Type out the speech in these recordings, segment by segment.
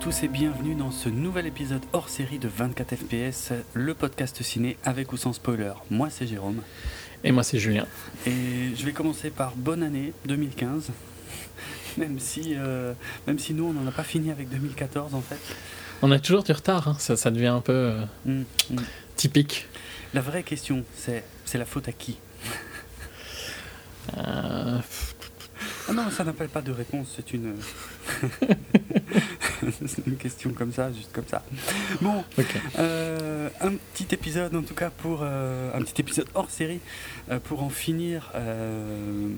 Tous et bienvenue dans ce nouvel épisode hors série de 24 FPS, le podcast ciné avec ou sans spoiler. Moi c'est Jérôme. Et moi c'est Julien. Et je vais commencer par bonne année 2015, même si, euh, même si nous on n'en a pas fini avec 2014 en fait. On a toujours du retard, hein. ça, ça, devient un peu euh, mm, mm. typique. La vraie question c'est, c'est la faute à qui? Euh... Ah non, ça n'appelle pas de réponse, c'est une... une question comme ça, juste comme ça. Bon, euh, un petit épisode en tout cas pour euh, un petit épisode hors série euh, pour en finir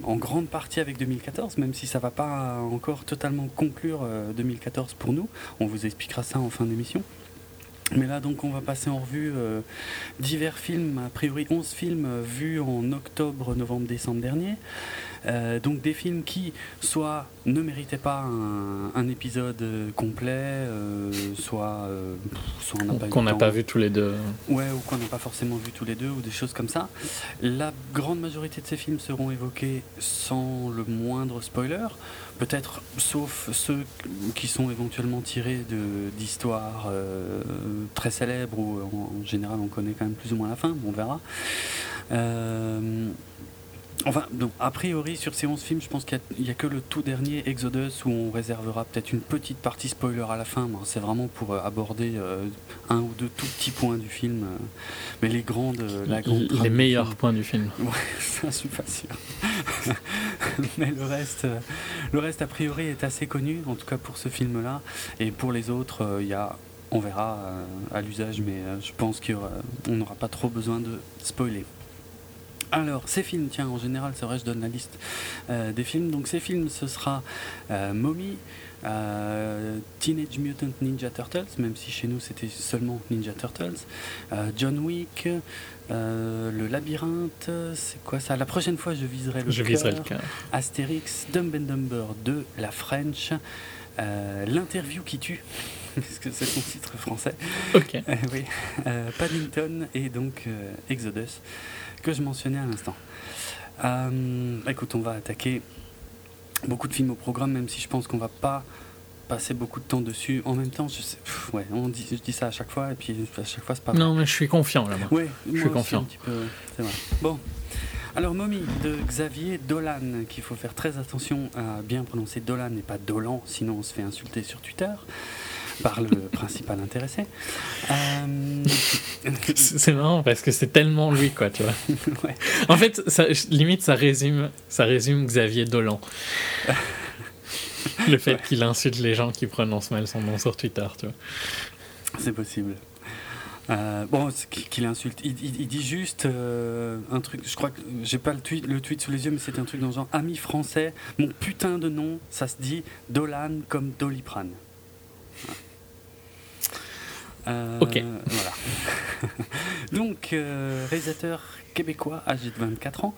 en grande partie avec 2014, même si ça va pas encore totalement conclure 2014 pour nous. On vous expliquera ça en fin d'émission. Mais là, donc, on va passer en revue divers films, a priori 11 films vus en octobre, novembre, décembre dernier. Euh, donc des films qui soit ne méritaient pas un, épisode complet, euh, soit, euh, soit qu'on n'a pas vu tous les deux. Ouais, ou qu'on n'a pas forcément vu tous les deux, ou des choses comme ça. La grande majorité de ces films seront évoqués sans le moindre spoiler, peut-être sauf ceux qui sont éventuellement tirés d'histoires très célèbres, où en, général on connaît quand même plus ou moins la fin, on verra. Enfin, donc, a priori, sur ces 11 films, je pense qu'il n'y a, que le tout dernier, Exodus, où on réservera peut-être une petite partie spoiler à la fin. c'est vraiment pour euh, aborder euh, un ou deux tout petits points du film. Euh, mais les grandes. La grande les meilleurs points du film. Ouais, ça, je suis pas sûr. mais le reste, le reste, a priori, est assez connu, en tout cas pour ce film-là. Et pour les autres, il y a on verra à l'usage, mais je pense qu'on n'aura pas trop besoin de spoiler. Alors, ces films, tiens, en général, c'est vrai, je donne la liste euh, des films. Donc, ces films, ce sera euh, Mommy, euh, Teenage Mutant Ninja Turtles, même si chez nous c'était seulement Ninja Turtles, John Wick, Le Labyrinthe, c'est quoi ça? La prochaine fois, je viserai le, je viserai le cœur. Astérix, Dumb and Dumber 2, La French, L'interview qui tue. parce que c'est son titre français. Ok. oui. Paddington et donc Exodus que je mentionnais à l'instant. Euh, écoute, on va attaquer beaucoup de films au programme, même si je pense qu'on va pas passer beaucoup de temps dessus. En même temps, je sais, ouais, on dit, je dis ça à chaque fois, et puis à chaque fois, c'est pas. Non, mais je suis confiant là. Oui, je suis confiant. c'est vrai. Bon. Alors, Mommy de Xavier Dolan, qu'il faut faire très attention à bien prononcer Dolan et pas Dolan, sinon on se fait insulter sur Twitter par le principal intéressé. Euh, c'est marrant parce que c'est tellement lui, quoi, tu vois. En fait, ça, limite, ça résume, ça résume Xavier Dolan. le fait qu'il insulte les gens qui prononcent mal son nom sur Twitter, tu vois. C'est possible. Euh, bon, qu'il insulte. Il, dit juste euh, un truc. Je crois que j'ai pas le tweet, le tweet sous les yeux, mais c'est un truc dans le genre ami français. Mon putain de nom, ça se dit Dolan comme Doliprane. Euh, ok. Voilà. Donc, euh, réalisateur québécois, âgé de 24 ans.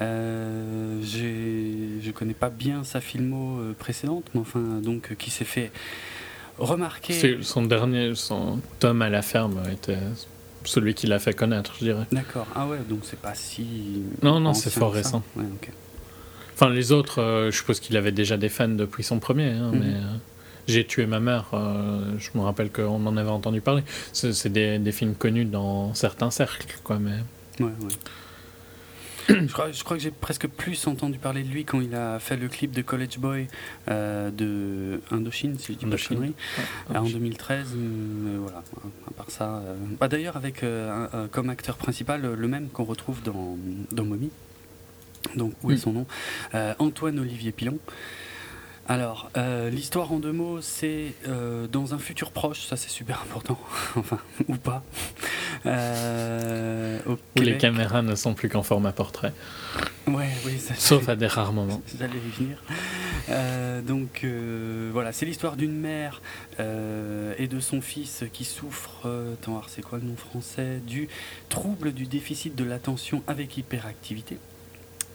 Euh, je connais pas bien sa filmo euh, précédente, mais enfin, donc, qui s'est fait remarquer. Son dernier, son tome à la ferme, était celui qui l'a fait connaître, je dirais. D'accord. Ah ouais, donc c'est pas si. Non, non, c'est fort récent. Enfin, les autres, je suppose qu'il avait déjà des fans depuis son premier, hein, mhm. mais. J'ai tué ma mère, euh, je me rappelle qu'on en avait entendu parler. C'est des, des, films connus dans certains cercles, quoi, mais... Ouais, ouais. je, crois, je crois que j'ai presque plus entendu parler de lui quand il a fait le clip de College Boy euh, de Indochine, si je dis pas de conneries, en 2013. Euh, voilà, à part ça. Bah, D'ailleurs, avec comme acteur principal le même qu'on retrouve dans, dans Mommy. Donc, où est mm. son nom Antoine Olivier Pilon. Alors, euh, l'histoire en deux mots, c'est euh, dans un futur proche, ça c'est super important, enfin, ou pas. Euh, où les caméras ne sont plus qu'en format portrait. Ouais, oui, ça, Sauf à des rares moments. J'allais y venir. donc, voilà, c'est l'histoire d'une mère et de son fils qui souffrent, attends, c'est quoi le nom français Du trouble du déficit de l'attention avec hyperactivité.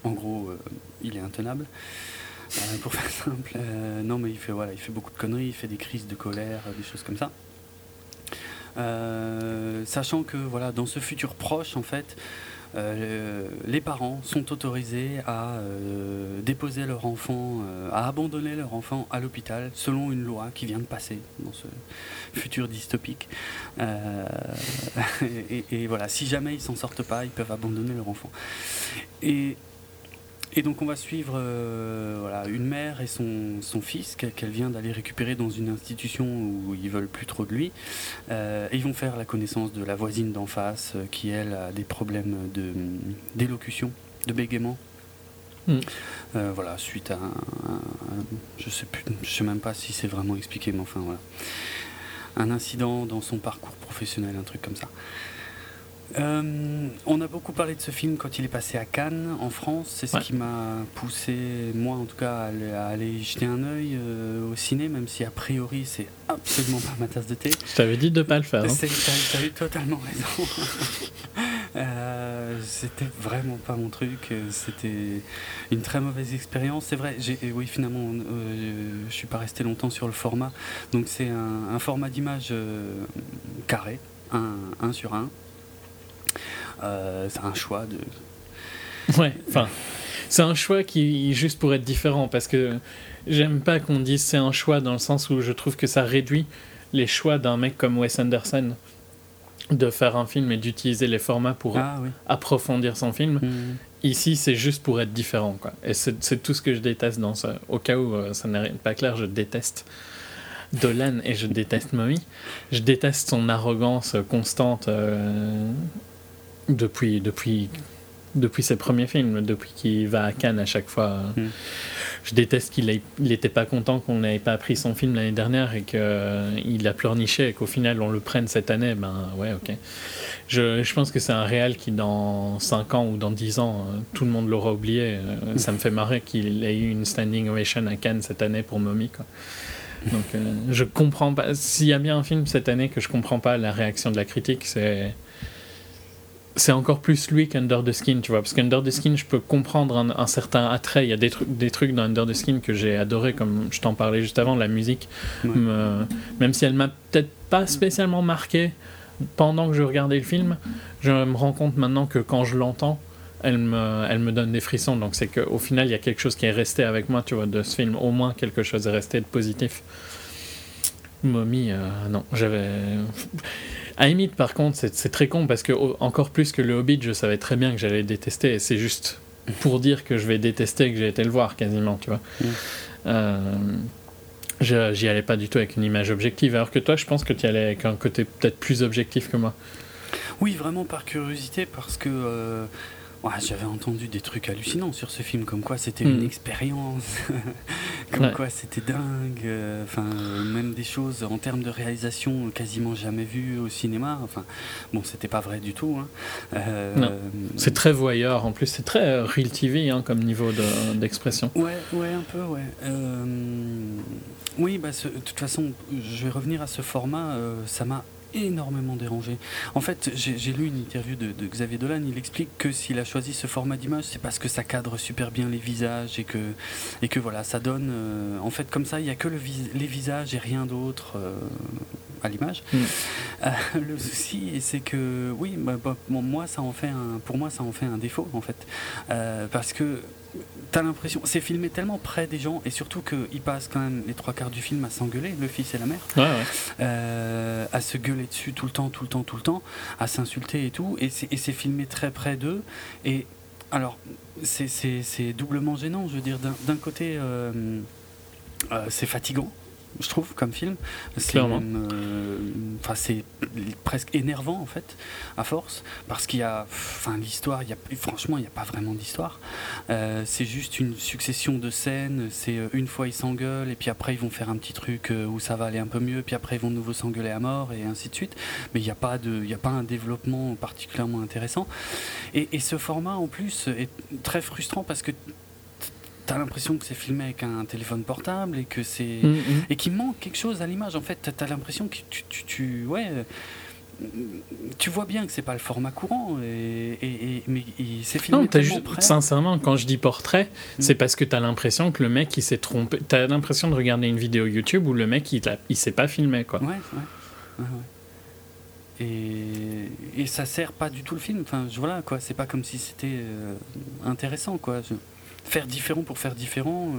En gros, il est intenable. Euh, pour faire simple. Euh, non, mais il fait, voilà, il fait beaucoup de conneries, il fait des crises de colère, des choses comme ça. Euh, sachant que voilà, dans ce futur proche, en fait, les parents sont autorisés à déposer leur enfant, à abandonner leur enfant à l'hôpital selon une loi qui vient de passer dans ce futur dystopique. et, et, voilà, si jamais ils s'en sortent pas, ils peuvent abandonner leur enfant. Et et donc on va suivre euh, voilà, une mère et son, son fils qu'elle vient d'aller récupérer dans une institution où ils veulent plus trop de lui. Euh, et ils vont faire la connaissance de la voisine d'en face euh, qui elle a des problèmes d'élocution, de, bégaiement. Hmm. voilà, suite à, je sais plus, je sais même pas si c'est vraiment expliqué, mais enfin voilà, un incident dans son parcours professionnel, un truc comme ça. Euh, on a beaucoup parlé de ce film quand il est passé à Cannes, en France. C'est ce qui m'a poussé, moi en tout cas, à aller, jeter un œil euh, au ciné, même si a priori c'est absolument pas ma tasse de thé. Je t'avais dit de pas le faire. Hein. T'as eu totalement raison. euh, c'était vraiment pas mon truc. C'était une très mauvaise expérience. C'est vrai, oui, finalement, je suis pas resté longtemps sur le format. Donc c'est un, format d'image carré, 1 sur 1 euh, c'est un choix de. Ouais, enfin, c'est un choix qui, juste pour être différent, parce que j'aime pas qu'on dise c'est un choix dans le sens où je trouve que ça réduit les choix d'un mec comme Wes Anderson de faire un film et d'utiliser les formats pour ah approfondir son film. Mhm. Ici, c'est juste pour être différent. Quoi. Et c'est tout ce que je déteste dans ça. Au cas où euh, ça n'est pas clair, je déteste Dolan et je déteste Mommy. Je déteste son arrogance constante. Euh, depuis, depuis, depuis ses premiers films, depuis qu'il va à Cannes à chaque fois. Hmm. Je déteste qu'il n'était pas content qu'on n'ait pas pris son film l'année dernière et qu'il euh, a pleurniché et qu'au final on le prenne cette année. Ben ouais, ok. Je, je pense que c'est un réel qui dans 5 ans ou dans 10 ans, euh, tout le monde l'aura oublié. Euh, ça me fait marrer qu'il ait eu une standing ovation à Cannes cette année pour Mommy. Quoi. Donc je comprends pas. S'il y a bien un film cette année que je comprends pas la réaction de la critique, c'est c'est encore plus lui qu'Under the Skin, tu vois. Parce qu'Under the Skin, je peux comprendre un, certain attrait. Il y a des, trucs, des trucs dans Under the Skin que j'ai adoré, comme je t'en parlais juste avant, la musique. même si elle m'a peut-être pas spécialement marqué pendant que je regardais le film, je me rends compte maintenant que quand je l'entends, elle me, elle me donne des frissons. Donc c'est qu'au final, il y a quelque chose qui est resté avec moi, tu vois, de ce film. Au moins, quelque chose est resté de positif. Mommy, euh, non, j'avais. À limite, par contre, c'est très con parce que encore plus que le Hobbit, je savais très bien que j'allais détester et c'est juste pour dire que je vais détester que j'ai été le voir quasiment, tu vois. Mm. Euh, j'y allais pas du tout avec une image objective, alors que toi, je pense que tu y allais avec un côté peut-être plus objectif que moi. Oui, vraiment par curiosité, parce que euh, j'avais entendu des trucs hallucinants sur ce film, comme quoi c'était une hmm. expérience, comme quoi c'était dingue, euh, enfin même des choses en termes de réalisation quasiment jamais vues au cinéma. Enfin bon, c'était pas vrai du tout. Hein. Euh, c'est très voyeur, en plus c'est très euh, real TV hein, comme niveau d'expression. ouais, ouais, un peu, ouais. oui, bah, de toute façon, je vais revenir à ce format. ça m'a énormément dérangé. En fait, j'ai lu une interview de, Xavier Dolan, il explique que s'il a choisi ce format d'image, c'est parce que ça cadre super bien les visages et que, et que voilà, ça donne... Euh, en fait, comme ça, il n'y a que le les visages et rien d'autre euh, à l'image. Mm. Euh, le souci, c'est que, oui, bah, bah, moi, ça en fait un, pour moi, ça en fait un défaut, en fait. parce que t'as l'impression, c'est filmé tellement près des gens et surtout qu'ils passent quand même les trois quarts du film à s'engueuler, le fils et la mère, euh, à se gueuler dessus tout le temps, tout le temps, tout le temps, à s'insulter et tout, et c'est filmé très près d'eux. Et alors, c'est doublement gênant, je veux dire, d'un côté, euh, euh, c'est fatigant je trouve, comme film. C'est euh, enfin, c'est presque énervant en fait, à force, parce qu'il y a, enfin, l'histoire, il y a, franchement, il n'y a pas vraiment d'histoire. Euh, c'est juste une succession de scènes. C'est euh, une fois ils s'engueulent et puis après ils vont faire un petit truc où ça va aller un peu mieux, puis après ils vont de nouveau s'engueuler à mort et ainsi de suite. Mais il n'y a pas de, il y a pas un développement particulièrement intéressant. Et, et ce format en plus est très frustrant parce que t'as l'impression que c'est filmé avec un téléphone portable et que c'est mm, mm. et qu'il manque quelque chose à l'image en fait t'as l'impression que tu, tu, tu, ouais euh, tu vois bien que c'est pas le format courant et, et, mais c'est filmé non, juste, sincèrement quand je dis portrait mm. c'est parce que t'as l'impression que le mec il s'est trompé t'as l'impression de regarder une vidéo YouTube où le mec il, il s'est pas filmé quoi ouais, ouais, et, et ça sert pas du tout le film. Enfin, voilà quoi, c'est pas comme si c'était intéressant quoi. Faire différent pour faire différent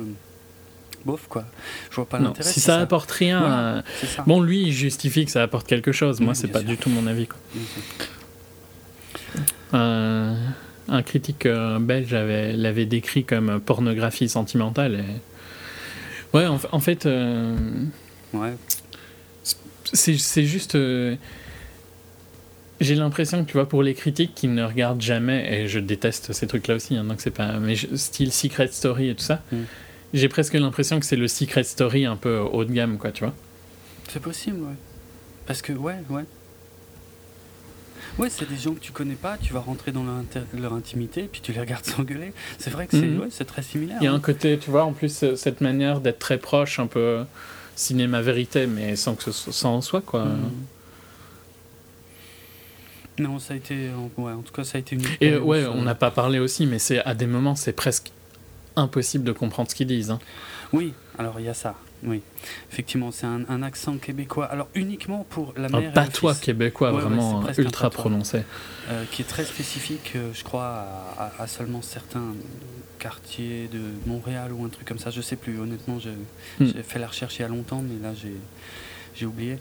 bof quoi. Je vois pas l'intérêt. Si ça, apporte rien, bon lui il justifie que ça apporte quelque chose. Moi c'est pas du tout mon avis. Quoi. Euh, un critique euh, belge avait l'avait décrit comme pornographie sentimentale. Et... Ouais, en, fait. Euh, ouais. C'est juste. J'ai l'impression que tu vois, pour les critiques qui ne regardent jamais, et je déteste ces trucs-là aussi, hein, donc c'est pas. Mais style Secret Story et tout ça. Mm j'ai presque l'impression que c'est le Secret Story un peu haut de gamme, quoi, tu vois. C'est possible, ouais. Parce que, ouais, ouais. Ouais, c'est des gens que tu connais pas, tu vas rentrer dans leur, intimité, puis tu les regardes s'engueuler. C'est vrai que c'est mhm. très similaire. Il y a un hein. côté, tu vois, en plus, euh, cette manière d'être très proche, un peu cinéma-vérité, mais sans que ce soit en soi, quoi. Mhm. Non, ça a été. Ouais, en tout cas, ça a été une. Et ouais, on n'a pas parlé aussi, mais c'est à des moments, c'est presque impossible de comprendre ce qu'ils disent. Hein. Oui, alors il y a ça. Oui, effectivement, c'est un, accent québécois. Alors uniquement pour la mère. Un patois québécois vraiment ultra prononcé. Euh, qui est très spécifique, euh, je crois, à, seulement certains quartiers de Montréal ou un truc comme ça. Je sais plus. Honnêtement, hmm. j'ai fait la recherche il y a longtemps, mais là j'ai oublié.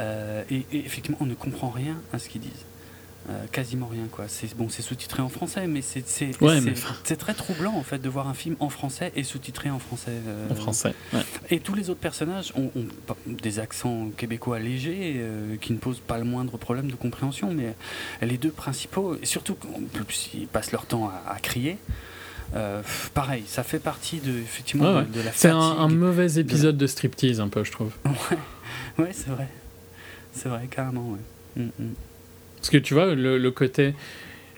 Euh, et, effectivement, on ne comprend rien à ce qu'ils disent. Euh, quasiment rien quoi. C'est bon, c'est sous-titré en français, mais c'est c'est très troublant en fait de voir un film en français et sous-titré en français. Euh, en français. Et tous les autres personnages ont, des accents québécois légers euh, qui ne posent pas le moindre problème de compréhension, mais les deux principaux, et surtout ils passent leur temps à, crier. pareil, ça fait partie de effectivement de, la C'est un, mauvais épisode de... striptease un peu, je trouve. Ouais, ouais c'est vrai, c'est vrai carrément. Ouais. Mm, mm. Parce que tu vois, le, côté.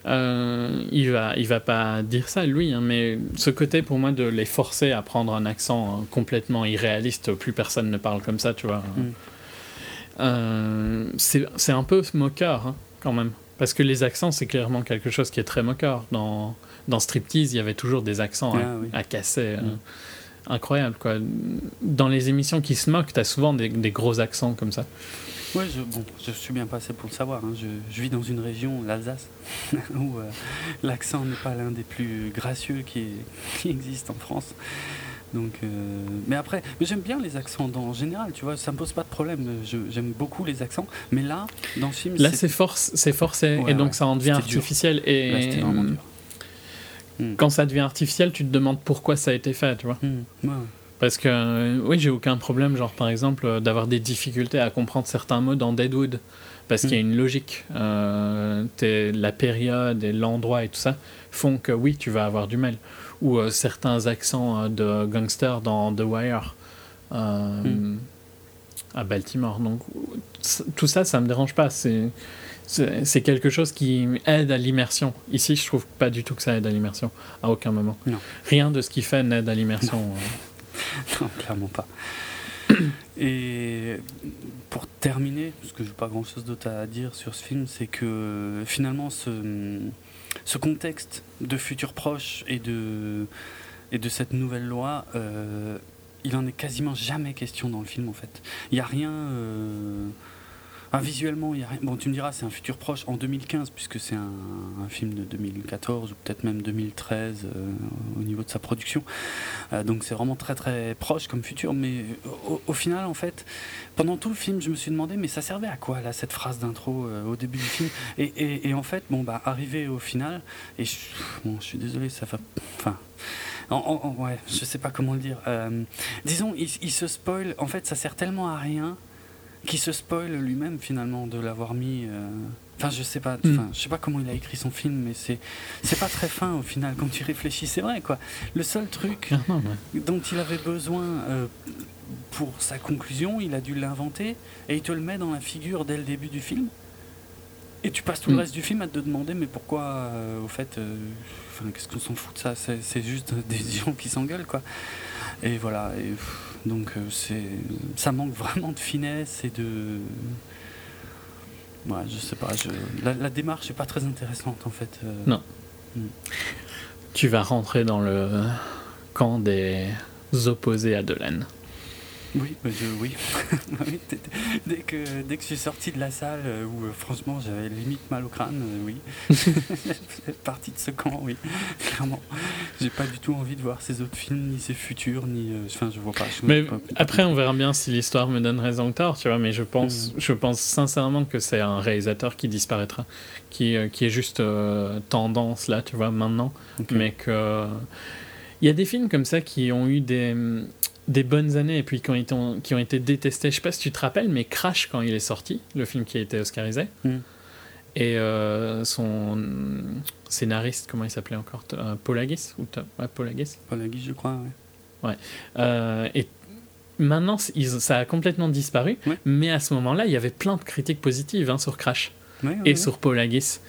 Euh, il va, il va pas dire ça lui, hein, mais ce côté pour moi de les forcer à prendre un accent hein, complètement irréaliste, plus personne ne parle comme ça, tu vois. Mm. Euh, c'est un peu moqueur hein, quand même, parce que les accents c'est clairement quelque chose qui est très moqueur. Dans, dans Striptease, il y avait toujours des accents ah à, casser. Mm. incroyable quoi. Dans les émissions qui se moquent, tu as souvent des, des gros accents comme ça. Oui, je, bon, je suis bien passé pour le savoir. Hein. Je, vis dans une région, l'Alsace, où euh, l'accent n'est pas l'un des plus gracieux qui, qui existent en France. Donc, euh, mais après, j'aime bien les accents en général, tu vois, ça me pose pas de problème. J'aime beaucoup les accents, mais là, dans le film, là c'est force, c'est forcé, et donc ça en devient artificiel. Et hmm. quand ça devient artificiel, tu te demandes pourquoi ça a été fait, tu vois. Hmm. Parce que, euh, oui, j'ai aucun problème, genre par exemple, euh, d'avoir des difficultés à comprendre certains mots dans Deadwood. Parce qu'il y a une logique. Euh, la période et l'endroit et tout ça font que oui, tu vas avoir du mal. Ou certains accents de gangsters dans The Wire mm. à Baltimore. Donc tout ça, ça me dérange pas. C'est c'est quelque chose qui aide à l'immersion. Ici, je trouve pas du tout que ça aide à l'immersion, à aucun moment. Rien de ce qui fait n'aide à l'immersion. non, clairement pas. Et pour terminer, parce que je n'ai pas grand chose d'autre à dire sur ce film, c'est que finalement ce, ce contexte de futur proche et de, et de cette nouvelle loi, euh, il en est quasiment jamais question dans le film en fait. Il n'y a rien. Euh, ah, visuellement, il y a rien. Bon, tu me diras, c'est un futur proche en 2015, puisque c'est un, film de 2014 ou peut-être même 2013 euh, au niveau de sa production. Euh, donc c'est vraiment très très proche comme futur. Mais au, final, en fait, pendant tout le film, je me suis demandé, mais ça servait à quoi là cette phrase d'intro euh, au début du film? Et, en fait, bon bah arrivé au final, et je, bon, je suis désolé, ça va. Enfin. ouais, je sais pas comment le dire. disons, il, il se spoil. En fait, ça sert tellement à rien qui se spoil lui-même finalement de l'avoir mis. Euh, enfin, je sais pas. Hmm. je sais pas comment il a écrit son film, mais c'est c'est pas très fin au final quand tu réfléchis. C'est vrai quoi. Le seul truc dont il avait besoin euh, pour sa conclusion, il a dû l'inventer et il te le met dans la figure dès le début du film. Et tu passes tout le hmm. reste du film à te demander mais pourquoi euh, au fait enfin qu'est-ce qu'on s'en fout de ça? C'est juste des gens qui s'engueulent quoi et voilà et, donc euh, c'est, ça manque vraiment de finesse et de. Ouais, je sais pas. Je... La, démarche n'est pas très intéressante en fait. Euh. Non. Hmm. Tu vas rentrer dans le camp des opposés à Dolan. Oui, bah, je, oui. dès, que, dès que je suis sorti de la salle euh, où euh, franchement j'avais limite mal au crâne, euh, oui. partie de ce camp, oui, clairement. J'ai pas du tout envie de voir ces autres films, ni ces futurs, ni. Enfin, je vois pas. mais après, on verra bien si l'histoire me donne raison ou tort, tu vois, mais je pense, mm. je pense sincèrement que c'est un réalisateur qui disparaîtra, qui, qui est juste tendance là, tu vois, maintenant, mais que. Il y a des films comme ça qui ont eu des, des bonnes années et puis qui ont, été, qui ont été détestés. Je sais pas si tu te rappelles, mais Crash, quand il est sorti, le film qui a été oscarisé, mm. et euh, son scénariste, comment il s'appelait encore euh, Paul Haggis ou ouais, Paul Haggis Paul Haggis, je crois, ouais. ouais. Euh, et maintenant, ça a complètement disparu, mais à ce moment-là, il y avait plein de critiques positives hein, sur Crash et sur Paul Haggis.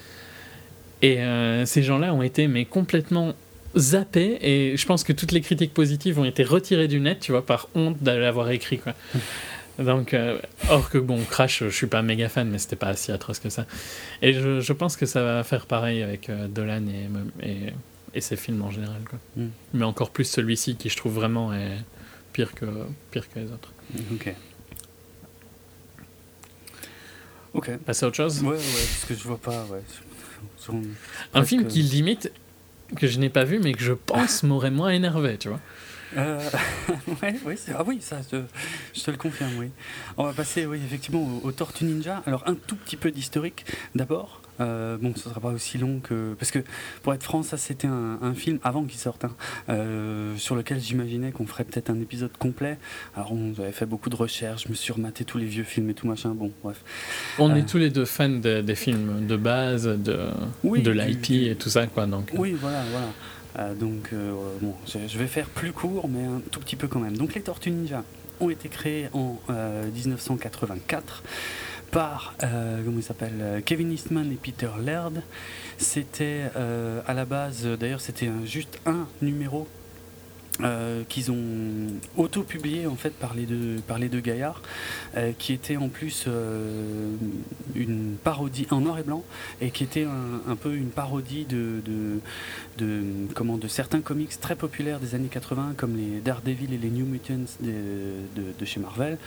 Et ces gens-là ont été mais complètement zappé et je pense que toutes les critiques positives ont été retirées du net, tu vois, par honte d'avoir écrit, quoi. Donc, euh, or que bon, Crash, je suis pas méga fan, mais c'était pas si atroce que ça. Et je, je, pense que ça va faire pareil avec euh, Dolan et, et, et, ses films en général, quoi. Mm. Mais encore plus celui-ci qui, je trouve vraiment est pire que, pire que les autres. Ok. Ok. Passer à autre chose? Ouais, ouais, parce que je vois pas, ouais. Un film qui limite que je n'ai pas vu, mais que je pense m'aurait moins énervé, tu vois. Euh, ouais, oui, ah oui, ça, je, je, te le confirme, oui. On va passer, oui, effectivement, au, au Tortue Ninja. Alors, un tout petit peu d'historique d'abord. Euh, bon, ce sera pas aussi long que. Parce que, pour être franc, ça c'était un, film avant qu'il sorte, hein, euh, sur lequel j'imaginais qu'on ferait peut-être un épisode complet. Alors, on avait fait beaucoup de recherches, je me suis rematé tous les vieux films et tout machin. Bon, bref. On est euh, tous les deux fans des films de base, de, de l'IP et tout ça, quoi. Donc. Oui, voilà, voilà. donc, bon, je vais faire plus court, mais un tout petit peu quand même. Donc, les Tortues Ninja ont été créés en 1984 par euh, comment il s'appelle euh, Kevin Eastman et Peter Laird. C'était euh, à la base, d'ailleurs, c'était juste un numéro qu'ils ont auto-publié en fait par les deux, par les deux gaillards, qui était en plus une parodie en noir et blanc et qui était un, peu une parodie de, certains comics très populaires des années 80 comme les Daredevil et les New Mutants de, chez Marvel,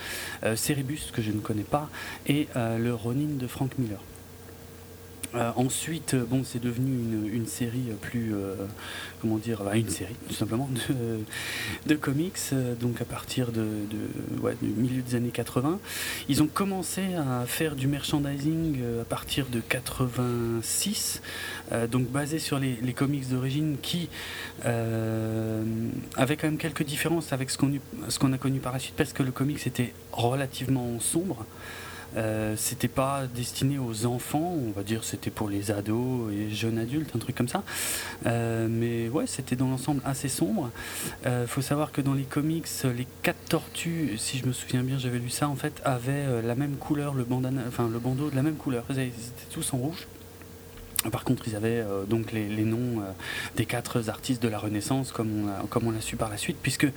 euh, Cerebus que je ne connais pas et euh, le Ronin de Frank Miller. Euh, ensuite, bon, c'est devenu une, série plus, euh, comment dire, bah, une série tout simplement de, comics. Euh, donc à partir de, du milieu des années 80, ils ont commencé à faire du merchandising à partir de 86, donc basé sur les, comics d'origine qui avaient quand même quelques différences avec ce qu'on ce qu'on a connu par la suite parce que le comics était relativement sombre. Euh, c'était pas destiné aux enfants, on va dire c'était pour les ados et jeunes adultes, un truc comme ça. Euh, mais ouais, c'était dans l'ensemble assez sombre. Euh, faut savoir que dans les comics, les quatre tortues, si je me souviens bien, j'avais lu ça en fait, avaient la même couleur, le bandana, enfin le bandeau de la même couleur. Ils étaient tous en rouge. Par contre, ils avaient euh, donc les, noms euh, des quatre artistes de la Renaissance, comme on, l'a su par la suite, puisque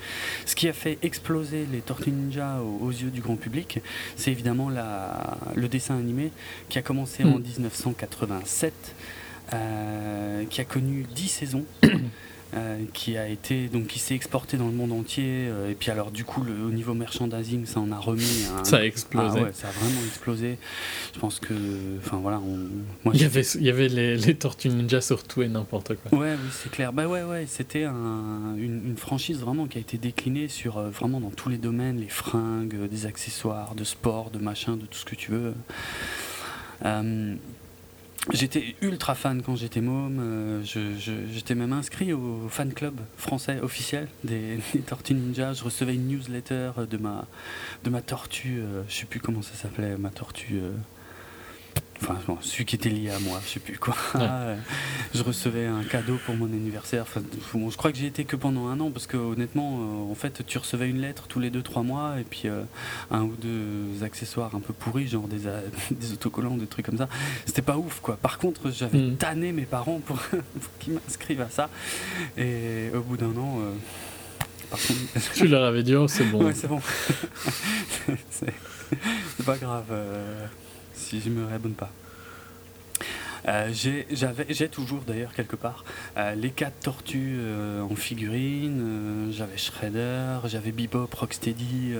ce qui a fait exploser les Tortues Ninja aux, yeux du grand public, c'est évidemment le dessin animé qui a commencé en 1987, mm. euh, qui a connu dix saisons. Euh, qui a été donc qui s'est exporté dans le monde entier euh, et puis alors du coup le, au niveau merchandising ça en a remis ça a explosé. Ah ça a vraiment explosé. Je pense que enfin voilà moi, il y avait il y avait les, les, tortues ninja sur tout et n'importe quoi. Ouais oui c'est clair. Bah ouais ouais c'était un, une, franchise vraiment qui a été déclinée sur euh, vraiment dans tous les domaines les fringues des accessoires de sport de machin de tout ce que tu veux J'étais ultra fan quand j'étais môme. Euh, j'étais même inscrit au fan club français officiel des, Tortues Ninja. Je recevais une newsletter de ma, de ma tortue. Euh, je sais plus comment ça s'appelait, ma tortue. Euh, Enfin, celui qui était lié à moi, je sais plus quoi. je recevais un cadeau pour mon anniversaire. Enfin, je crois que j'y étais que pendant un an parce que honnêtement, euh, en fait, tu recevais une lettre tous les 2-3 mois et puis euh, un ou deux accessoires un peu pourris, genre des, des autocollants, des trucs comme ça. C'était pas ouf quoi. Par contre, j'avais mm. tanné mes parents pour, qu'ils m'inscrivent à ça. Et au bout d'un an. Euh, par contre... tu leur avais dit, oh, c'est bon. Ouais, c'est bon. c'est pas grave si je me réabonne pas. j'ai toujours d'ailleurs quelque part les quatre tortues en figurine. j'avais Shredder, j'avais Bebop, Rocksteady,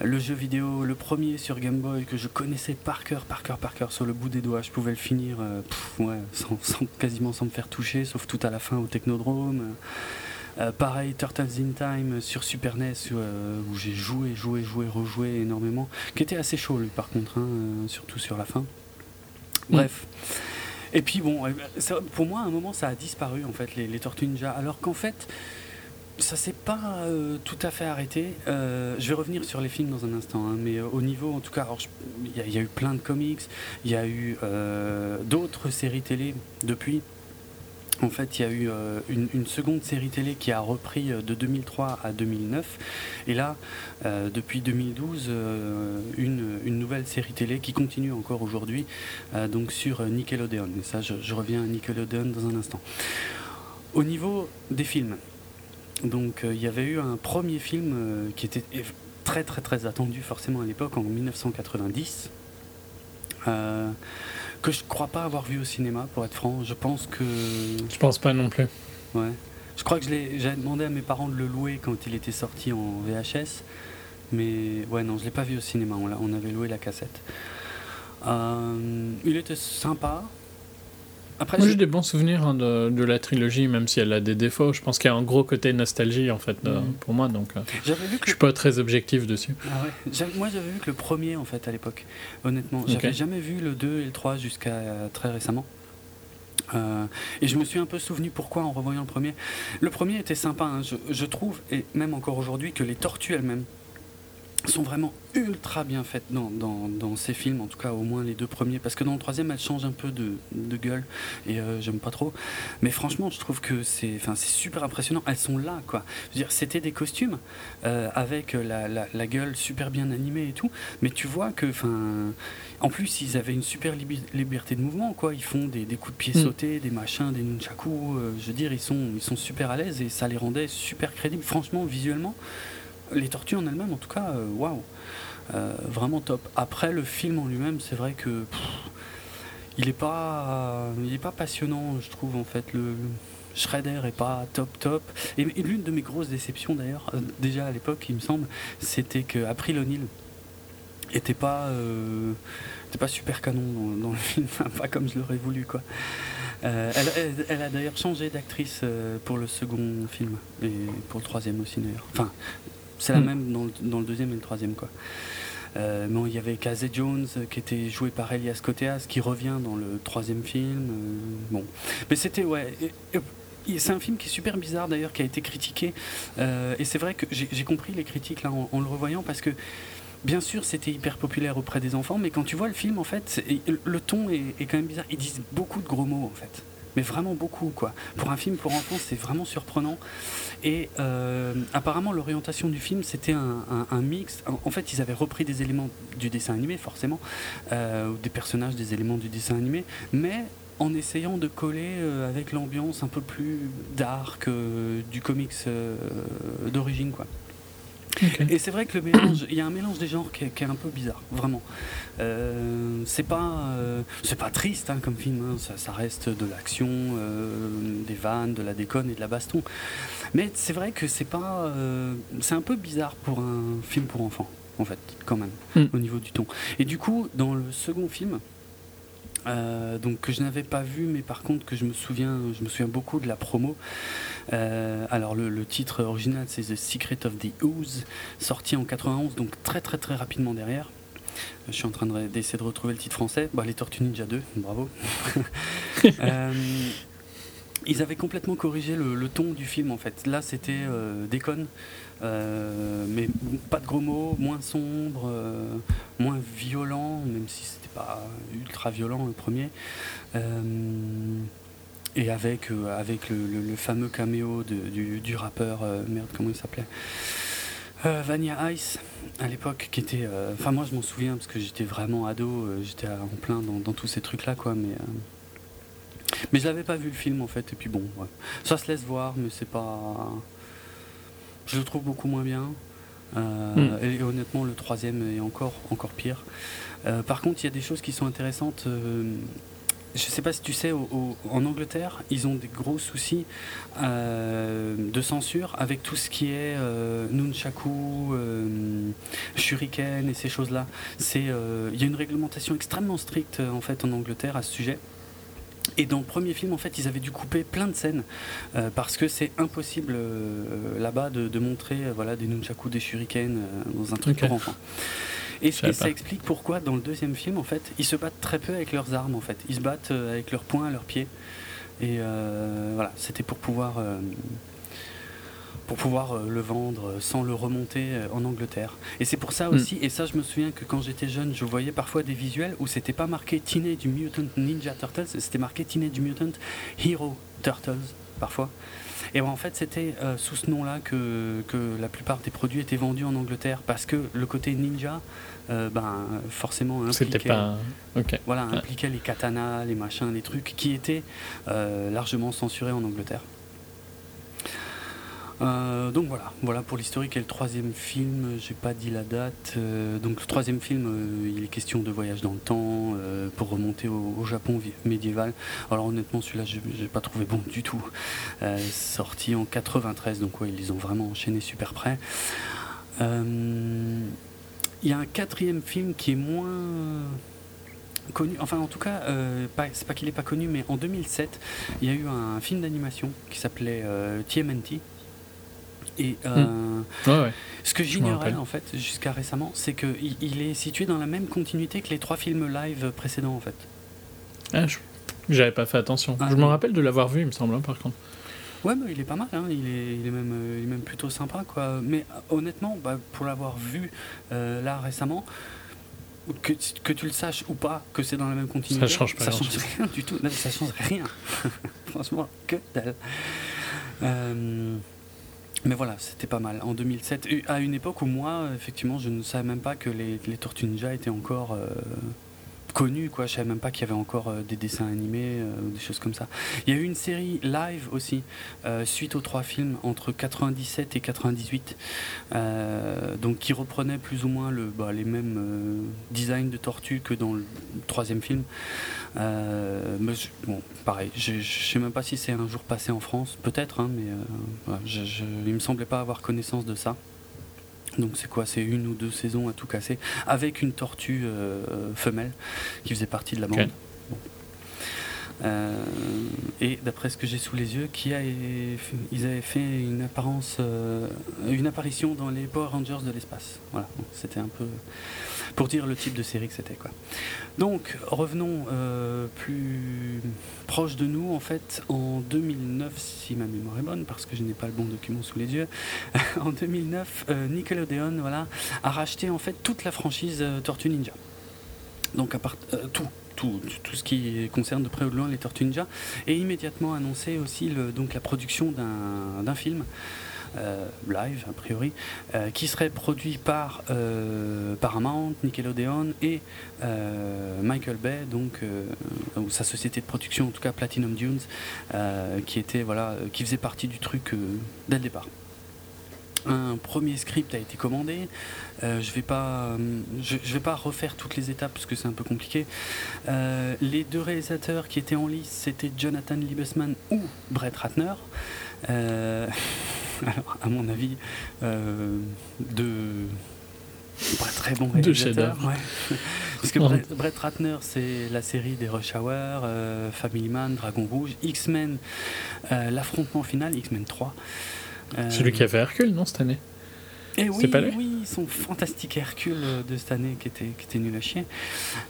le jeu vidéo, le premier sur Game Boy que je connaissais par cœur, par cœur, par cœur sur le bout des doigts. Je pouvais le finir sans, quasiment sans me faire toucher, sauf tout à la fin au Technodrome. Euh, pareil, Turtles in Time sur Super NES euh, où j'ai joué, joué, joué, rejoué énormément, qui était assez chaud lui par contre, hein, euh, surtout sur la fin. Mm. Bref. Et puis bon, pour moi à un moment ça a disparu en fait les, Tortues Ninja, alors qu'en fait ça s'est pas tout à fait arrêté. je vais revenir sur les films dans un instant, hein, mais au niveau, en tout cas, il y, a eu plein de comics, il y a eu d'autres séries télé depuis. En fait, il y a eu euh, une, seconde série télé qui a repris euh, de 2003 à 2009. Et là, euh, depuis 2012, une, nouvelle série télé qui continue encore aujourd'hui, donc sur Nickelodeon. Et ça, je, reviens à Nickelodeon dans un instant. Au niveau des films, donc il y avait eu un premier film qui était très très très attendu forcément à l'époque, en 1990 que je crois pas avoir vu au cinéma, pour être franc. Je pense que. Je pense pas non plus. Ouais. Je crois que j'avais demandé à mes parents de le louer quand il était sorti en VHS. Mais ouais, non, je l'ai pas vu au cinéma. On, on avait loué la cassette. Euh, il était sympa. Après, Moi, j'ai des bons souvenirs hein, de, de, la trilogie, même si elle a des défauts. Je pense qu'il y a un gros côté nostalgie, en fait, mm. pour moi. Donc, euh, vu que je suis pas très objectif dessus. Ah ouais. Moi, j'avais vu que le premier, en fait, à l'époque, honnêtement. J'avais jamais vu le 2 et le 3 jusqu'à euh, très récemment. Euh, et je me suis un peu souvenu pourquoi en revoyant le premier. Le premier était sympa, hein. je, je, trouve, et même encore aujourd'hui, que les tortues elles-mêmes sont vraiment ultra bien faites dans, dans, ces films, en tout cas au moins les deux premiers, parce que dans le troisième elles changent un peu de, de gueule et euh, j'aime pas trop. Mais franchement, je trouve que c'est, super impressionnant. Elles sont là, quoi. Je veux dire, c'était des costumes euh, avec la, la, la, gueule super bien animée et tout, mais tu vois que, enfin, en plus ils avaient une super liberté de mouvement, quoi. Ils font des, des coups de pied mm. sautés, des machins, des nunchaku. Euh, je veux dire, ils sont, ils sont super à l'aise et ça les rendait super crédibles. Franchement, visuellement les tortues en elles-mêmes, en tout cas, euh, waouh, euh, vraiment top. Après, le film en lui-même, c'est vrai que il est pas, il est pas passionnant, je trouve en fait. Le, Shredder est pas top top. Et, l'une de mes grosses déceptions d'ailleurs, euh, déjà à l'époque, il me semble, c'était que April O'Neil était pas, était pas super canon dans, le film, pas comme je l'aurais voulu quoi. elle, a d'ailleurs changé d'actrice pour le second film et pour le troisième aussi d'ailleurs. Enfin, c'est la hmm. même dans le, dans le, deuxième et le troisième. Quoi. Euh, bon, il y avait Casey Jones qui était joué par Elias Koteas qui revient dans le troisième film. Euh, bon, mais c'était ouais. c'est un film qui est super bizarre d'ailleurs, qui a été critiqué. Euh, et c'est vrai que j'ai compris les critiques là en, le revoyant parce que bien sûr c'était hyper populaire auprès des enfants, mais quand tu vois le film en fait, le ton est, est, quand même bizarre. Ils disent beaucoup de gros mots en fait mais vraiment beaucoup quoi. Pour un film pour enfants, c'est vraiment surprenant. Et euh, apparemment, l'orientation du film, c'était un, mix. En, fait, ils avaient repris des éléments du dessin animé, forcément, euh, des personnages, des éléments du dessin animé, mais en essayant de coller euh, avec l'ambiance un peu plus dark du comics d'origine, quoi. Et c'est vrai que le mélange, il y a un mélange des genres qui est, un peu bizarre, vraiment. Euh, c'est pas, euh, c'est pas triste hein, comme film, hein. ça, reste de l'action, euh, des vannes, de la déconne et de la baston. Mais c'est vrai que c'est pas, c'est un peu bizarre pour un film pour enfants, en fait, quand même, hmm. au niveau du ton. Et du coup, dans le second film, euh, donc que je n'avais pas vu, mais par contre que je me souviens, je me souviens beaucoup de la promo. Euh, alors le, titre original c'est The Secret of the Ooze, sorti en 91, donc très très très rapidement derrière. Je suis en train d'essayer de, retrouver le titre français. Bah, les Tortues Ninja 2, bravo. Euh, ils avaient complètement corrigé le, ton du film en fait. Là c'était déconne, mais pas de gros mots, moins sombre, moins violent, même si c'était pas ultra violent le premier. Euh, et avec, euh, avec le, fameux caméo du, du, rappeur, euh, merde, comment il s'appelait Vania Ice à l'époque qui était enfin moi je m'en souviens parce que j'étais vraiment ado j'étais en plein dans, tous ces trucs là quoi mais mais je n'avais pas vu le film en fait et puis bon ça se laisse voir mais c'est pas je le trouve beaucoup moins bien hmm. et, honnêtement le troisième est encore encore pire euh, par contre, il y a des choses qui sont intéressantes. Euh, je sais pas si tu sais, en Angleterre, ils ont des gros soucis de censure avec tout ce qui est nunchaku, shuriken et ces choses-là. Il y a une réglementation extrêmement stricte en fait en Angleterre à ce sujet. Et dans le premier film, en fait, ils avaient dû couper plein de scènes euh, parce que c'est impossible euh, là-bas de, montrer euh, voilà, des nunchaku, des shurikens dans un truc pour enfants. Et, ça explique pourquoi dans le deuxième film, en fait, ils se battent très peu avec leurs armes. En fait, ils se battent avec leurs poings, leurs pieds. Et voilà, c'était pour pouvoir pour pouvoir euh, le vendre sans le remonter euh, en Angleterre. Et c'est pour ça hmm. aussi, et ça je me souviens que quand j'étais jeune, je voyais parfois des visuels où c'était pas marqué Teenage Mutant Ninja Turtles, c'était marqué Teenage Mutant Hero Turtles parfois. Et en fait, c'était euh, sous ce nom-là que, que, la plupart des produits étaient vendus en Angleterre parce que le côté ninja, ben, forcément impliquait, pas... voilà, impliquait les katanas, les machins, les trucs qui étaient largement censurés en Angleterre. Euh, donc voilà, voilà pour l'historique et le troisième film, j'ai pas dit la date. Euh, donc le troisième film, euh, il est question de voyage dans le temps pour remonter au, Japon médiéval. Alors honnêtement, celui-là, j'ai pas trouvé bon du tout. sorti en 93, donc ouais, ils les ont vraiment enchaîné super près. Il y a un quatrième film qui est moins connu, enfin en tout cas, c'est pas qu'il est pas connu, mais en 2007, il y a eu un film d'animation qui s'appelait TMNT, et euh, hmm. ce que j'ignorais en fait jusqu'à récemment, c'est qu'il il est situé dans la même continuité que les trois films live précédents en fait. Ah, j'avais pas fait attention. Ah, je me rappelle de l'avoir vu, il me semble, hein, par contre. Ouais, il est pas mal, hein. il, est, il, est même, euh, il est même plutôt sympa. Quoi. Mais euh, honnêtement, bah, pour l'avoir vu là récemment, que, que, tu le saches ou pas, que c'est dans la même continuité, ça change pas. Ça change rien du tout. ça change rien. Franchement, que dalle. Euh, mais voilà, c'était pas mal. En 2007, à une époque où moi, effectivement, je ne savais même pas que les, les Tortues Ninja étaient encore euh, connu, quoi. Je savais même pas qu'il y avait encore euh, des dessins animés euh, ou des choses comme ça. Il y a eu une série live aussi, euh, suite aux trois films, entre 97 et 98, donc qui reprenait plus ou moins le, bah, les mêmes designs de tortues que dans le troisième film. mais bon, pareil, je, je sais même pas si c'est un jour passé en France, peut-être, hein, mais je, je, il me semblait pas avoir connaissance de ça. Donc c'est quoi? C'est une ou deux saisons à tout casser, avec une tortue euh, femelle qui faisait partie de la bande. Euh, et d'après ce que j'ai sous les yeux, qui a, ils avaient fait une apparence, euh, une apparition dans les Power Rangers de l'espace. Voilà, c'était un peu pour dire le type de série que c'était quoi. Donc revenons euh, plus proche de nous en fait en 2009 si ma mémoire est bonne parce que je n'ai pas le bon document sous les yeux. en 2009 Nickelodeon voilà a racheté en fait toute la franchise Tortue Ninja. Donc à part tout tout, tout, ce qui concerne de près ou de loin les Tortues et immédiatement annoncé aussi donc la production d'un film. Euh, live a priori, euh, qui serait produit par euh, Paramount, Nickelodeon et Michael Bay, donc ou sa société de production, en tout cas Platinum Dunes, qui était voilà, qui faisait partie du truc dès le départ un premier script a été commandé. Euh, je ne vais, pas, euh, je, vais pas refaire toutes les étapes parce que c'est un peu compliqué. Euh, les deux réalisateurs qui étaient en lice, c'était Jonathan Liebesman ou Brett Ratner. alors, à mon avis, deux très bons réalisateurs. Parce que Brett, Ratner, c'est la série des Rush Hour, Family Man, Dragon Rouge, X-Men, l'affrontement final, X-Men 3. C'est lui qui a fait Hercule, non, cette année et oui, pas oui, son fantastique Hercule de cette année qui était, qui était nul à chier.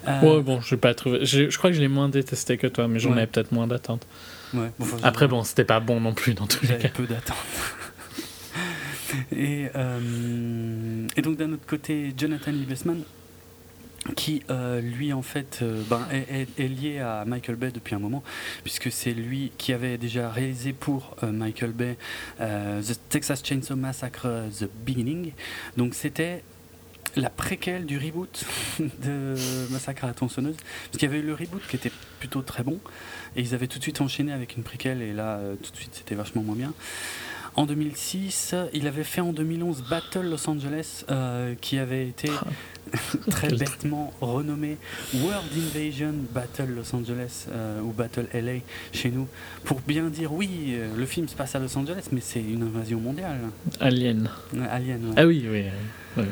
Euh... Ouais, bon, je pas trouvé. Je, je, crois que je l'ai moins détesté que toi, mais j'en avais peut-être moins d'attente. Ouais, Après, bon, c'était pas bon non plus dans tous les cas. peu d'attente. et, euh, et donc, d'un autre côté, Jonathan Liebesman, qui euh, lui en fait euh, ben, est, lié à Michael Bay depuis un moment puisque c'est lui qui avait déjà réalisé pour euh, Michael Bay The Texas Chainsaw Massacre The Beginning. Donc c'était la préquelle du reboot de Massacre à la tronçonneuse parce qu'il y avait eu le reboot qui était plutôt très bon et ils avaient tout de suite enchaîné avec une préquelle et là tout de suite c'était vachement moins bien En 2006, il avait fait en 2011 Battle Los Angeles, qui avait été ah. très bêtement renommé World Invasion Battle Los Angeles ou Battle LA chez nous, pour bien dire oui, le film se passe à Los Angeles, mais c'est une invasion mondiale. Alien. Alien, Ah oui, oui. oui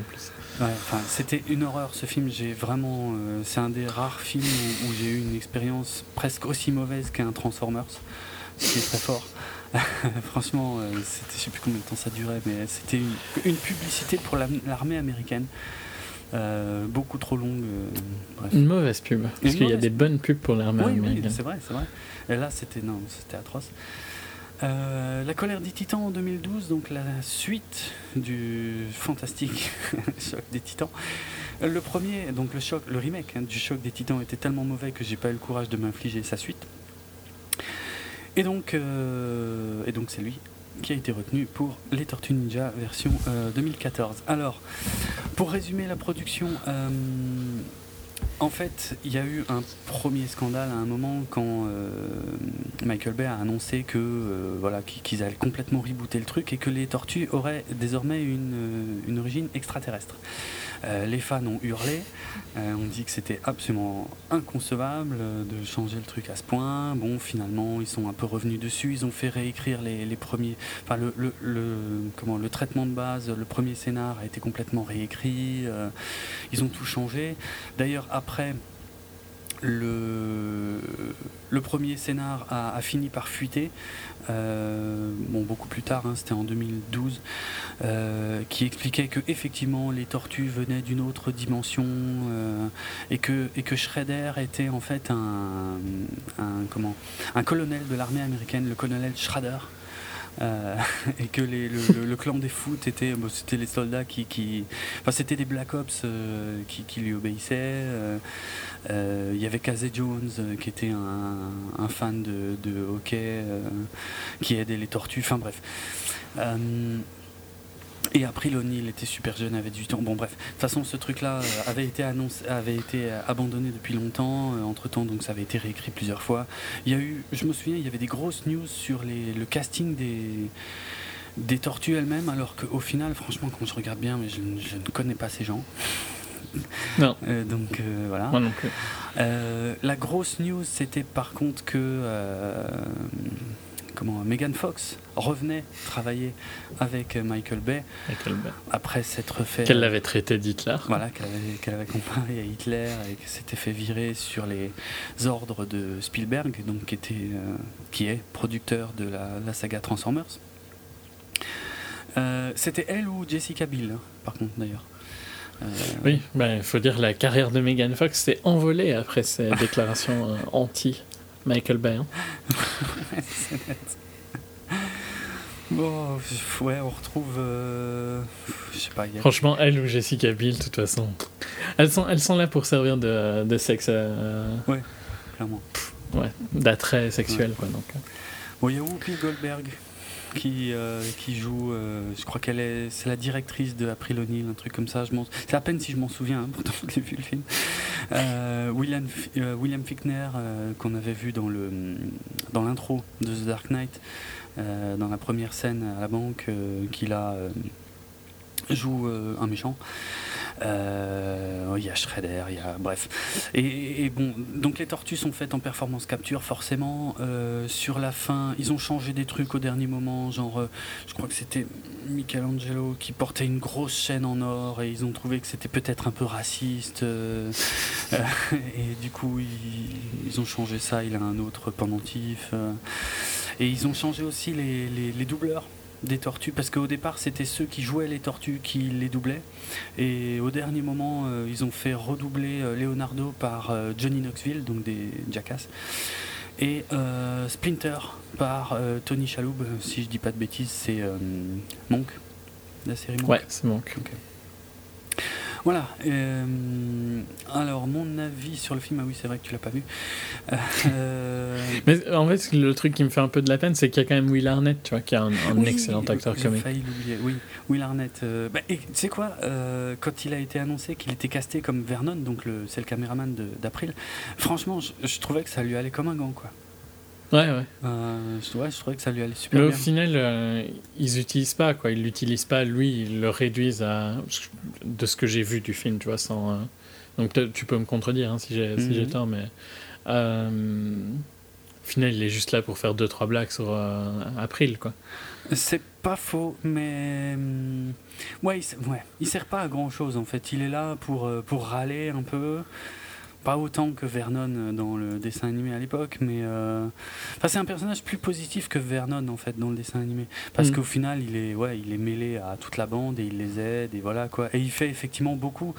c'était une horreur ce film. J'ai vraiment, euh, c'est un des rares films où, j'ai eu une expérience presque aussi mauvaise qu'un Transformers. C'était très fort. Franchement, euh, c'était, je sais plus combien de temps ça durait, mais c'était une, publicité pour l'armée américaine. Euh, beaucoup trop longue. Une mauvaise pub. Parce qu'il y a des bonnes pubs pour l'armée américaine. c'est vrai, c'est vrai. Et là, c'était non, c'était atroce. Euh, la colère des titans en 2012, donc la suite du fantastique choc des titans. Le premier, donc le choc, le remake hein, du choc des titans était tellement mauvais que j'ai pas eu le courage de m'infliger sa suite. Et donc, euh, et donc c'est lui qui a été retenu pour les Tortues Ninja version 2014. Euh, Alors, pour résumer la production, en fait, il y a eu un premier scandale à un moment quand euh, Michael Bay a annoncé que euh, voilà qu'ils allaient complètement rebooter le truc et que les tortues auraient désormais une, euh, une origine extraterrestre. Les fans ont hurlé, on dit que c'était absolument inconcevable de changer le truc à ce point. Bon, finalement, ils sont un peu revenus dessus, ils ont fait réécrire les, premiers, enfin le, comment, le traitement de base, le premier scénar a été complètement réécrit, ils ont tout changé. D'ailleurs, après, le, le premier scénar a, fini par fuiter, euh, bon, beaucoup plus tard, hein, c'était en 2012, euh, qui expliquait que effectivement les tortues venaient d'une autre dimension euh, et, que, et était en fait un, un colonel de l'armée américaine, le colonel Shredder. Euh, et que les, le, clan des foot était, c'était les soldats qui, enfin c'était des Black Ops euh, qui, lui obéissaient. Euh, il y avait Casey Jones qui était un, un fan de, de hockey, qui aidait les tortues. Enfin bref. Et après, O'Neill était super jeune, avait 18 ans. Bon, bref. De toute façon, ce truc-là euh, avait été annoncé, avait été euh, abandonné depuis longtemps. Euh, entre temps, donc ça avait été réécrit plusieurs fois. Il y a eu, je me souviens, il y avait des grosses news sur les, le casting des, des tortues elles-mêmes, alors qu'au final, franchement, quand je regarde bien, mais je, ne connais pas ces gens. Non. donc voilà. Moi non plus. la grosse news, c'était par contre que comment Megan Fox revenait travailler avec Michael Bay, après s'être fait qu'elle l'avait traité d'Hitler. voilà qu'elle avait, comparé à Hitler et que s'était fait virer sur les ordres de Spielberg donc qui était euh, qui est producteur de la, saga Transformers. Euh, c'était elle ou Jessica Biel hein, par contre d'ailleurs. Euh, oui, il ben, faut dire la carrière de Megan Fox s'est envolée après ces déclarations anti Michael Bay. Hein. bon, ouais, on retrouve. Euh, je sais pas. Franchement, elle ou Jessica Biel, de toute façon. Elles sont, elles sont là pour servir de, de sexe. Euh, ouais, clairement. Ouais, d'attrait sexuel, quoi. Donc. Bon, il y a Whoopi Goldberg qui, euh, qui joue, euh, je crois qu'elle est, c'est la directrice de April O'Neil, un truc comme ça. Je c'est à peine si je m'en souviens, hein, pourtant j'ai vu le film. Euh, William, Fickner, qu'on avait vu dans, dans l'intro de The Dark Knight, dans la première scène à la banque, qu'il a joue un méchant. Euh, il y a Shredder, il y a bref. Et, bon, donc les tortues sont faites en performance capture, forcément. Euh, sur la fin, ils ont changé des trucs au dernier moment, genre, euh, je crois que c'était Michelangelo qui portait une grosse chaîne en or et ils ont trouvé que c'était peut-être un peu raciste. et du coup, ils, ont changé ça. Il a un autre pendentif. et ils ont changé aussi les doubleurs des tortues parce qu'au départ c'était ceux qui jouaient les tortues qui les doublaient. Et au dernier moment euh, ils ont fait redoubler euh, Leonardo par euh, Johnny Knoxville donc des Jackass et Splinter par Tony Shalhoub. Si je dis pas de bêtises c'est Monk la série Monk. Ouais c'est Monk voilà. Euh, alors, mon avis sur le film, ah oui, c'est vrai que tu l'as pas vu. Euh, Mais en fait, le truc qui me fait un peu de la peine, c'est qu'il y a quand même Will Arnett, tu vois, qui est un, excellent acteur comique. failli l'oublier, oui. Will Arnett. Euh, bah, tu sais quoi Quand il a été annoncé qu'il était casté comme Vernon, donc c'est le caméraman d'April, franchement, je, je trouvais que ça lui allait comme un gant, quoi. Ouais, ouais. Euh, ouais, je trouvais que ça lui allait super Mais bien. au final, euh, ils n'utilisent pas, quoi. Ils l'utilisent pas, lui, ils le réduisent à. de ce que j'ai vu du film, tu vois, sans. euh, Donc tu peux me contredire hein, si j'ai Mhm. tort, mais. Au final, il est juste là pour faire deux trois blagues sur April, quoi. C'est pas faux, mais hum, ouais, il, ouais, il sert pas à grand chose en fait. Il est là pour pour râler un peu, pas autant que Vernon euh, dans le dessin animé à l'époque, mais euh, enfin c'est un personnage plus positif que Vernon en fait dans le dessin animé, parce Mm. qu'au final il est ouais il est mêlé à toute la bande et il les aide et voilà quoi. Et il fait effectivement beaucoup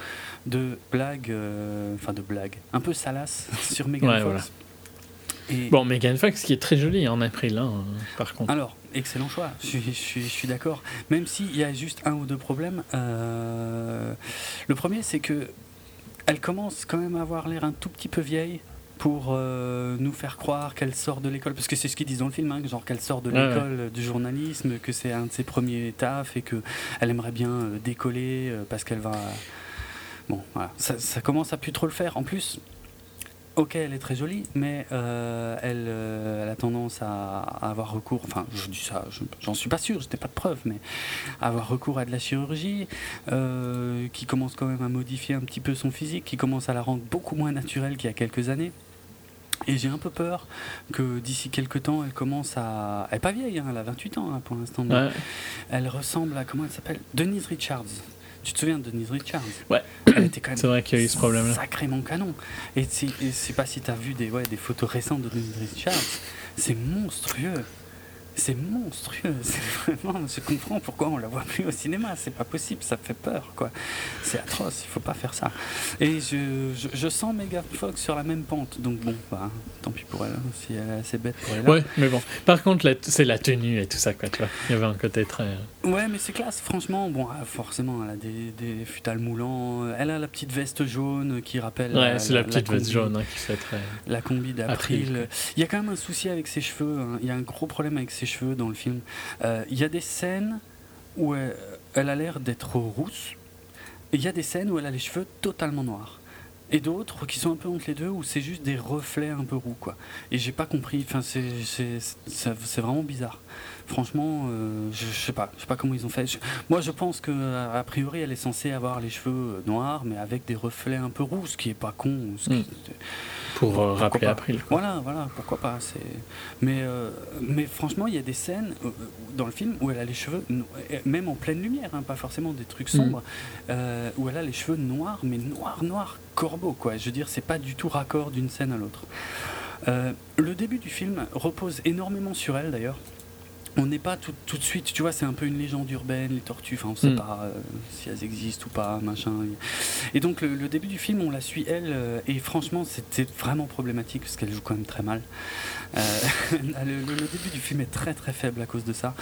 de blagues, euh, enfin de blagues, un peu salaces sur Megan Ouais, Fox. voilà. Et- Bon, Megan Fox qui est très jolie en April, hein, par contre. alors, excellent choix, je suis, je suis, je suis d'accord. Même s'il y a juste un ou deux problèmes. euh, le premier, c'est que elle commence quand même à avoir l'air un tout petit peu vieille pour euh, nous faire croire qu'elle sort de l'école, parce que c'est ce qu'ils disent dans le film, hein, genre qu'elle sort de Ouais, l'école du journalisme, que c'est un de ses premiers tafs et que elle aimerait bien euh, décoller euh, parce qu'elle va. Bon, voilà, ça, ça commence à plus trop le faire. En plus, Ok, elle est très jolie, mais euh, elle, euh, elle a tendance à, à avoir recours, enfin je dis ça, je- j'en suis pas sûr, je n'ai pas de preuves, mais à avoir recours à de la chirurgie, euh, qui commence quand même à modifier un petit peu son physique, qui commence à la rendre beaucoup moins naturelle qu'il y a quelques années. Et j'ai un peu peur que d'ici quelques temps, elle commence à... Elle est pas vieille, hein, elle a 28 ans hein, pour l'instant, mais Ouais. elle ressemble à, comment elle s'appelle? Denise Richards. Tu te souviens de Denise Richards? Ouais. Elle était quand même C'est vrai qu'il y a eu ce problème-là. Sacrément canon. Et je sais pas si tu as vu des, ouais, des photos récentes de Denise Richards. C'est monstrueux. C'est monstrueux. C'est vraiment, je comprends pourquoi on la voit plus au cinéma. C'est pas possible. Ça fait peur, quoi. C'est atroce. Il faut pas faire ça. Et je, je, je sens Megan Fox sur la même pente. Donc bon, bah, tant pis pour elle. hein, si elle est assez bête pour elle. Ouais, mais bon. Par contre, la- c'est la tenue et tout ça, quoi, tu vois. Il y avait un côté très. euh, Ouais, mais c'est classe, franchement. Bon, ah, forcément, elle a des, des futales moulants. Elle a la petite veste jaune qui rappelle. Ouais, c'est la, petite veste combi- jaune hein, qui fait très. La combi April, d'April. Il y a quand même un souci avec ses cheveux. hein. Il y a un gros problème avec ses cheveux dans le film. Euh, Il y a des scènes où elle, elle a l'air d'être rousse. Il y a des scènes où elle a les cheveux totalement noirs. Et d'autres qui sont un peu entre les deux où c'est juste des reflets un peu roux quoi. Et j'ai pas compris. C'est vraiment bizarre. Franchement, euh, je, je sais pas, je sais pas comment ils ont fait. Je- moi, je pense que a a priori, elle est censée avoir les cheveux noirs, mais avec des reflets un peu roux, ce qui est pas con. ce qui- Mm. Pour euh, rappeler pas. April. quoi. voilà, voilà, pourquoi pas. C'est... Mais, euh, mais franchement, il y a des scènes euh, dans le film où elle a les cheveux, euh, même en pleine lumière, hein, pas forcément des trucs sombres, euh, où elle a les cheveux noirs, mais noirs, noirs, corbeau, quoi. Je veux dire, c'est pas du tout raccord d'une scène à l'autre. Euh, le début du film repose énormément sur elle, d'ailleurs. On n'est pas tout, tout de suite, tu vois, c'est un peu une légende urbaine, les tortues, enfin on sait Mm. pas euh, si elles existent ou pas, machin. Et donc le, le début du film, on la suit elle, euh, et franchement c'était vraiment problématique parce qu'elle joue quand même très mal. Euh, le, le- le début du film est très très faible à cause de ça.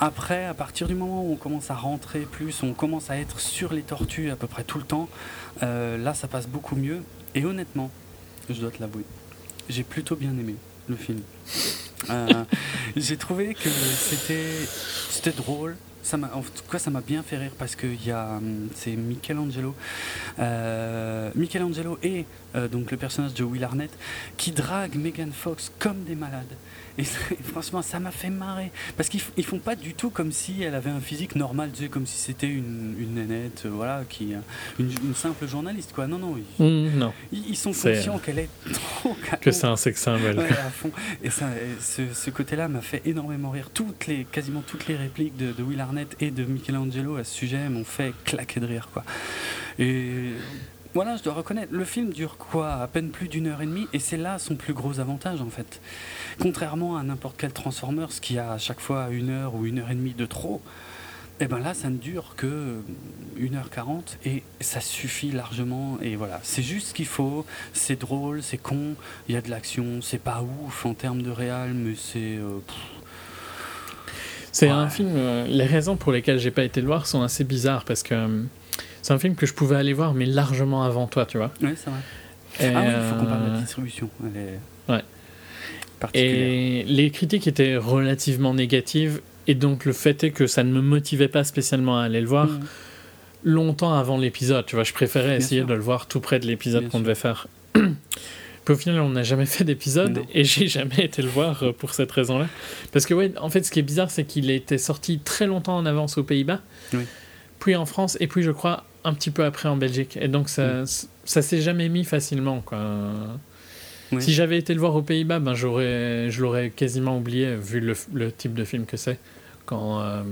Après, à partir du moment où on commence à rentrer plus, on commence à être sur les tortues à peu près tout le temps, là ça passe beaucoup mieux. Et honnêtement, je dois te l'avouer, j'ai plutôt bien aimé le film. Euh, j'ai trouvé que c'était drôle. En tout cas, ça m'a bien fait rire parce que y a, hum, c'est Michelangelo, euh, Michelangelo et euh, donc le personnage de Will Arnett qui drague Megan Fox comme des malades. Et, franchement, ça m'a fait marrer parce qu'ils ils font pas du tout comme si elle avait un physique normal, tu sais, comme si c'était une, une nénette, euh, voilà, qui, euh, une, une simple journaliste, quoi. Non, non, ils, Mm, non, ils- ils sont conscients qu'elle est trop que c'est un sex symbol. Ouais, à fond. Et ça, et ce, ce côté-là m'a fait énormément rire. Toutes les, quasiment toutes les répliques de, de Will Arnett et de Michelangelo à ce sujet m'ont fait claquer de rire, quoi. Et voilà, je dois reconnaître, le film dure quoi? À peine plus d'une heure et demie, et c'est là son plus gros avantage, en fait. Contrairement à n'importe quel Transformers qui a à chaque fois une heure ou une heure et demie de trop. Et ben là, ça ne dure que 1h40 et ça suffit largement. Et voilà, c'est juste ce qu'il faut. C'est drôle, c'est con, il y a de l'action, c'est pas ouf en termes de réal, mais c'est. euh, C'est Ouais. un film. euh, les raisons pour lesquelles j'ai pas été le voir sont assez bizarres parce que euh, c'est un film que je pouvais aller voir, mais largement avant toi, tu vois. Ouais, c'est vrai. Et, ah oui, il faut qu'on parle de la distribution. Est Ouais. Et les critiques étaient relativement négatives, et donc le fait est que ça ne me motivait pas spécialement à aller le voir Mhm. longtemps avant l'épisode. Tu vois, je préférais Bien essayer sûr. de le voir tout près de l'épisode qu'on devait faire. Puis au final, on n'a jamais fait d'épisode et j'ai jamais été le voir euh, pour cette raison-là. Parce que, ouais, en fait, ce qui est bizarre, c'est qu'il était sorti très longtemps en avance aux Pays-Bas, puis en France, et puis je crois un petit peu après en Belgique. Et donc, ça, ça s'est jamais mis facilement, quoi. Si j'avais été le voir aux Pays-Bas, ben j'aurais, je l'aurais quasiment oublié, vu le, le, type de film que c'est. Quand, euh,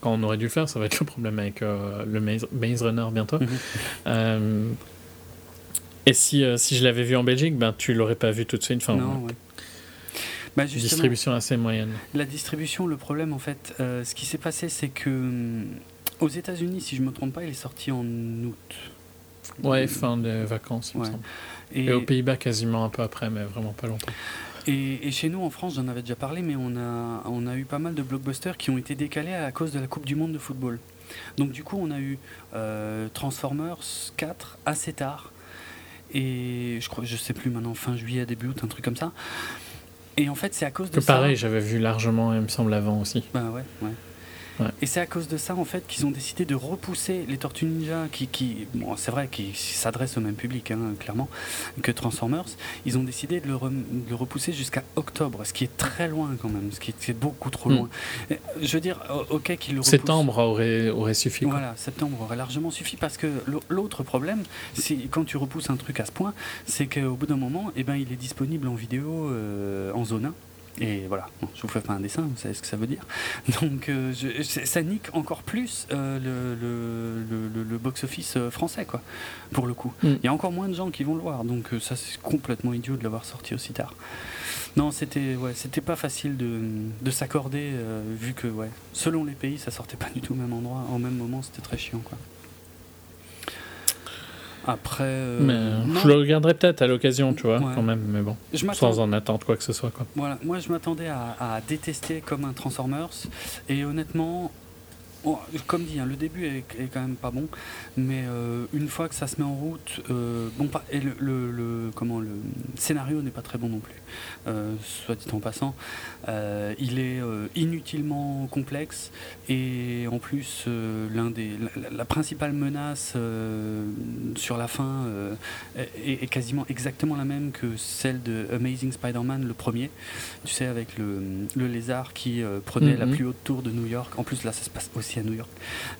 quand on aurait dû le faire, ça va être le problème avec euh, le Maze, Runner bientôt. Mhm. Euh, et si, si je l'avais vu en Belgique, ben tu l'aurais pas vu tout de suite. Enfin, non, ouais. Bah, distribution assez moyenne. La distribution, le problème en fait, ce qui s'est passé, c'est que aux États-Unis, si je me trompe pas, il est sorti en août. Ouais, fin des vacances, il me semble. Et, aux Pays-Bas, quasiment un peu après, mais vraiment pas longtemps. Et, chez nous, en France, j'en avais déjà parlé, mais on a, on a eu pas mal de blockbusters qui ont été décalés à cause de la Coupe du Monde de football. Donc, du coup, on a eu euh, Transformers 4 assez tard. Et je crois, je sais plus maintenant, fin juillet, début août, un truc comme ça. Et en fait, c'est à cause de ça. Pareil, j'avais vu largement, il me semble, avant aussi. Bah ouais, ouais. Et c'est à cause de ça en fait qu'ils ont décidé de repousser les Tortues Ninja, qui, qui bon, c'est vrai qu'ils s'adressent au même public, hein, clairement, que Transformers. Ils ont décidé de le, de repousser jusqu'à octobre, ce qui est très loin quand même, ce qui est, beaucoup trop hmm. loin. Je veux dire, ok qu'ils le repoussent. Septembre aurait, aurait suffi. Voilà, septembre aurait largement suffi parce que l'autre problème, c'est quand tu repousses un truc à ce point, c'est qu'au bout d'un moment, eh ben, il est disponible en vidéo euh, en zone 1 et voilà, je vous fais pas un dessin, vous savez ce que ça veut dire. Donc euh, ça nique encore plus euh, le, le, box-office euh, français, quoi, pour le coup. Mm. Il y a encore moins de gens qui vont le voir, donc ça c'est complètement idiot de l'avoir sorti aussi tard. Non, c'était ouais, c'était pas facile de, de s'accorder, vu que ouais, selon les pays, ça sortait pas du tout au même endroit, au même moment, c'était très chiant, quoi. Après. Euh, je le regarderai peut-être à l'occasion, tu vois, quand même, mais bon. sans en attendre quoi que ce soit, quoi. Voilà, moi je m'attendais à, à, détester comme un Transformers, et honnêtement, comme dit, hein, le début est, quand même pas bon, mais euh, une fois que ça se met en route, euh, bon, pas, et le, comment, le scénario n'est pas très bon non plus, soit dit en passant. il est inutilement complexe et en plus, l'un des, la, principale menace sur la fin est, quasiment exactement la même que celle de Amazing Spider-Man, le premier, tu sais, avec le, lézard qui prenait la mhm. plus haute tour de New York. En plus, là, ça se passe aussi à New York,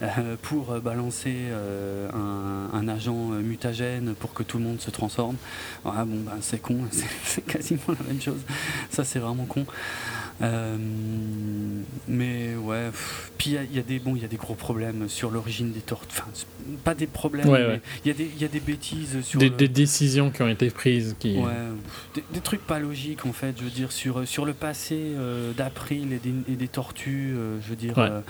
euh, pour euh, balancer euh, un, agent mutagène pour que tout le monde se transforme. Ah, bon, ben, c'est con, c'est quasiment la même chose. Ça, c'est vraiment con. Euh, mais ouais, puis il y, a des bon, il y a des gros problèmes sur l'origine des tortues. Enfin, pas des problèmes, il y, a des, y a des bêtises sur des, décisions qui ont été prises qui. Ouais, des, trucs pas logiques en fait. Je veux dire sur sur le passé euh, d'April et des, des, tortues. Euh, je veux dire.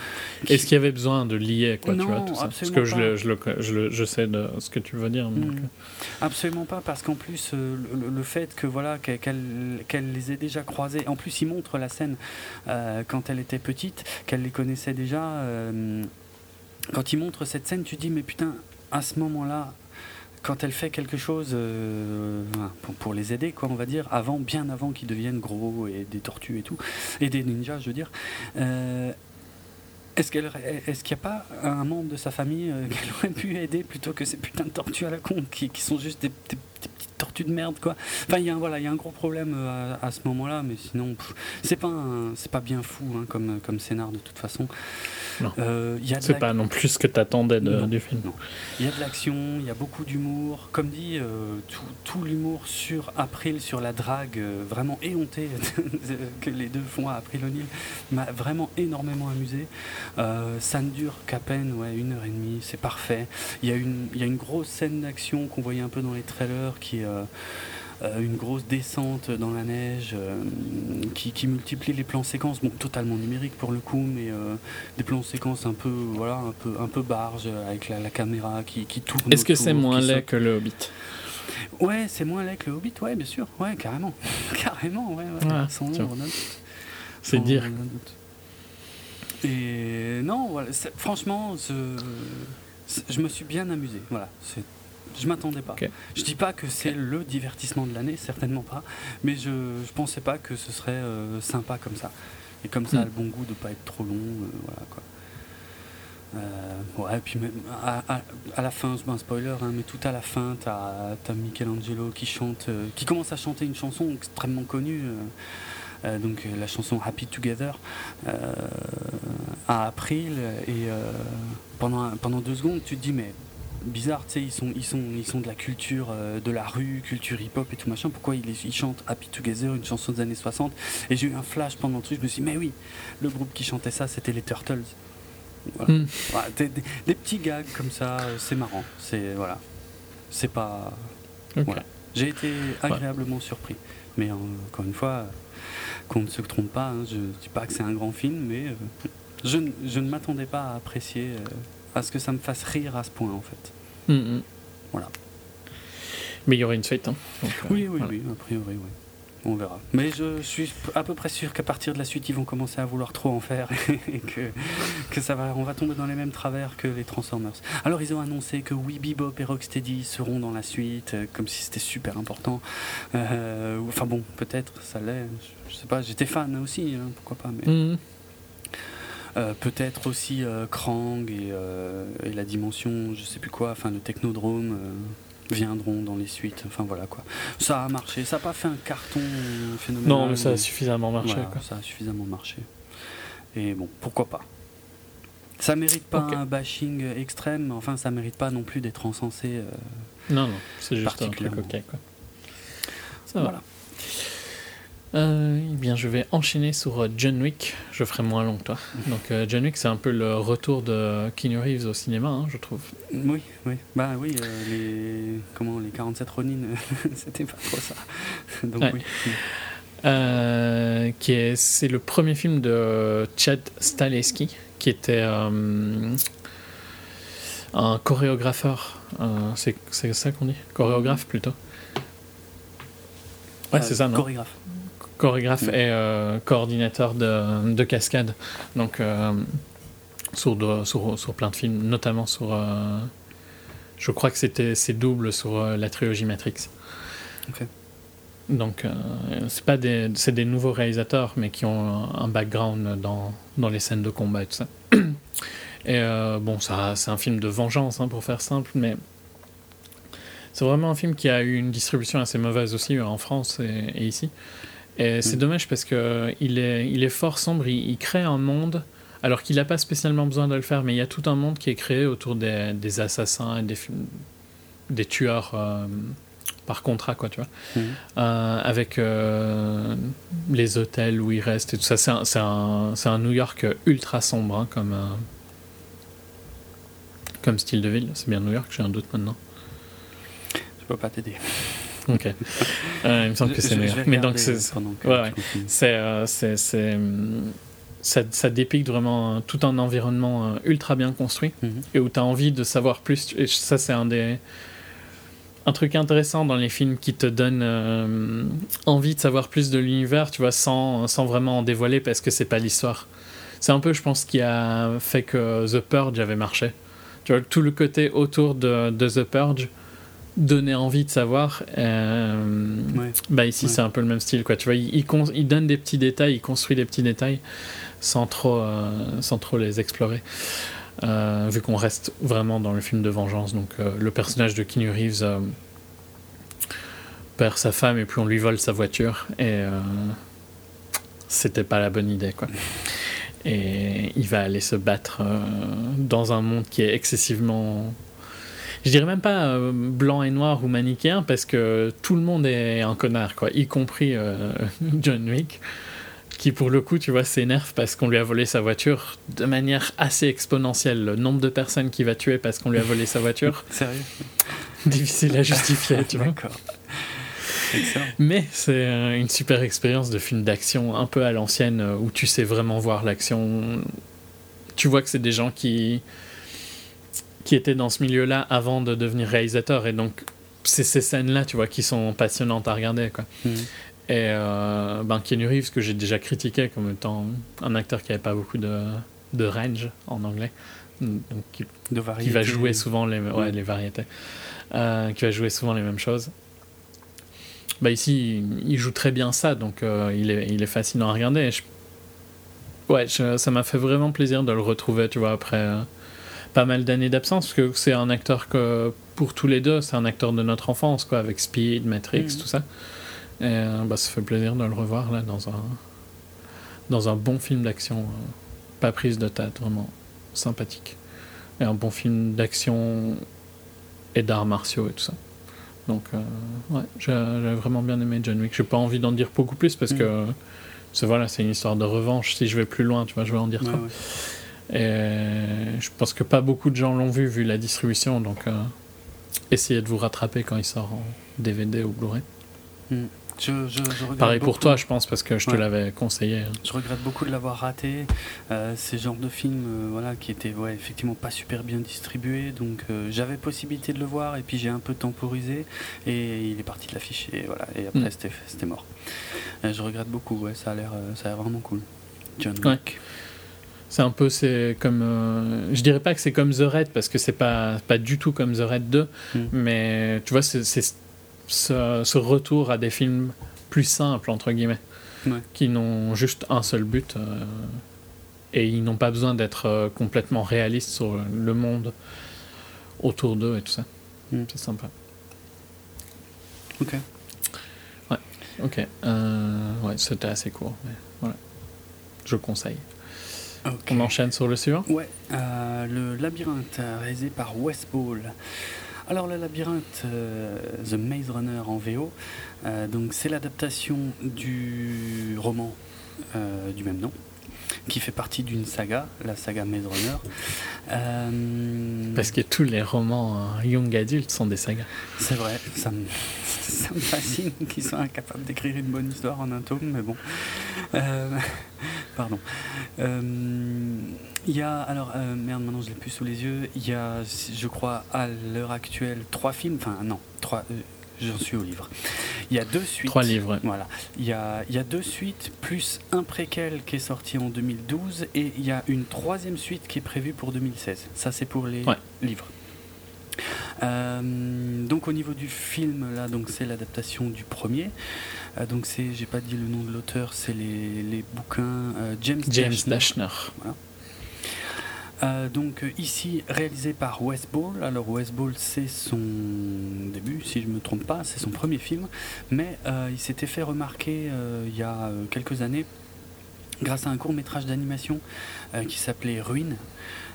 Est-ce qu'il y avait besoin de lier quoi, tu vois, tout ça? Parce que je, le, je, le, je, sais de ce que tu veux dire. Hmm. Absolument pas, parce qu'en plus le, fait que voilà qu'elle les ait déjà croisés. En plus, il montre la euh, quand elle était petite, qu'elle les connaissait déjà. Euh, quand il montre cette scène, tu dis mais putain, à ce moment-là, quand elle fait quelque chose euh, pour, les aider, quoi, on va dire, avant, bien avant qu'ils deviennent gros et des tortues et tout, et des ninjas, je veux dire. Est-ce qu'il est n'y a pas un membre de sa famille qu'elle aurait pu aider plutôt que ces putains de tortues à la con qui, sont juste des, tortue de merde quoi. Enfin il y a voilà il y a un gros problème euh, à, ce moment-là, mais sinon c'est pas c'est pas bien fou hein, comme comme scénar de toute façon. Euh, c'est pas non plus ce que t'attendais du film. Il y a de l'action, il y a beaucoup d'humour. Comme dit, euh, tout, tout l'humour sur April, sur la drague, vraiment éhonté que les deux font à April O'Neil, m'a vraiment énormément amusé. ça ne dure qu'à peine ouais, une heure et demie, c'est parfait. Il y, a une, il y a une grosse scène d'action qu'on voyait un peu dans les trailers qui euh, euh, une grosse descente dans la neige euh, qui, multiplie les plans séquences, bon totalement numérique pour le coup, mais des plans séquences un peu voilà un peu un peu barge avec la, caméra qui, qui tourne. Est-ce que c'est moins laid que le Hobbit? Ouais, c'est moins laid que le Hobbit, ouais, bien sûr, ouais, carrément, carrément, ouais, ouais C'est dire. Et non, voilà, franchement, je me suis bien amusé. Voilà, c'est je m'attendais pas. Je dis pas que c'est le divertissement de l'année, certainement pas, mais je, je pensais pas que ce serait euh, sympa comme ça. Et comme ça, hmm. le bon goût de pas être trop long, euh, voilà quoi. Euh, ouais, puis même à, à, la fin, un spoiler, hein, mais tout à la fin, t'as as Michelangelo qui chante, euh, qui commence à chanter une chanson extrêmement connue. Euh, donc la chanson Happy Together à April et pendant, pendant deux secondes tu te dis mais bizarre, tu sais, ils sont, ils, sont, ils sont de la culture de la rue, culture hip-hop et tout machin. Pourquoi ils, ils, chantent Happy Together, une chanson des années 60 Et j'ai eu un flash pendant le truc, je me suis dit, mais oui, le groupe qui chantait ça, c'était les Turtles. Hmm. des, petits gags comme ça, c'est marrant. C'est voilà, c'est pas. J'ai été agréablement surpris. Mais encore une fois, qu'on ne se trompe pas. Hein, je ne dis pas que c'est un grand film, mais euh, je, je, ne m'attendais pas à apprécier, euh, à ce que ça me fasse rire à ce point en fait. Hmm, hmm. Voilà. Mais il y aurait une suite. Hein, oui, oui, oui, a priori, oui. On verra. Mais je suis à peu près sûr qu'à partir de la suite, ils vont commencer à vouloir trop en faire et que, que ça va, on va tomber dans les mêmes travers que les Transformers. Alors, ils ont annoncé que Oui Bebop et Rocksteady seront dans la suite, euh, comme si c'était super important. Euh, enfin bon, peut-être, ça l'est. Je, sais pas, j'étais fan aussi, hein, pourquoi pas. Mais... Mhm. Euh, peut-être aussi Krang et, et, la dimension, je sais plus quoi, enfin le Technodrome viendront dans les suites. Enfin voilà quoi. Ça a marché. Ça n'a pas fait un carton phénoménal. Non, mais ça a suffisamment marché. Ça a suffisamment marché. Et bon, pourquoi pas. Ça mérite pas un bashing extrême. Enfin, ça mérite pas non plus d'être encensé. Euh, non, non, c'est juste un truc ok quoi. Ça voilà. Euh, eh bien, je vais enchaîner sur euh, John Wick. Je ferai moins long que toi. Donc, euh, John Wick, c'est un peu le retour de Keanu Reeves au cinéma, hein, je trouve. Oui, oui. Bah oui, les comment les 47 Ronin, c'était pas trop ça. Donc oui. qui est, c'est le premier film de Chad Stahelski, qui était un chorégrapheur. c'est, c'est ça qu'on dit? Chorégraphe plutôt. Ouais, c'est ça, non? Chorégraphe chorégraphe et euh, coordinateur de, de, cascade. Donc, euh, sur, sur, sur, plein de films, notamment sur. Euh, je crois que c'était c'est double sur la trilogie Matrix. Donc, c'est pas des, c'est des nouveaux réalisateurs, mais qui ont un background dans, dans les scènes de combat et tout ça. Et bon, ça, c'est un film de vengeance, hein, pour faire simple, mais c'est vraiment un film qui a eu une distribution assez mauvaise aussi en France et ici. Et c'est mm. dommage parce que il est, il est fort sombre, il, crée un monde, alors qu'il n'a pas spécialement besoin de le faire, mais il y a tout un monde qui est créé autour des, des assassins et des, des tueurs euh, par contrat, quoi, tu vois. Mm. Euh, avec euh, les hôtels où ils restent et tout ça. C'est un, un, un, New York ultra sombre, hein, comme, comme style de ville. C'est bien New York, j'ai un doute maintenant. Je peux pas t'aider. Ok. Euh, il me semble que c'est meilleur. Mais donc, c'est. Ouais, euh, c'est. Ça, ça, dépique vraiment tout un environnement euh, ultra bien construit mhm. et où tu as envie de savoir plus. Et ça, c'est un des. Un truc intéressant dans les films qui te donne envie de savoir plus de l'univers, tu vois, sans, sans vraiment en dévoiler parce que c'est pas l'histoire. C'est un peu, je pense, qui a fait que The Purge avait marché. Tu vois, tout le côté autour de, de The Purge donner envie de savoir. Euh, bah ici, c'est un peu le même style. Quoi. Tu vois, il, il, donne des petits détails, il construit des petits détails sans trop, euh, sans trop les explorer. Euh, vu qu'on reste vraiment dans le film de vengeance. Donc, le personnage de Keanu Reeves perd sa femme et puis on lui vole sa voiture. Et c'était pas la bonne idée. Quoi. Et il va aller se battre dans un monde qui est excessivement je dirais même pas euh, blanc et noir ou manichéen parce que tout le monde est un connard, quoi, y compris euh, John Wick, qui pour le coup, tu vois, s'énerve parce qu'on lui a volé sa voiture de manière assez exponentielle. Le nombre de personnes qu'il va tuer parce qu'on lui a volé sa voiture. Sérieux? Difficile à justifier, tu vois. Mais c'est euh, une super expérience de film d'action un peu à l'ancienne où tu sais vraiment voir l'action. Tu vois que c'est des gens qui qui était dans ce milieu-là avant de devenir réalisateur. Et donc, c'est ces scènes-là, tu vois, qui sont passionnantes à regarder, quoi. Mhm. Et euh, ben, Keanu Reeves, que j'ai déjà critiqué comme étant un acteur qui n'avait pas beaucoup de, de range en anglais, donc qui, qui va jouer souvent les, ouais, les variétés, euh, qui va jouer souvent les mêmes choses. Bah ici, il, joue très bien ça, donc euh, il, est, il est fascinant à regarder. ouais, ça m'a fait vraiment plaisir de le retrouver, tu vois, après, pas mal d'années d'absence, parce que c'est un acteur que, pour tous les deux, c'est un acteur de notre enfance, quoi, avec Speed, Matrix, mm. tout ça. Et euh, bah, ça fait plaisir de le revoir là dans un, dans un bon film d'action, pas prise de tête, vraiment sympathique. Et un bon film d'action et d'arts martiaux et tout ça. Donc, ouais, j'ai vraiment bien aimé John Wick. J'ai pas envie d'en dire beaucoup plus parce mm. que c'est voilà, c'est une histoire de revanche. Si je vais plus loin, tu vois, je vais en dire trop. Et je pense que pas beaucoup de gens l'ont vu, vu la distribution. Donc, euh, essayez de vous rattraper quand il sort en DVD ou Blu-ray. Hmm. Pareil pour toi, je pense, parce que je te l'avais conseillé. Je regrette beaucoup de l'avoir raté. Euh, ces genres de films, euh, voilà, qui étaient ouais, effectivement pas super bien distribués. Donc euh, j'avais possibilité de le voir et puis j'ai un peu temporisé et il est parti de l'affiche et voilà. Et après mm. c'était mort. je regrette beaucoup. Ouais, ça a l'air, vraiment cool. John Wick. C'est un peu, c'est comme. je dirais pas que c'est comme The Red parce que c'est pas, pas du tout comme The Red 2, mm. mais tu vois, c'est ce, retour à des films plus simples, entre guillemets, qui n'ont juste un seul but. Euh, et ils n'ont pas besoin d'être euh, complètement réalistes sur le monde autour d'eux et tout ça. Hmm. C'est sympa. Ok. Ouais, ok. Euh, ouais, c'était assez court, mais voilà. Je conseille. On enchaîne sur le suivant Ouais, le labyrinthe réalisé par West Ball. Alors le labyrinthe, euh, The Maze Runner en VO, euh, donc c'est l'adaptation du roman euh, du même nom qui fait partie d'une saga, la saga Maze Runner. Parce que tous les romans young adultes sont des sagas. C'est vrai, ça me, ça me fascine qu'ils soient incapables d'écrire une bonne histoire en un tome, mais bon. pardon. Il y a, alors, euh, merde, maintenant je l'ai plus sous les yeux. Il y a, je crois, à l'heure actuelle, trois films. Enfin, non, trois. Euh, j'en suis au livre. Il y a deux suites. Trois livres. Voilà. Il y, a, il y a deux suites, plus un préquel qui est sorti en 2012, et il y a une troisième suite qui est prévue pour 2016. Ça, c'est pour les livres. Euh, donc au niveau du film là, donc c'est l'adaptation du premier. donc c'est, j'ai pas dit le nom de l'auteur, c'est les, les bouquins James, James Dashner. Voilà. Euh, donc euh, ici réalisé par Wes Ball. Alors Wes Ball c'est son début, si je ne me trompe pas, c'est son premier film, mais euh, il s'était fait remarquer il y a quelques années grâce à un court métrage d'animation qui s'appelait Ruine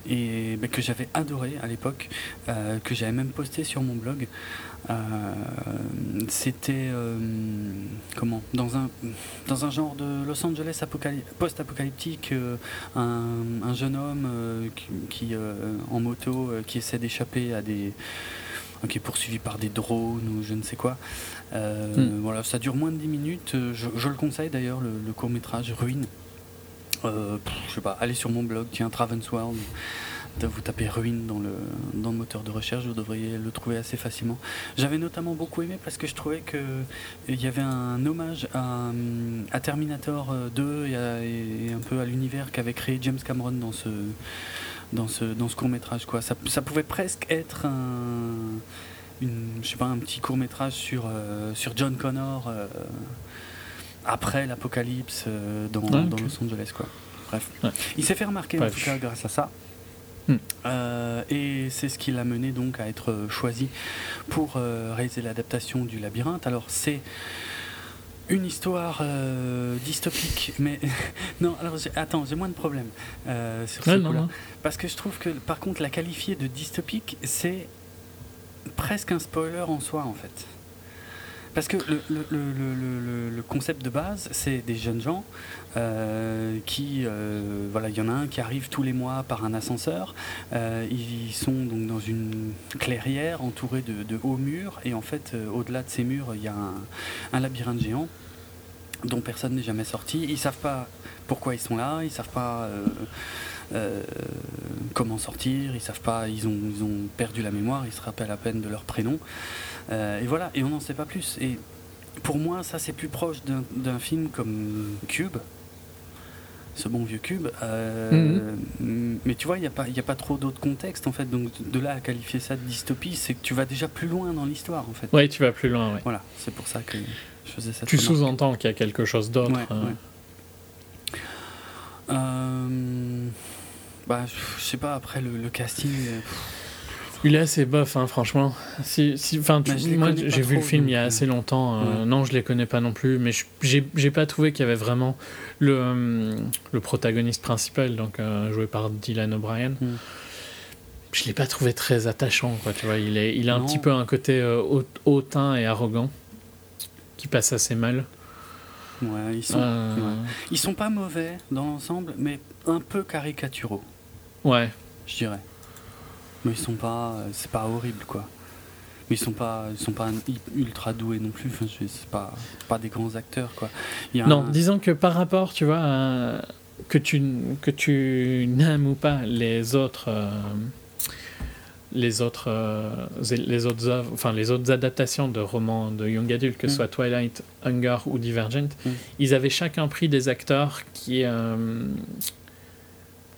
et que j'avais adoré à l'époque, que j'avais même posté sur mon blog. Euh, c'était euh, comment dans un dans un genre de Los Angeles post-apocalyptique, euh, un, jeune homme qui, en moto qui essaie d'échapper à des qui est poursuivi par des drones ou je ne sais quoi. Hmm. Voilà, ça dure moins de 10 minutes. Je, le conseille d'ailleurs, le, court métrage Ruine. Je sais pas, allez sur mon blog, tiens, World vous tapez ruine dans le, dans le moteur de recherche, vous devriez le trouver assez facilement. J'avais notamment beaucoup aimé parce que je trouvais qu'il y avait un hommage à, Terminator 2 euh, et, un peu à l'univers qu'avait créé James Cameron dans ce, dans ce, dans ce court métrage. Quoi. Ça, pouvait presque être un, je sais pas, un petit court métrage sur, euh, sur John Connor euh, après l'apocalypse dans, dans, Los Angeles. Quoi. Bref, il s'est fait remarquer en tout cas grâce à ça. Hmm. Euh, et c'est ce qui l'a mené donc à être choisi pour euh, réaliser l'adaptation du labyrinthe. Alors c'est une histoire euh, dystopique, mais non. Alors attends, j'ai moins de problèmes sur ce coup-là, parce que je trouve que par contre la qualifier de dystopique, c'est presque un spoiler en soi en fait. Parce que le, concept de base, c'est des jeunes gens euh, qui, euh, voilà, il y en a un qui arrive tous les mois par un ascenseur. Euh, ils sont donc dans une clairière entourée de, hauts murs, et en fait, au-delà de ces murs, il y a un, un labyrinthe géant dont personne n'est jamais sorti. Ils savent pas pourquoi ils sont là, ils savent pas. comment sortir, ils savent pas, ils ont, ils ont perdu la mémoire, ils se rappellent à peine de leur prénom. Euh, et voilà, et on n'en sait pas plus. Et pour moi, ça c'est plus proche d'un film comme Cube, ce bon vieux Cube. Euh, mhm. Mais tu vois, il n'y a, pas, a pas trop d'autres contextes en fait. Donc de là à qualifier ça de dystopie, c'est que tu vas déjà plus loin dans l'histoire en fait. Oui, tu vas plus loin, ouais. Voilà, c'est pour ça que je faisais ça. Tu sous-entends qu'il y a quelque chose d'autre. Ouais, euh. Bah, je sais pas, après le, casting. Il est assez bof, hein, franchement. Si, si, bah, moi, j'ai vu le film il y a assez longtemps. Euh, non, je les connais pas non plus, mais j'ai pas trouvé qu'il y avait vraiment le, euh, le protagoniste principal, donc euh, joué par Dylan O'Brien. Mm. Je l'ai pas trouvé très attachant, quoi. Tu vois, il est, il a un petit peu un côté hautain et arrogant qui passe assez mal. Ouais, ils sont, ils sont pas mauvais dans l'ensemble, mais un peu caricaturaux. Ouais. Je dirais. Mais ils sont pas. C'est pas horrible, quoi. Mais ils sont pas, ils sont pas ultra doués non plus. Enfin, c'est pas, pas des grands acteurs, quoi. non, disons que par rapport, tu vois, que tu, que tu n'aimes ou pas les autres. Euh, les autres, euh, les autres enfin les autres adaptations de romans de young adult, que ce mm. soit Twilight, Hunger ou Divergent, mm. ils avaient chacun pris des acteurs qui euh,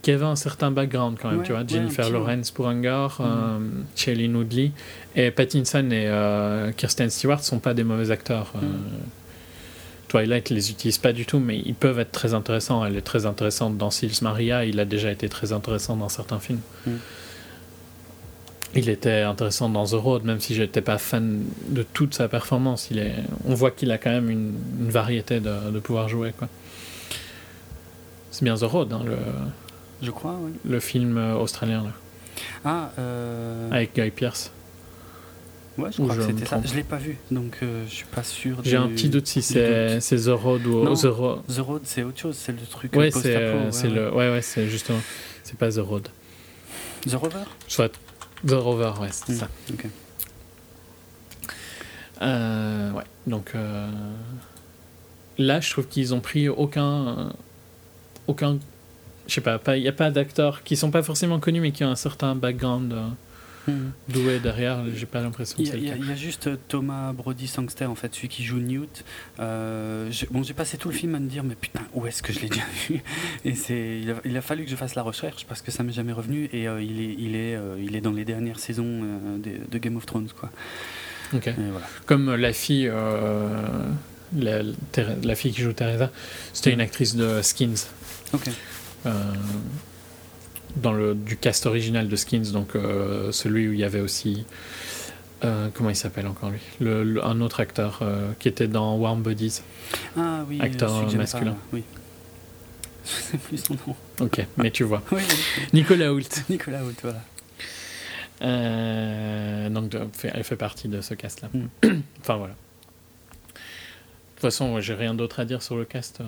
qui avait un certain background quand même, tu vois. Jennifer Lawrence pour Hunger, mm. euh, Shailene Woodley et Pattinson et euh, Kirsten Stewart sont pas des mauvais acteurs. Euh, mm. Twilight les utilise pas du tout, mais ils peuvent être très intéressants. Elle est très intéressante dans Sils Maria, il a déjà été très intéressant dans certains films. Mm. Il était intéressant dans The Road, même si je n'étais pas fan de toute sa performance. Il est... On voit qu'il a quand même une, variété de, de, pouvoir jouer. Quoi. C'est bien The Road, hein, le, je crois, oui. Le film euh, australien, là. Ah, euh... Avec Guy Pierce. Ouais, je crois que c'était ça. Je l'ai pas vu, donc euh, je suis pas sûr. J'ai un petit doute si c'est The Road ou non, The Road. The Road, c'est autre chose, c'est le truc. Ouais, c'est euh, ouais, le, ouais, ouais, c'est justement, c'est pas The Road. The Rover? Soit The Rover, ouais, c'est hmm, ça. Ok. Euh, ouais, donc là, je trouve qu'ils ont pris aucun, aucun je sais pas, il n'y a pas d'acteurs qui sont pas forcément connus mais qui ont un certain background euh, hmm. doué derrière, j'ai pas l'impression Il y, a juste Thomas Brody Sangster, en fait, celui qui joue Newt. Euh, bon, j'ai passé tout le film à me dire, mais putain, où est-ce que je l'ai déjà vu? Et c'est, il a, fallu que je fasse la recherche parce que ça m'est jamais revenu et euh, il, est, il, est, il est dans les dernières saisons de, Game of Thrones, quoi. Ok. Comme la fille. La, la, fille qui joue Teresa, c'était une actrice de Skins. Ok. Euh, dans le, du cast original de Skins, donc euh, celui où il y avait aussi. Euh, comment il s'appelle encore lui? Le, Un autre acteur qui était dans Warm Bodies. Ah oui, acteur masculin. oui. Je sais plus son nom. Ok, mais tu vois. Nicolas Hoult. Nicolas Hoult, voilà. donc, elle fait partie de ce cast-là. Mm. enfin, voilà. De toute façon, j'ai rien d'autre à dire sur le cast.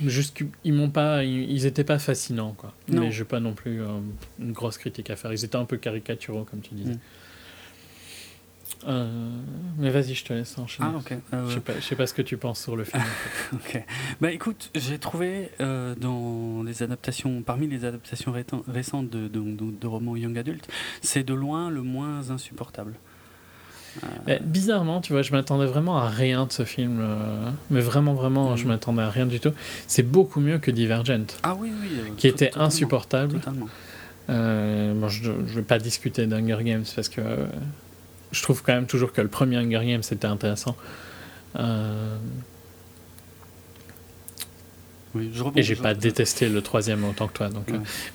Juste qu'ils m'ont pas, ils étaient pas fascinants quoi. Non. Mais j'ai pas non plus euh, une grosse critique à faire. Ils étaient un peu caricaturaux comme tu disais. Mm. Euh, mais vas-y, je te laisse enchaîner. Ah. Euh, je, sais pas, je sais pas ce que tu penses sur le film. ok. Bah écoute, j'ai trouvé dans les adaptations, parmi les adaptations récentes de, de, de romans young adult, c'est de loin le moins insupportable. Euh, bizarrement, tu vois, je m'attendais vraiment à rien de ce film. Euh, mais vraiment, vraiment, je mm. m'attendais à rien du tout. C'est beaucoup mieux que Divergent. Ah oui, oui. Euh, qui était insupportable. Totalement. bon, je ne vais pas discuter d'Hunger Games parce que je trouve quand même toujours que le premier Hunger Games était intéressant. Oui, je et j'ai pas détesté le troisième autant que toi. Donc,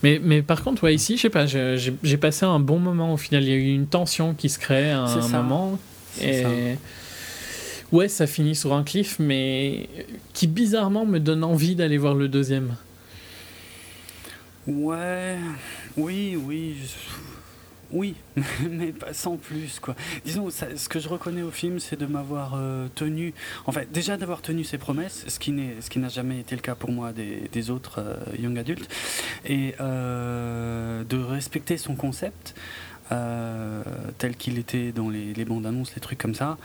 mais, mais par contre, ouais, ici, je sais pas, j'ai passé un bon moment au final. Il y a eu une tension qui se crée à un moment. Et ouais, ça finit sur un cliff, mais qui bizarrement me donne envie d'aller voir le deuxième. Ouais, oui, oui. Oui, mais pas sans plus quoi. Disons, ce que je reconnais au film, c'est de m'avoir euh, tenu, en fait, déjà d'avoir tenu ses promesses, ce qui n'est, ce qui n'a jamais été le cas pour moi des, autres euh, young adultes, et euh, de respecter son concept. Euh, tel qu'il était dans les, bandes annonces, les trucs comme ça.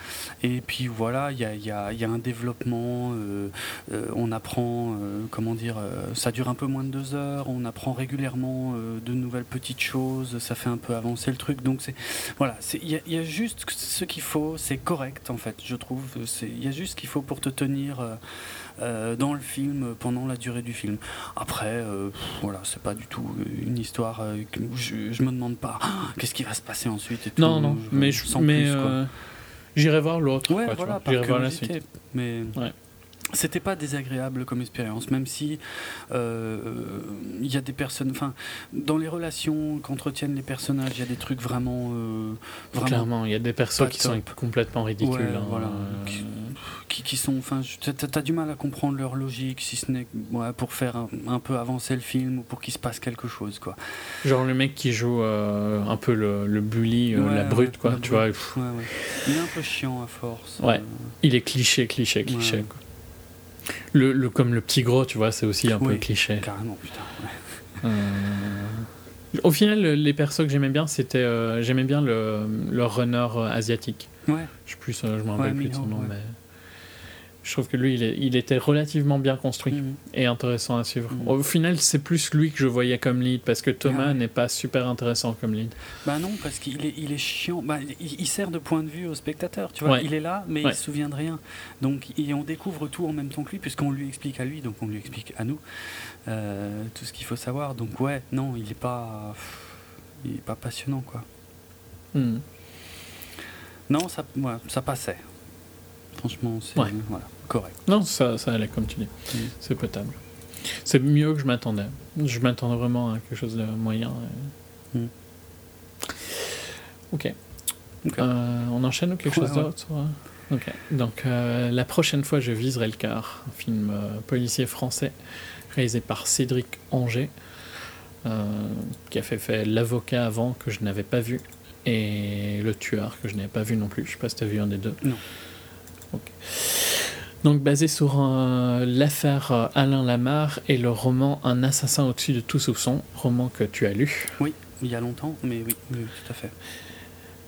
Et puis voilà, il y a, y, a, y a, un développement, euh, euh, on apprend, comment dire, ça dure un peu moins de deux heures, on apprend régulièrement de nouvelles petites choses, ça fait un peu avancer le truc. Donc c'est voilà, il y, y, a juste ce qu'il faut, c'est correct en fait, je trouve. Il y a juste ce qu'il faut pour te tenir. Euh, dans le film pendant la durée du film. Après, euh, voilà, c'est pas du tout une histoire euh, je, je, me demande pas ah, qu'est-ce qui va se passer ensuite. Et non, non, mais je, mais j'irai voir l'autre. Ouais, voilà, j'irai voir la suite. Mais ouais. C'était pas désagréable comme expérience, même si euh, il y a des personnes, enfin, dans les relations qu'entretiennent les personnages, il y a des trucs vraiment, euh, vraiment clairement, il y a des personnes qui sont complètement ridicules, hein, voilà, qui, qui, sont, enfin, t'as as du mal à comprendre leur logique, si ce n'est pour faire un, peu avancer le film ou pour qu'il se passe quelque chose, quoi. Genre le mec qui joue euh, un peu le, le bully, la brute, quoi, tu vois. Il est un peu chiant à force. Ouais. Il est cliché, cliché, cliché. Quoi. Le, le, comme le petit gros, tu vois, c'est aussi un peu cliché. Carrément, putain. Euh, au final, les persos que j'aimais bien, c'était. Euh, j'aimais bien le, le runner asiatique. Ouais. Je, plus, je me rappelle plus de son nom, mais je trouve que lui, il, il était relativement bien construit mhm. et intéressant à suivre. Mhm. Au final, c'est plus lui que je voyais comme lead parce que Thomas n'est pas super intéressant comme lead. Bah non, parce qu'il est, il est chiant. Bah, il, sert de point de vue au spectateur. Tu vois, il est là, mais il se souvient de rien. Donc, on découvre tout en même temps que lui, puisqu'on lui explique à lui, donc on lui explique à nous euh, tout ce qu'il faut savoir. Donc ouais, non, il est pas, il est pas passionnant quoi. Hmm. Non, ça, ça passait. Franchement, c'est voilà, correct. Non, ça, ça allait, comme tu dis. Mm. C'est potable. C'est mieux que je m'attendais. Je m'attendais vraiment à quelque chose de moyen. Mm. Ok. Euh, on enchaîne ou quelque chose d'autre Ok. Donc, euh, la prochaine fois, je viserai le quart. Un film euh, policier français réalisé par Cédric Anger, qui a fait, fait L'avocat avant, que je n'avais pas vu, et Le tueur, que je n'avais pas vu non plus. Je sais pas si tu as vu un des deux. Non. Donc basé sur l'affaire euh, Alain Lamar et le roman Un assassin au-dessus de tout soupçon, roman que tu as lu. Oui, il y a longtemps, mais oui, tout à fait.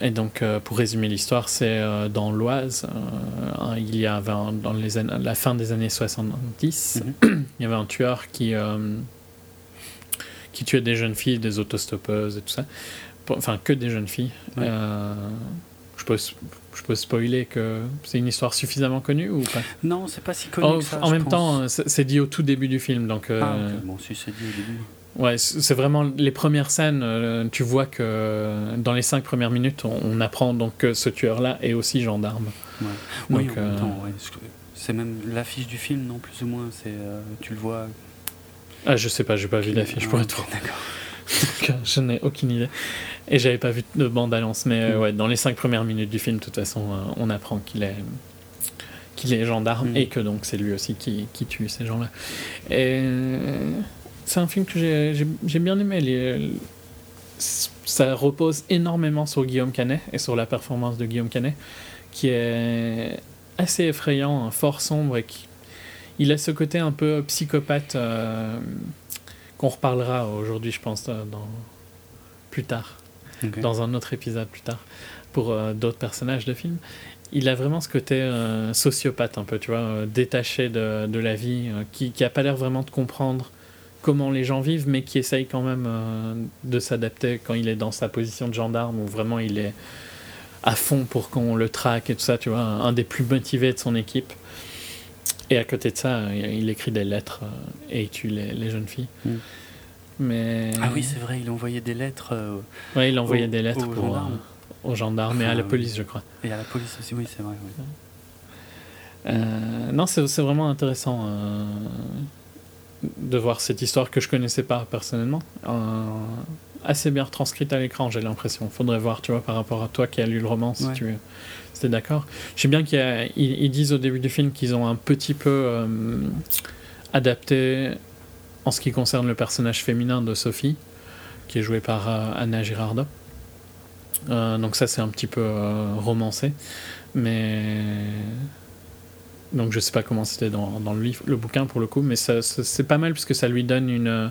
Et donc, euh, pour résumer l'histoire, c'est euh, dans l'Oise, il y avait dans les la fin des années 70, mhm. il y avait un tueur qui, qui tuait des jeunes filles, des autostoppeuses et tout ça. Enfin, que des jeunes filles. Je peux je peux spoiler que c'est une histoire suffisamment connue ou pas? Non, c'est pas si connu. Oh, que ça, en même temps, c'est dit au tout début du film, donc. Euh, ah, bon, si c'est dit au début. Ouais, c'est vraiment les premières scènes. Euh, tu vois que dans les cinq premières minutes, on, apprend donc que ce tueur-là est aussi gendarme. Ouais. oui, en même euh, temps, ouais. c'est même l'affiche du film, non Plus ou moins, c'est tu le vois. Ah, je sais pas, j'ai pas vu l'affiche ah, pour être. D'accord. Je n'ai aucune idée. Et j'avais pas vu de bande-annonce, mais euh, mm. ouais, dans les cinq premières minutes du film, de toute façon, euh, on apprend qu'il est qu'il est gendarme mm. et que donc c'est lui aussi qui, qui tue ces gens-là. Et c'est un film que j'ai bien aimé. Les, ça repose énormément sur Guillaume Canet et sur la performance de Guillaume Canet, qui est assez effrayant, fort sombre et qui il a ce côté un peu psychopathe euh, qu'on reparlera aujourd'hui, je pense, dans, plus tard dans un autre épisode plus tard, pour euh, d'autres personnages de film. Il a vraiment ce côté euh, sociopathe un peu, tu vois, euh, détaché de, de, la vie, qui, qui a pas l'air vraiment de comprendre comment les gens vivent, mais qui essaye quand même de s'adapter quand il est dans sa position de gendarme, où vraiment il est à fond pour qu'on le traque et tout ça, tu vois, un, des plus motivés de son équipe. Et à côté de ça, il écrit des lettres et il tue les, les jeunes filles. Mm. Mais... Ah oui, c'est vrai, il envoyait des lettres. Euh, oui, il envoyait des lettres aux, gendarmes. Euh, aux gendarmes et à la police, je crois. Et à la police aussi, oui, c'est vrai. Euh, non, c'est vraiment intéressant de voir cette histoire que je connaissais pas personnellement. assez bien retranscrite à l'écran, j'ai l'impression. Faudrait voir, tu vois, par rapport à toi qui as lu le roman, si tu d'accord. Sais bien qu'ils ils disent au début du film qu'ils ont un petit peu adapté en ce qui concerne le personnage féminin de Sophie, qui est joué par euh, Anna Girardot. Euh, donc ça c'est un petit peu euh, romancé, mais donc je sais pas comment c'était dans, dans, le livre, le bouquin pour le coup, mais ça, c'est pas mal puisque ça lui donne une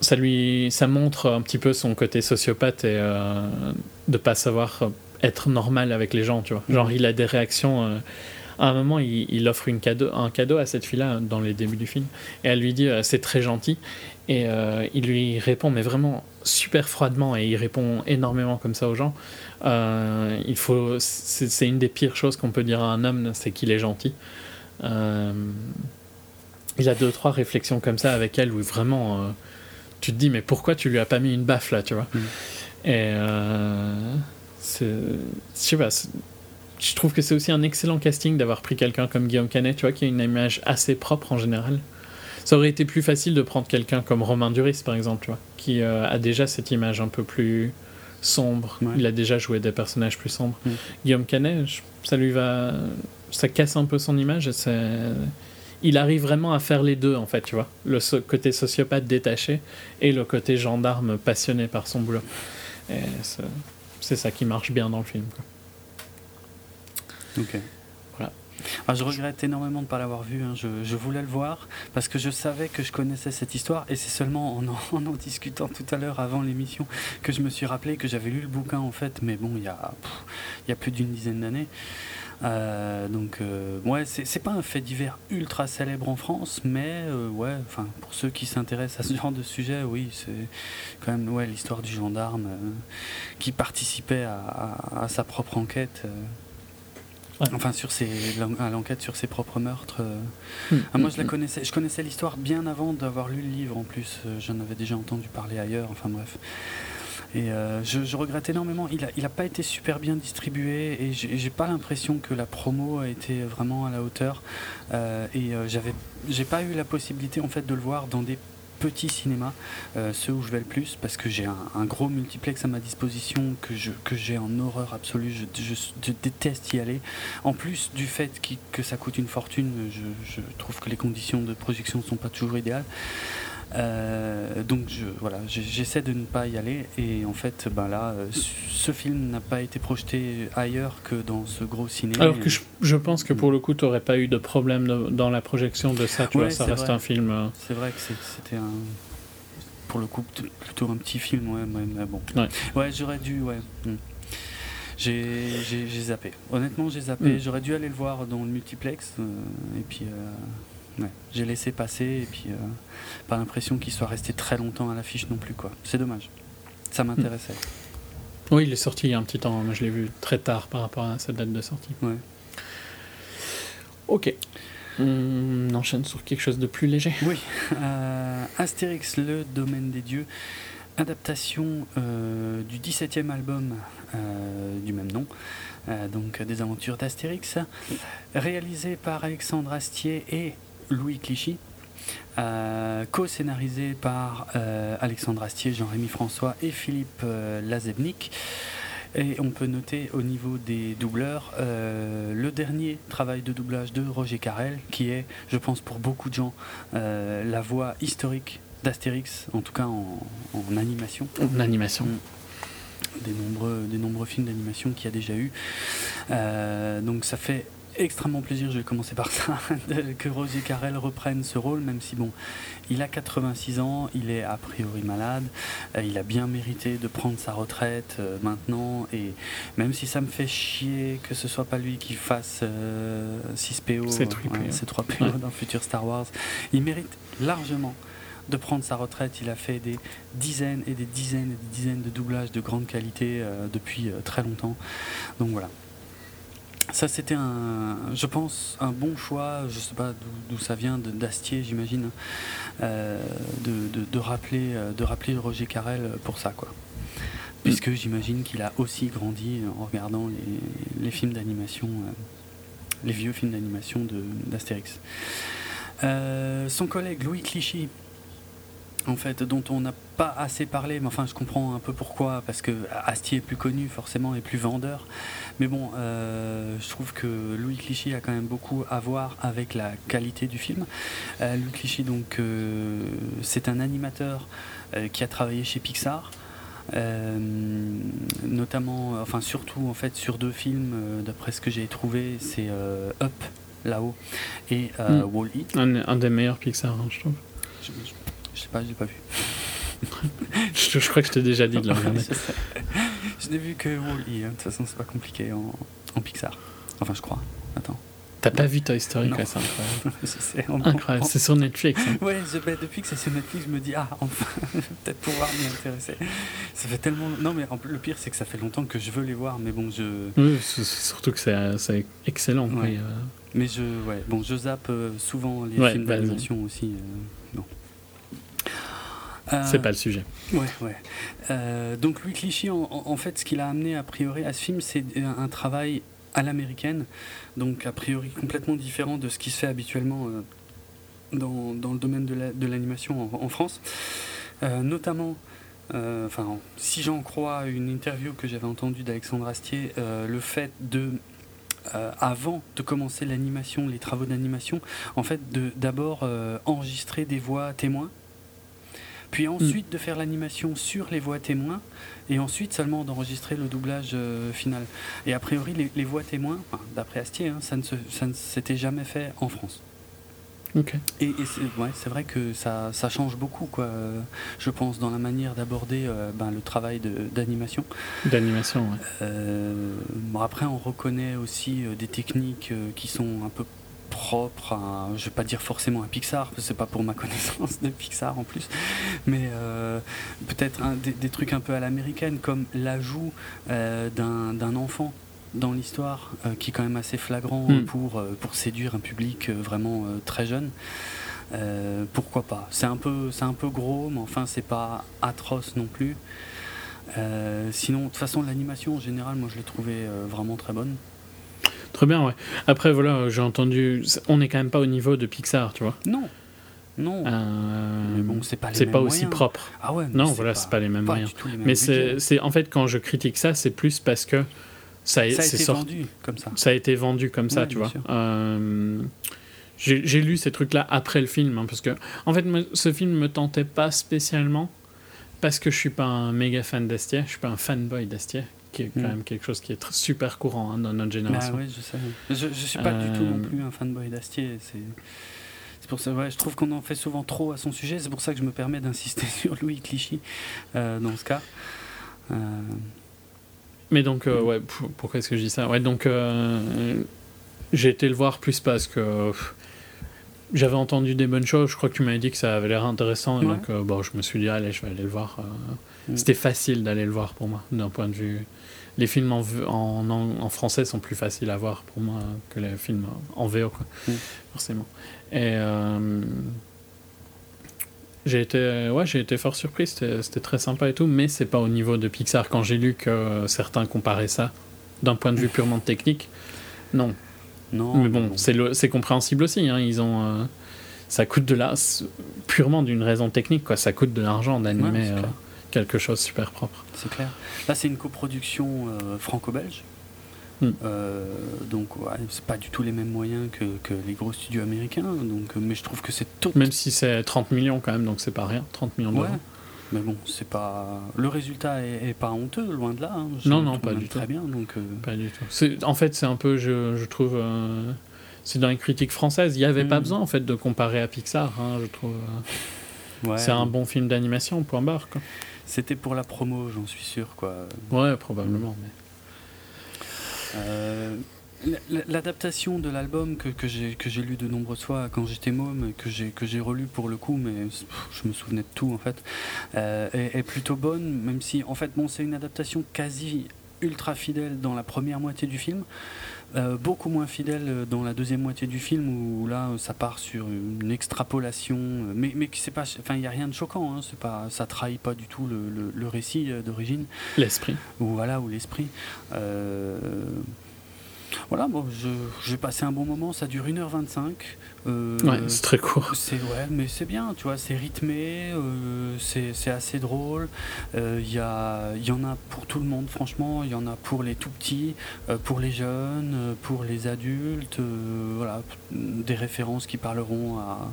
ça lui ça montre un petit peu son côté sociopathe et de pas savoir être normal avec les gens, tu vois. Genre il a des réactions à un moment, il, offre une cadeau, un cadeau à cette fille-là dans les débuts du film. Et elle lui dit euh, c'est très gentil. Et euh, il lui répond, mais vraiment super froidement. Et il répond énormément comme ça aux gens. Euh, il faut, c'est une des pires choses qu'on peut dire à un homme, c'est qu'il est gentil. il a deux trois réflexions comme ça avec elle où vraiment tu te dis, mais pourquoi tu lui as pas mis une baffe là, tu vois mm. Et je sais pas je trouve que c'est aussi un excellent casting d'avoir pris quelqu'un comme Guillaume Canet, tu vois, qui a une image assez propre en général. Ça aurait été plus facile de prendre quelqu'un comme Romain Duris, par exemple, tu vois, qui euh, a déjà cette image un peu plus sombre. Il a déjà joué des personnages plus sombres. Mm. Guillaume Canet, ça lui va. Ça casse un peu son image. Il arrive vraiment à faire les deux, en fait, tu vois. Le côté sociopathe détaché et le côté gendarme passionné par son boulot. C'est ça qui marche bien dans le film. Quoi. Ok. Voilà. Ah, je regrette énormément de ne pas l'avoir vu. Hein. Je, voulais le voir parce que je savais que je connaissais cette histoire et c'est seulement en en, en discutant tout à l'heure avant l'émission que je me suis rappelé que j'avais lu le bouquin en fait, mais bon, il y a, il y a plus d'une dizaine d'années. Euh, donc, euh, ouais, c'est pas un fait divers ultra célèbre en France, mais euh, ouais, enfin, pour ceux qui s'intéressent à ce genre de sujet, oui, c'est quand même ouais, l'histoire du gendarme qui participait à, à sa propre enquête. Enfin, sur ses, à l'enquête sur ses propres meurtres. Euh. Hmm. Ah, moi, je la hmm. connaissais. Je connaissais l'histoire bien avant d'avoir lu le livre. En plus, euh, j'en avais déjà entendu parler ailleurs. Enfin bref. Et euh, je, regrette énormément. Il n'a a pas été super bien distribué et j'ai pas l'impression que la promo a été vraiment à la hauteur. et j'avais, j'ai pas eu la possibilité en fait de le voir dans des petit cinéma, euh, ceux où je vais le plus, parce que j'ai un, gros multiplex à ma disposition que je que j'ai en horreur absolue. Je, déteste y aller. En plus du fait que ça coûte une fortune, je, trouve que les conditions de projection ne sont pas toujours idéales. Euh, donc je, voilà, j'essaie de ne pas y aller et en fait, ben là, euh, ce film n'a pas été projeté ailleurs que dans ce gros ciné. Alors que je, pense que pour le coup, tu n'aurais pas eu de problème dans la projection de ça. Tu vois, ça reste un film. Euh. C'est vrai que c'était un, pour le coup, plutôt un petit film, ouais, mais bon. Ouais, j'aurais dû, ouais. Hmm. J'ai zappé. Honnêtement, j'ai zappé. Hmm. J'aurais dû aller le voir dans le multiplex et puis. J'ai laissé passer et puis euh, pas l'impression qu'il soit resté très longtemps à l'affiche non plus. quoi. C'est dommage. Ça m'intéressait. Oui, il est sorti il y a un petit temps. Moi, je l'ai vu très tard par rapport à sa date de sortie. Ouais. Ok. On enchaîne sur quelque chose de plus léger. Oui. Euh, Astérix, le domaine des dieux. Adaptation euh, du 17e album du même nom. donc des aventures d'Astérix, réalisé par Alexandre Astier et Louis Clichy, euh, co-scénarisé par euh, Alexandre Astier, Jean-Rémy François et Philippe euh, Lazebnik. Et on peut noter au niveau des doubleurs le dernier travail de doublage de Roger Carrel, qui est, je pense pour beaucoup de gens, la voix historique d'Astérix, en tout cas en, animation. En animation. Mm. Des nombreux, des nombreux films d'animation qu'il y a déjà eu. donc ça fait extrêmement plaisir, je vais commencer par ça, que Roger Carrel reprenne ce rôle, même si bon, il a 86 ans, il est a priori malade, euh, il a bien mérité de prendre sa retraite euh, maintenant, et même si ça me fait chier que ce soit pas lui qui fasse 6PO, c'est 3 PO dans futur Star Wars, il mérite largement de prendre sa retraite. Il a fait des dizaines et des dizaines et des dizaines de doublages de grande qualité euh, depuis très longtemps. Donc voilà, ça, c'était un, je pense, un bon choix. Je sais pas d'où ça vient, d'Astier, j'imagine, euh, de, rappeler, euh, de rappeler Roger Carrel pour ça, quoi. Puisque j'imagine qu'il a aussi grandi en regardant les, films d'animation, euh, les vieux films d'animation d'Astérix. son collègue Louis Clichy, en fait, dont on n'a pas assez parlé, mais enfin je comprends un peu pourquoi, parce que Astier est plus connu forcément et plus vendeur. Mais bon, euh, je trouve que Louis Clichy a quand même beaucoup à voir avec la qualité du film. Euh, Louis Clichy, donc, euh, c'est un animateur qui a travaillé chez Pixar. notamment, enfin surtout en fait sur deux films, d'après ce que j'ai trouvé, c'est Up là-haut et mm. Wall-E. Un, des meilleurs Pixar, hein, je trouve. Je sais pas, j'ai pas vu. je, crois que je t'ai déjà dit de le regarder. je n'ai vu que Wall-E, hein. de toute façon c'est pas compliqué en, en, Pixar. Enfin je crois. Attends. T'as pas vu Toy Story c'est incroyable. incroyable, c'est sur Netflix. Hein. Ouais, bah, depuis que c'est sur Netflix, je me dis, ah, enfin, peut-être pouvoir m'y intéresser. Ça fait tellement. Non, mais le pire, c'est que ça fait longtemps que je veux les voir, mais bon, je. Oui, surtout que c'est excellent. Mais je, ouais, bon, je zappe euh, souvent les films bah, d'animation aussi. Euh, non. Euh, c'est pas le sujet. Ouais, ouais. Euh, donc Louis Clichy, en, fait, ce qu'il a amené a priori à ce film, c'est un, travail à l'américaine, donc a priori complètement différent de ce qui se fait habituellement dans, dans, le domaine de l'animation en, en, France, notamment euh, enfin, si j'en crois une interview que j'avais entendue d'Alexandre Astier, euh, le fait de euh, avant de commencer l'animation, les travaux d'animation, en fait, d'abord enregistrer des voix témoins, puis mm. ensuite de faire l'animation sur les voix témoins, et ensuite seulement d'enregistrer le doublage final. Et a priori, les, voix témoins, d'après Astier, hein, ça ne s'était jamais fait en France. Et, c'est vrai que ça, ça, change beaucoup, quoi, je pense, dans la manière d'aborder euh, ben, le travail d'animation. D'animation, oui. Euh, bon, après, on reconnaît aussi euh, des techniques qui sont un peu propres à, je vais pas dire forcément à Pixar, parce que c'est pas pour ma connaissance de Pixar en plus, mais peut-être des, des, trucs un peu à l'américaine, comme l'ajout d'un enfant dans l'histoire, euh, qui est quand même assez flagrant hmm. pour, euh, pour séduire un public euh, vraiment très jeune. pourquoi pas? C'est un peu c'est un peu gros, mais enfin c'est pas atroce non plus. sinon, de toute façon, l'animation en général, moi je l'ai trouvé vraiment très bonne. Très bien, ouais. Après, voilà, j'ai entendu. On n'est quand même pas au niveau de Pixar, tu vois. Non. Non. mais bon, c'est pas C'est pas aussi propre. Ah ouais. Non, voilà, c'est pas les mêmes moyens. mais c'est en fait quand je critique ça, c'est plus parce que ça a, été vendu comme ça. Ça a été vendu comme ça, tu vois. Euh, j'ai lu ces trucs-là après le film, hein, parce que, en fait, ce film me tentait pas spécialement, parce que je suis pas un méga fan d'Astier, je suis pas un fanboy d'Astier, qui est quand mm. même quelque chose qui est super courant hein, dans notre génération. Bah, ouais, je sais. Je, je suis pas du tout non euh, plus un fanboy d'Astier. C'est pour ça, ouais, je trouve qu'on en fait souvent trop à son sujet. C'est pour ça que je me permets d'insister sur Louis Clichy euh, dans ce cas. Mais donc, euh, ouais, pourquoi est-ce que je dis ça? Ouais, donc, euh, j'ai été le voir plus parce que j'avais entendu des bonnes choses. Je crois que tu m'avais dit que ça avait l'air intéressant. donc, euh, bon, je me suis dit, allez, je vais aller le voir. Mm. C'était facile d'aller le voir pour moi, d'un point de vue. Les films en, en, en, français sont plus faciles à voir pour moi que les films en VO, quoi, mm. forcément. Et j'ai été, ouais, j'ai été fort surpris, c'était très sympa et tout, mais c'est pas au niveau de Pixar. Quand j'ai lu que certains comparaient ça d'un point de vue purement technique, non. Non. Mais bon, c'est compréhensible aussi. Hein, ils ont, euh, ça coûte de la, purement d'une raison technique, quoi. Ça coûte de l'argent d'animer euh, quelque chose super propre. C'est clair. Là, c'est une coproduction euh, franco-belge. Hmm. Euh, donc, ouais, c'est pas du tout les mêmes moyens que, que, les gros studios américains. Donc, mais je trouve que c'est tout. Même si c'est 30 millions quand même, donc c'est pas rien, 30 millions d'euros. Mais bon, c'est pas. Le résultat est, pas honteux, loin de là. Hein. Non, non, pas du tout. Très bien, donc. Euh. Pas du tout. En fait, c'est un peu, je, je trouve. Euh, c'est dans les critiques françaises. Il n'y avait pas hmm. besoin en fait de comparer à Pixar, hein, je trouve. c'est un bon film d'animation, point barre. C'était pour la promo, j'en suis sûr, quoi. Ouais, probablement. Mais... Euh, l'adaptation de l'album que, que j'ai lu de nombreuses fois quand j'étais môme, que j'ai relu pour le coup, mais je me souvenais de tout en fait, euh, est, plutôt bonne, même si en fait bon, c'est une adaptation quasi ultra fidèle dans la première moitié du film, euh, beaucoup moins fidèle dans la deuxième moitié du film où là ça part sur une extrapolation, mais mais c'est pas, enfin il y a rien de choquant, hein, c'est pas, ça trahit pas du tout le, le, récit d'origine. L'esprit. Ou voilà ou l'esprit. Euh, voilà, bon, j'ai passé un bon moment, ça dure 1h25. Euh, ouais, c'est très court. C'est, ouais, mais c'est bien, tu vois, c'est rythmé, euh, c'est, assez drôle. Il euh, y, y en a pour tout le monde, franchement. Il y en a pour les tout petits, pour les jeunes, pour les adultes. voilà, des références qui parleront à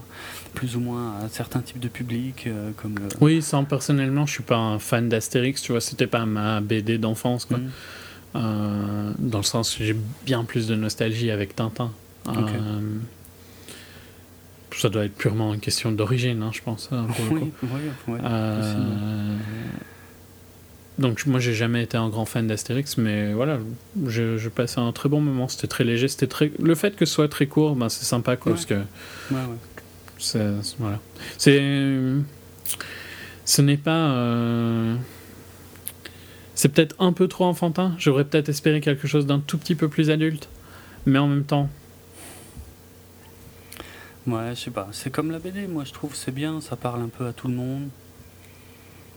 plus ou moins à certains types de publics. comme Oui, sans personnellement, je suis pas un fan d'Astérix, tu vois, c'était pas ma BD d'enfance, quoi. Mm. Euh, dans le sens j'ai bien plus de nostalgie avec Tintin. Euh, ça doit être purement une question d'origine, hein, je pense. Hein, oui, oui, euh, donc moi j'ai jamais été un grand fan d'Astérix, mais voilà, je, je, passais un très bon moment. C'était très léger, c'était très. Le fait que ce soit très court, ben, c'est sympa quoi, parce que. C'est voilà. C'est. Ce n'est pas. C'est peut-être un peu trop enfantin. J'aurais peut-être espéré quelque chose d'un tout petit peu plus adulte. Mais en même temps. Ouais, je sais pas. C'est comme la BD, moi je trouve c'est bien, ça parle un peu à tout le monde.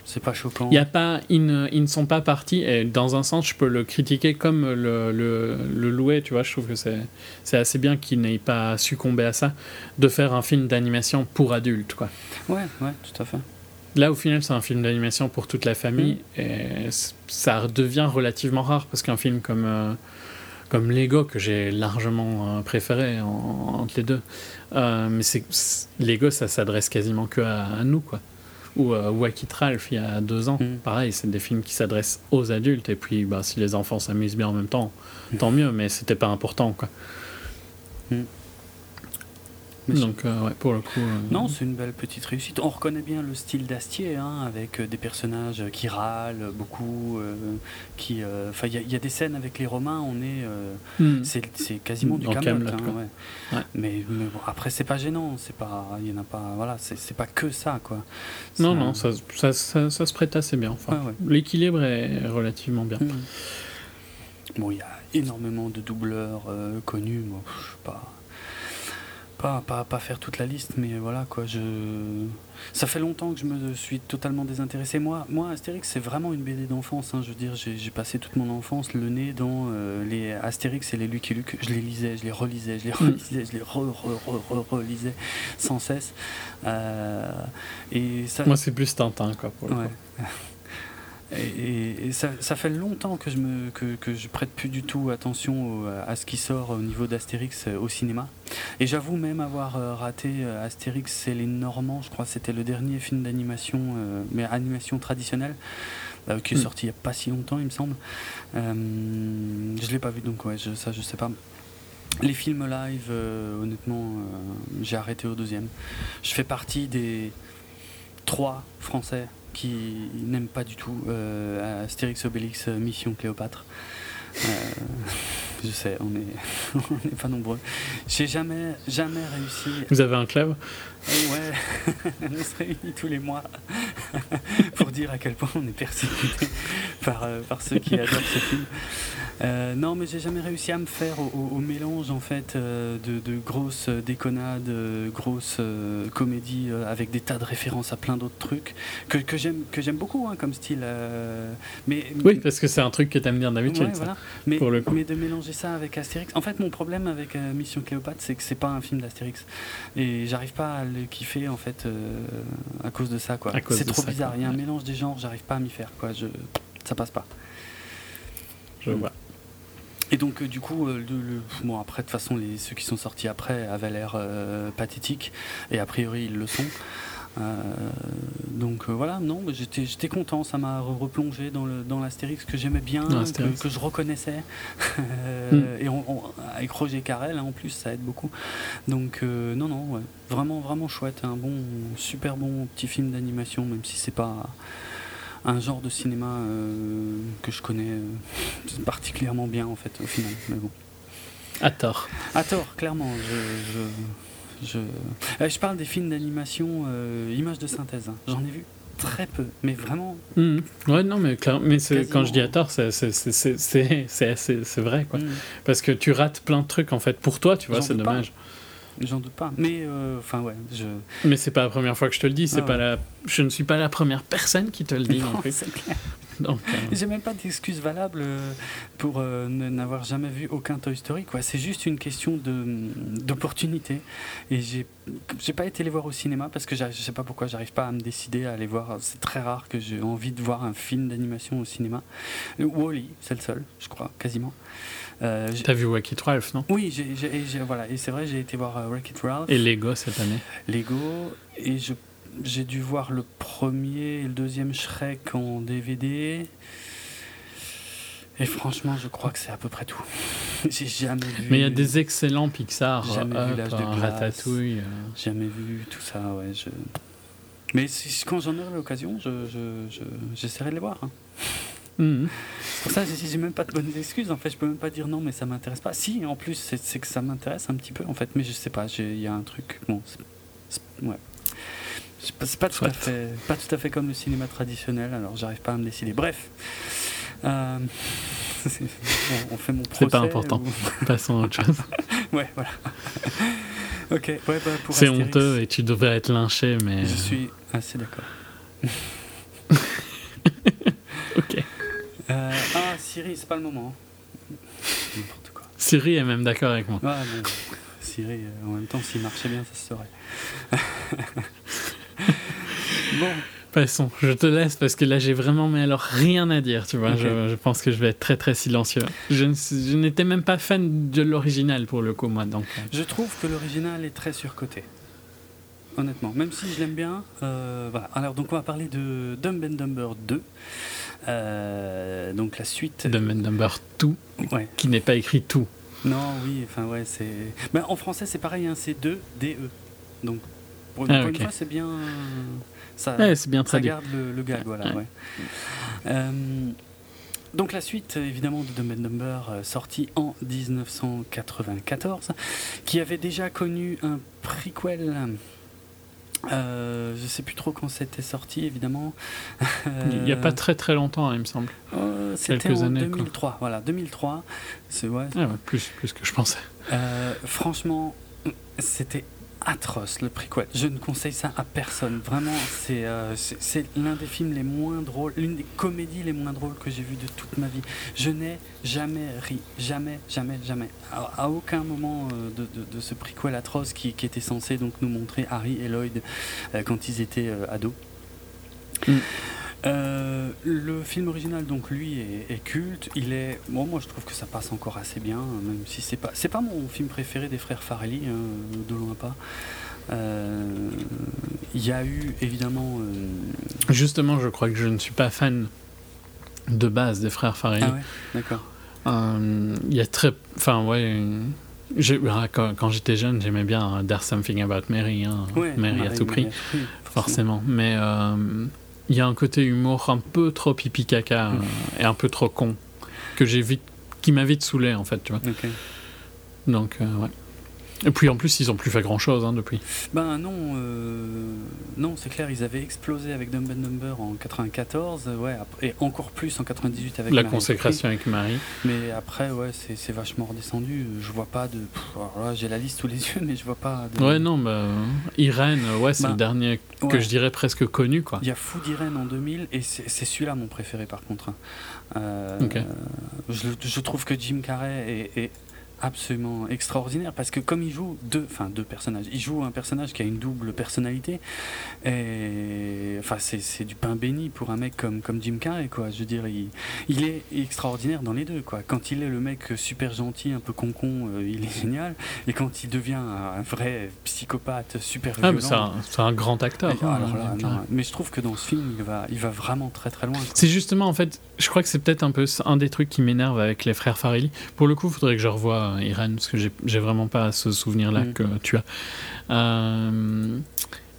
C'est pas choquant. Y a pas, ils ne, ils ne sont pas partis. Et dans un sens, je peux le critiquer comme le, le, le louer. Tu vois, je trouve que c'est, c'est assez bien qu'ils n'aient pas succombé à ça, de faire un film d'animation pour adultes, quoi. Ouais, ouais, tout à fait. Là, au final, c'est un film d'animation pour toute la famille mm. et ça devient relativement rare parce qu'un film comme, euh, comme Lego, que j'ai largement euh, préféré entre les deux, euh, mais c'est, Lego, ça s'adresse quasiment que à, nous, quoi. Ou Wacky Ralph, il y a deux ans, mm. pareil, c'est des films qui s'adressent aux adultes et puis bah, si les enfants s'amusent bien en même temps, tant mieux, mais c'était pas important, quoi. Mm. Donc, euh, ouais, pour le coup. Euh, non, c'est une belle petite réussite. On reconnaît bien le style d'Astier, hein, avec euh, des personnages qui râlent beaucoup. qui, enfin, il y, a des scènes avec les Romains, on est. Hmm. C'est quasiment du Camelot. Hein, mais, après, c'est pas gênant. C'est pas. Il y en a pas. Voilà, c'est pas que ça, quoi. Non, non, ça, ça, ça, se prête assez bien. Enfin, l'équilibre est relativement bien. Hmm. Bon, il y a énormément de doubleurs connus. Moi, je sais pas pas, pas, faire toute la liste, mais voilà quoi. Je... Ça fait longtemps que je me suis totalement désintéressé. Moi, moi Astérix, c'est vraiment une BD d'enfance. Hein. Je veux dire, j'ai passé toute mon enfance le nez dans euh, les Astérix et les Lucky Luke. Je les lisais, je les relisais, je les mm. relisais, je les re, re, relisais sans cesse. Euh, et ça... Moi, c'est plus Tintin, quoi, pour le ouais. Et, ça, ça, fait longtemps que je me que, que, je prête plus du tout attention à ce qui sort au niveau d'Astérix euh, au cinéma. Et j'avoue même avoir euh, raté euh, Astérix et les Normands, je crois que c'était le dernier film d'animation, mais animation traditionnelle, qui est mm. sorti il n'y a pas si longtemps, il me semble. je l'ai pas vu, donc ouais, je, ça je sais pas. Les films live, honnêtement, j'ai arrêté au deuxième. Je fais partie des trois Français qui n'aime pas du tout euh, Astérix Obélix euh, Mission Cléopâtre. Euh, je sais, on n'est pas nombreux. J'ai jamais, jamais réussi. Vous avez un club? Ouais, on se réunit tous les mois pour dire à quel point on est persécuté par, par ceux qui adorent ce film. Euh, non, mais j'ai jamais réussi à me faire au, mélange en fait euh, de, grosses déconnades, euh, grosses comédies avec des tas de références à plein d'autres trucs que, que j'aime que j'aime beaucoup hein, comme style. mais oui, parce que c'est un truc que t'aimes bien d'habitude. mais, mais de mélanger ça avec Astérix. En fait, mon problème avec Mission Cléopâtre, c'est que c'est pas un film d'Astérix et j'arrive pas à le kiffer en fait à cause de ça quoi. C'est trop bizarre. Il y a un mélange des genres, j'arrive pas à m'y faire quoi. Je, ça passe pas. Je vois. Et donc, euh, du coup, euh, le, bon, après, de toute façon, les, ceux qui sont sortis après avaient l'air euh, pathétiques, et a priori, ils le sont. donc voilà, non, j'étais content, ça m'a replongé dans l'Astérix dans que j'aimais bien, que, je reconnaissais. Hmm. Et on, avec Roger Carrel, hein, en plus, ça aide beaucoup. Donc non, non, ouais, vraiment, vraiment chouette, un bon, super bon petit film d'animation, même si c'est pas un genre de cinéma euh, que je connais euh, particulièrement bien en fait au final. Mais bon. À tort. À tort, clairement. Je, je, je... Euh, parle des films d'animation, images de synthèse. Hein. J'en ai vu très peu, mais vraiment. Mmh. Ouais, non, mais, mais quand je dis à tort, c'est vrai, quoi. Mmh. Parce que tu rates plein de trucs, en fait. Pour toi, tu vois, c'est dommage. J'en doute pas. Mais euh, enfin ouais, je. Mais c'est pas la première fois que je te le dis. C'est ah pas la. Je ne suis pas la première personne qui te le dit. Non, c'est clair. Donc, euh, J'ai même pas d'excuse valable euh, pour n'avoir jamais vu aucun Toy Story. Quoi. C'est juste une question de d'opportunité. Et j'ai j'ai pas été les voir au cinéma parce que je sais pas pourquoi j'arrive pas à me décider à aller voir. C'est très rare que j'ai envie de voir un film d'animation au cinéma. Wally, c'est le seul, je crois, quasiment. Euh, T'as vu Wreck-It Ralph, non? Oui, voilà, et c'est vrai, j'ai été voir euh, Wreck-It Ralph. Et Lego cette année Lego, et j'ai dû voir le premier et le deuxième Shrek en DVD. Et franchement, je crois que c'est à peu près tout. J'ai jamais vu. Mais il y a des excellents Pixar. Jamais vu l'âge de. Ratatouille. Euh. Jamais vu tout ça, ouais. Je... Mais quand j'en aurai l'occasion, j'essaierai de les voir. Hein. C'est pour ça que j'ai même pas de bonnes excuses. En fait, je peux même pas dire non, mais ça m'intéresse pas. Si, en plus, c'est que ça m'intéresse un petit peu, en fait, mais je sais pas. Il y a un truc. Bon, ouais. C'est pas, tout à fait, pas tout à fait comme le cinéma traditionnel, alors j'arrive pas à me décider. Bref. Euh, on fait mon. C'est pas important. Passons à autre chose. ouais, voilà. ok, ouais, bah, C'est honteux et tu devrais être lynché, mais. Je suis assez d'accord. Ah, Siri, c'est pas le moment. N'importe quoi. Siri est même d'accord avec moi. Ah, Siri, en même temps, s'il marchait bien, ça se saurait. bon. Passons, je te laisse parce que là j'ai vraiment mais alors rien à dire, tu vois. Je, pense que je vais être très très silencieux. Je, n'étais même pas fan de l'original pour le coup, moi. Donc. Euh. Je trouve que l'original est très surcoté. Honnêtement, même si je l'aime bien. Euh, voilà. Alors donc on va parler de Dumb and Dumber 2. Euh, donc la suite. Dumb and Dumber 2, ouais. qui n'est pas écrit tout. Non, oui, enfin ouais, c'est. Mais en français c'est pareil, hein, c'est 2 DE. Donc pour, ah, une fois c'est bien. Ça, c'est bien ça garde le, gag, voilà. Euh, donc la suite, évidemment, de Dumb Number, euh, sortie en 1994, qui avait déjà connu un prequel. Euh, je sais plus trop quand c'était sorti, évidemment. il n'y a pas très très longtemps, hein, il me semble. Euh, c'était en 2003, voilà, 2003. C'est ouais, ah plus, plus que je pensais. franchement, c'était atroce le prequel. Je ne conseille ça à personne. Vraiment, c'est euh, c'est l'un des films les moins drôles, l'une des comédies les moins drôles que j'ai vues de toute ma vie. Je n'ai jamais ri, jamais, jamais, jamais. À, aucun moment euh, de, de, ce prequel atroce qui, qui, était censé donc nous montrer Harry et Lloyd euh, quand ils étaient ados. Mm. Euh, le film original, donc lui, est, culte. Il est, bon, moi je trouve que ça passe encore assez bien, même si c'est pas, c'est pas mon film préféré des frères Farelli, hein, de loin pas. Euh, il y a eu évidemment. Euh, Justement, je crois que je ne suis pas fan de base des frères Farelli. Ah ouais, d'accord. Il y a très, enfin ouais. Ah, quand, quand j'étais jeune, j'aimais bien There's Something About Mary, hein, Mary, à tout prix, forcément. Mais il y a un côté humour un peu trop pipi caca et un peu trop con que j'ai vite qui m'a vite saoulé en fait tu vois. Donc euh, ouais et puis en plus, ils n'ont plus fait grand chose hein, depuis. Ben non, euh, non, c'est clair, ils avaient explosé avec Dumb and Number en 94, ouais, et encore plus en 98 avec la consécration avec Marie. Mais après, ouais, c'est vachement redescendu. Je vois pas de. J'ai la liste sous les yeux, mais je vois pas. De... Ouais, non, bah, Irène, ouais, c'est le ben, dernier que je dirais presque connu, quoi. Il y a Fou d'Irène en 2000, et c'est celui-là mon préféré par contre. Hein. Euh, je, je, trouve que Jim Carrey est, est absolument extraordinaire parce que comme il joue deux, enfin deux personnages, il joue un personnage qui a une double personnalité et enfin c'est du pain béni pour un mec comme, comme Jim Carrey quoi. Je veux dire, il, il est extraordinaire dans les deux quoi. Quand il est le mec super gentil, un peu concon, euh, il est génial et quand il devient un vrai psychopathe super ah, violent. c'est un, grand acteur. Hein, mais je trouve que dans ce film, il va, il va vraiment très très loin. C'est justement en fait, je crois que c'est peut-être un peu un des trucs qui m'énerve avec les frères Farrelly. Pour le coup, il faudrait que je revoie Irène, parce que j'ai vraiment pas ce souvenir-là mm. que tu as. Euh,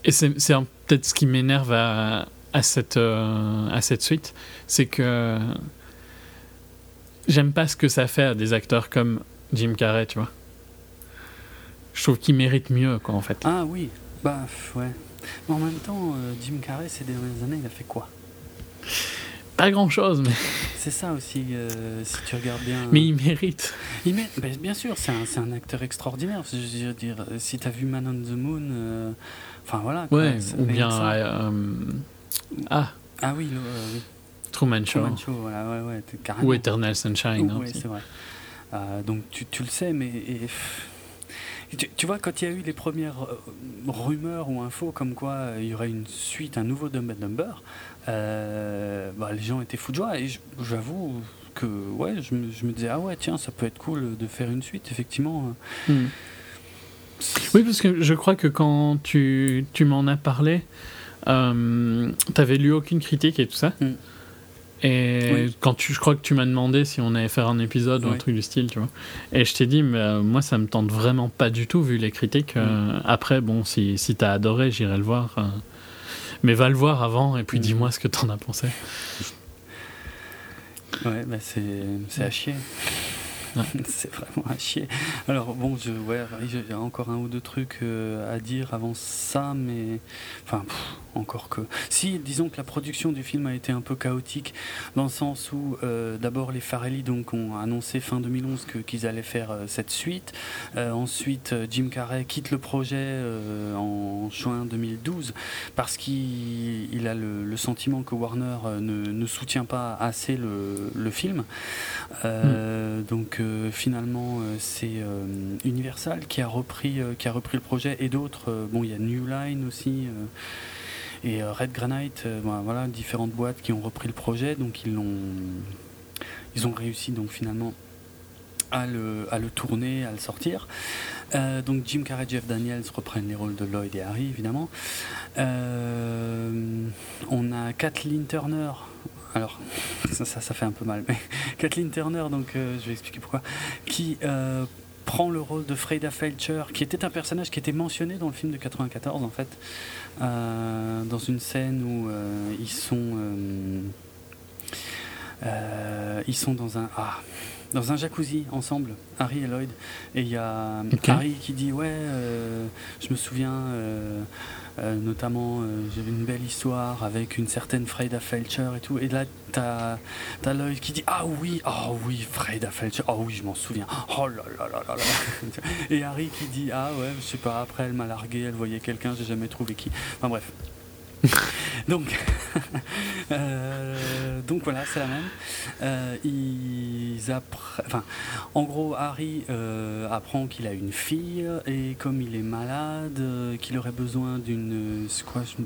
et c'est peut-être ce qui m'énerve à, à, cette, euh, à cette suite, c'est que j'aime pas ce que ça fait à des acteurs comme Jim Carrey, tu vois. Je trouve qu'il mérite mieux, quoi, en fait. Ah oui, bah ouais. Mais en même temps, euh, Jim Carrey, ces dernières années, il a fait quoi? Pas grand chose, mais. C'est ça aussi, euh, si tu regardes bien. Mais il mérite. Il mérite. Bien sûr, c'est un, un, acteur extraordinaire. Je veux dire, si tu as vu Man on the Moon, euh, enfin voilà. ouais, ou bien. Euh, ah. Ah oui, Truman Show. Truman Show, voilà, ouais, ouais, carrément. Ou Eternal Sunshine. Oui, c'est vrai. donc tu, tu, le sais, mais. Tu, vois, quand il y a eu les premières rumeurs ou infos comme quoi il y aurait une suite, un nouveau Dumb and Dumber, euh, bah, les gens étaient fous de joie. Et j'avoue que ouais, je me, je me, disais, ah ouais, tiens, ça peut être cool de faire une suite, effectivement. Hmm. Oui, parce que je crois que quand tu, tu m'en as parlé, euh, t'avais lu aucune critique et tout ça. Hmm. Et quand tu, je crois que tu m'as demandé si on allait faire un épisode ou un truc du style, tu vois. Et je t'ai dit, mais euh, moi, ça me tente vraiment pas du tout vu les critiques. Euh, hmm. après, bon, si, si t'as adoré, j'irai le voir. Mais va le voir avant et puis mm. dis-moi ce que t'en as pensé. Ouais, bah c'est à chier. c'est vraiment à chier. Alors bon, je, ouais, j'ai encore un ou deux trucs euh, à dire avant ça, mais enfin, encore que. Si, disons que la production du film a été un peu chaotique, dans le sens où euh, d'abord les Farelli donc, ont annoncé fin 2011 qu'ils allaient faire euh, cette suite. Euh, ensuite, Jim Carrey quitte le projet en juin 2012 parce qu'il a le, sentiment que Warner ne, soutient pas assez le, film. Hmm. Donc finalement, c'est Universal qui a, repris, qui a repris le projet et d'autres. bon, il y a New Line aussi. Et euh, Red Granite, euh, voilà, différentes boîtes qui ont repris le projet, donc ils l'ont, ils ont réussi donc finalement à le, à le tourner, à le sortir. Euh, donc Jim Carrey, Jeff Daniels reprennent les rôles de Lloyd et Harry, évidemment. on a Kathleen Turner. Alors, ça, ça, fait un peu mal, mais Kathleen Turner, donc je vais expliquer pourquoi, qui prend le rôle de Freda Felcher, qui était un personnage qui était mentionné dans le film de 94 en fait, dans une scène où euh, ils sont euh, ils sont dans un ah, dans un jacuzzi ensemble, Harry et Lloyd, et il y a Harry qui dit ouais, je me souviens euh, notamment, euh, j'avais une belle histoire avec une certaine Freda Felcher et tout. Et là, t'as as, Lloyd qui dit Ah oui, oh oui, Freda Felcher, oh oui, je m'en souviens. Oh là là là là là. et Harry qui dit Ah ouais, je sais pas, après elle m'a largué, elle voyait quelqu'un, j'ai jamais trouvé qui. Enfin bref. donc, euh, donc voilà, c'est la même. Euh, ils en gros, Harry euh, apprend qu'il a une fille et comme il est malade, qu'il aurait besoin d'une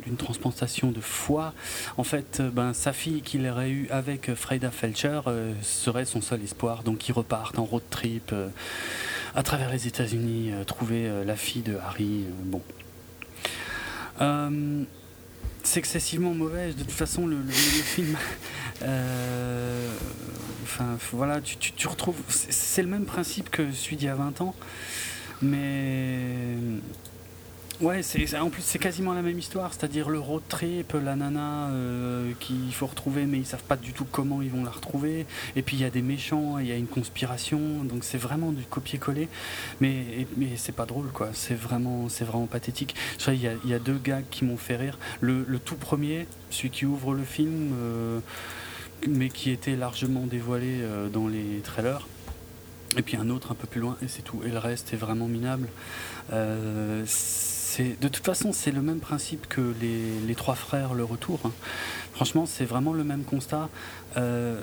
d'une transplantation de foie, en fait, ben, sa fille qu'il aurait eue avec Freda Felcher serait son seul espoir. Donc ils repartent en road trip à travers les États-Unis, trouver la fille de Harry. bon c'est excessivement mauvais. De toute façon, le, film. Euh, enfin, voilà, tu, tu retrouves. C'est le même principe que celui d'il y a 20 ans. Mais Ouais, c'est, en plus c'est quasiment la même histoire, c'est-à-dire le road trip, la nana euh, qu'il faut retrouver mais ils savent pas du tout comment ils vont la retrouver, et puis il y a des méchants, il y a une conspiration, donc c'est vraiment du copier-coller, mais, mais c'est pas drôle quoi, c'est vraiment, c'est vraiment pathétique. Il y, a, deux gags qui m'ont fait rire, le, tout premier, celui qui ouvre le film, euh, mais qui était largement dévoilé euh, dans les trailers, et puis un autre un peu plus loin, et c'est tout, et le reste est vraiment minable de toute façon, c'est le même principe que les, trois frères, le retour. Hein. Franchement, c'est vraiment le même constat. Euh,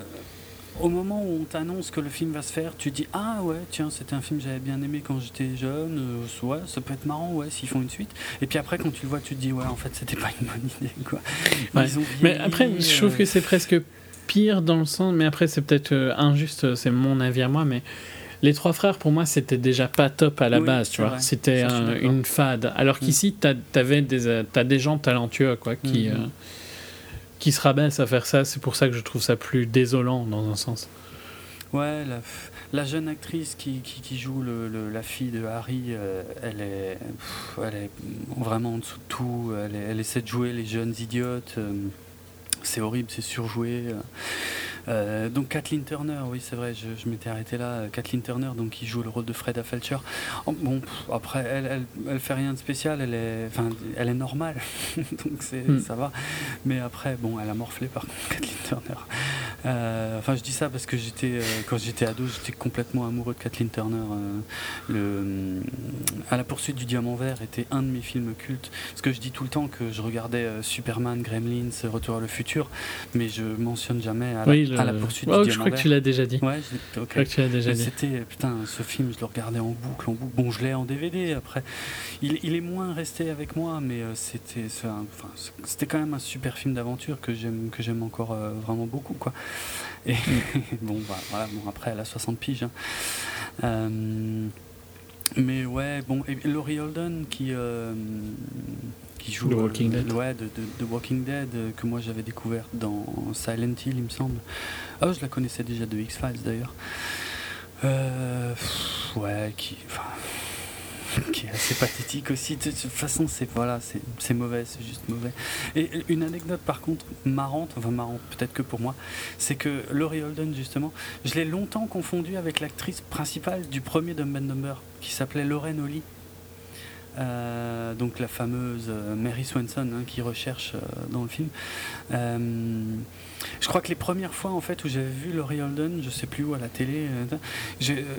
au moment où on t'annonce que le film va se faire, tu dis ah ouais tiens c'était un film que j'avais bien aimé quand j'étais jeune, euh, ouais ça peut être marrant ouais s'ils font une suite. Et puis après quand tu le vois tu te dis ouais en fait c'était pas une bonne idée quoi. mais après je trouve euh, que c'est presque pire dans le sens, mais après c'est peut-être injuste, c'est mon avis à moi, mais les trois frères, pour moi, c'était déjà pas top à la base, tu vois. C'était une fade. Alors mm. qu'ici, tu as, des gens talentueux, quoi, qui, mm-hmm. euh, qui se rabaissent à faire ça. C'est pour ça que je trouve ça plus désolant, dans un sens. Ouais, la, jeune actrice qui, qui, joue le, la fille de Harry, euh, elle, est, elle est vraiment en dessous de tout. Elle, elle essaie de jouer les jeunes idiotes. Euh, c'est horrible, c'est surjoué. Euh, donc Kathleen Turner, oui c'est vrai, je, m'étais arrêté là. Euh, Kathleen Turner, donc qui joue le rôle de Freda Felcher. bon, après, elle, elle, fait rien de spécial, elle est, enfin, elle est normale, donc c'est, hmm. ça va. Mais après, bon, elle a morflé par contre, Kathleen Turner. Euh, enfin, je dis ça parce que j'étais, quand j'étais ado, j'étais complètement amoureux de Kathleen Turner. le, à la poursuite du diamant vert était un de mes films cultes. Parce que je dis tout le temps que je regardais Superman, Gremlins, Retour à le futur, mais je mentionne jamais à la, à la poursuite oh, Je crois que tu l'as déjà dit. Ouais, je crois que tu l'as déjà dit. C'était, putain, ce film, je le regardais en boucle, en boucle. Bon, je l'ai en DVD après. Il, il, est moins resté avec moi, mais euh, c'était, enfin, c'était quand même un super film d'aventure que j'aime, que j'aime encore euh, vraiment beaucoup, quoi. Et bon, bah, voilà, bon, après, elle a 60 piges. Hein. Euh, mais ouais, bon, et Laurie Holden qui qui joue The Walking Dead. Ouais, de, de, Walking Dead euh, que moi j'avais découvert dans Silent Hill, il me semble. Ah, je la connaissais déjà de X-Files d'ailleurs. Euh, ouais, qui, qui est assez pathétique aussi. De toute façon, c'est voilà, c'est mauvais, c'est juste mauvais. Et une anecdote par contre marrante, enfin marrante peut-être que pour moi, c'est que Laurie Holden justement, je l'ai longtemps confondu avec l'actrice principale du premier Dumb and Number, qui s'appelait Lorraine Holly. Euh, donc la fameuse euh, Mary Swanson hein, qui recherche euh, dans le film. Je crois que les premières fois en fait où j'avais vu Laurie Holden, je sais plus où à la télé,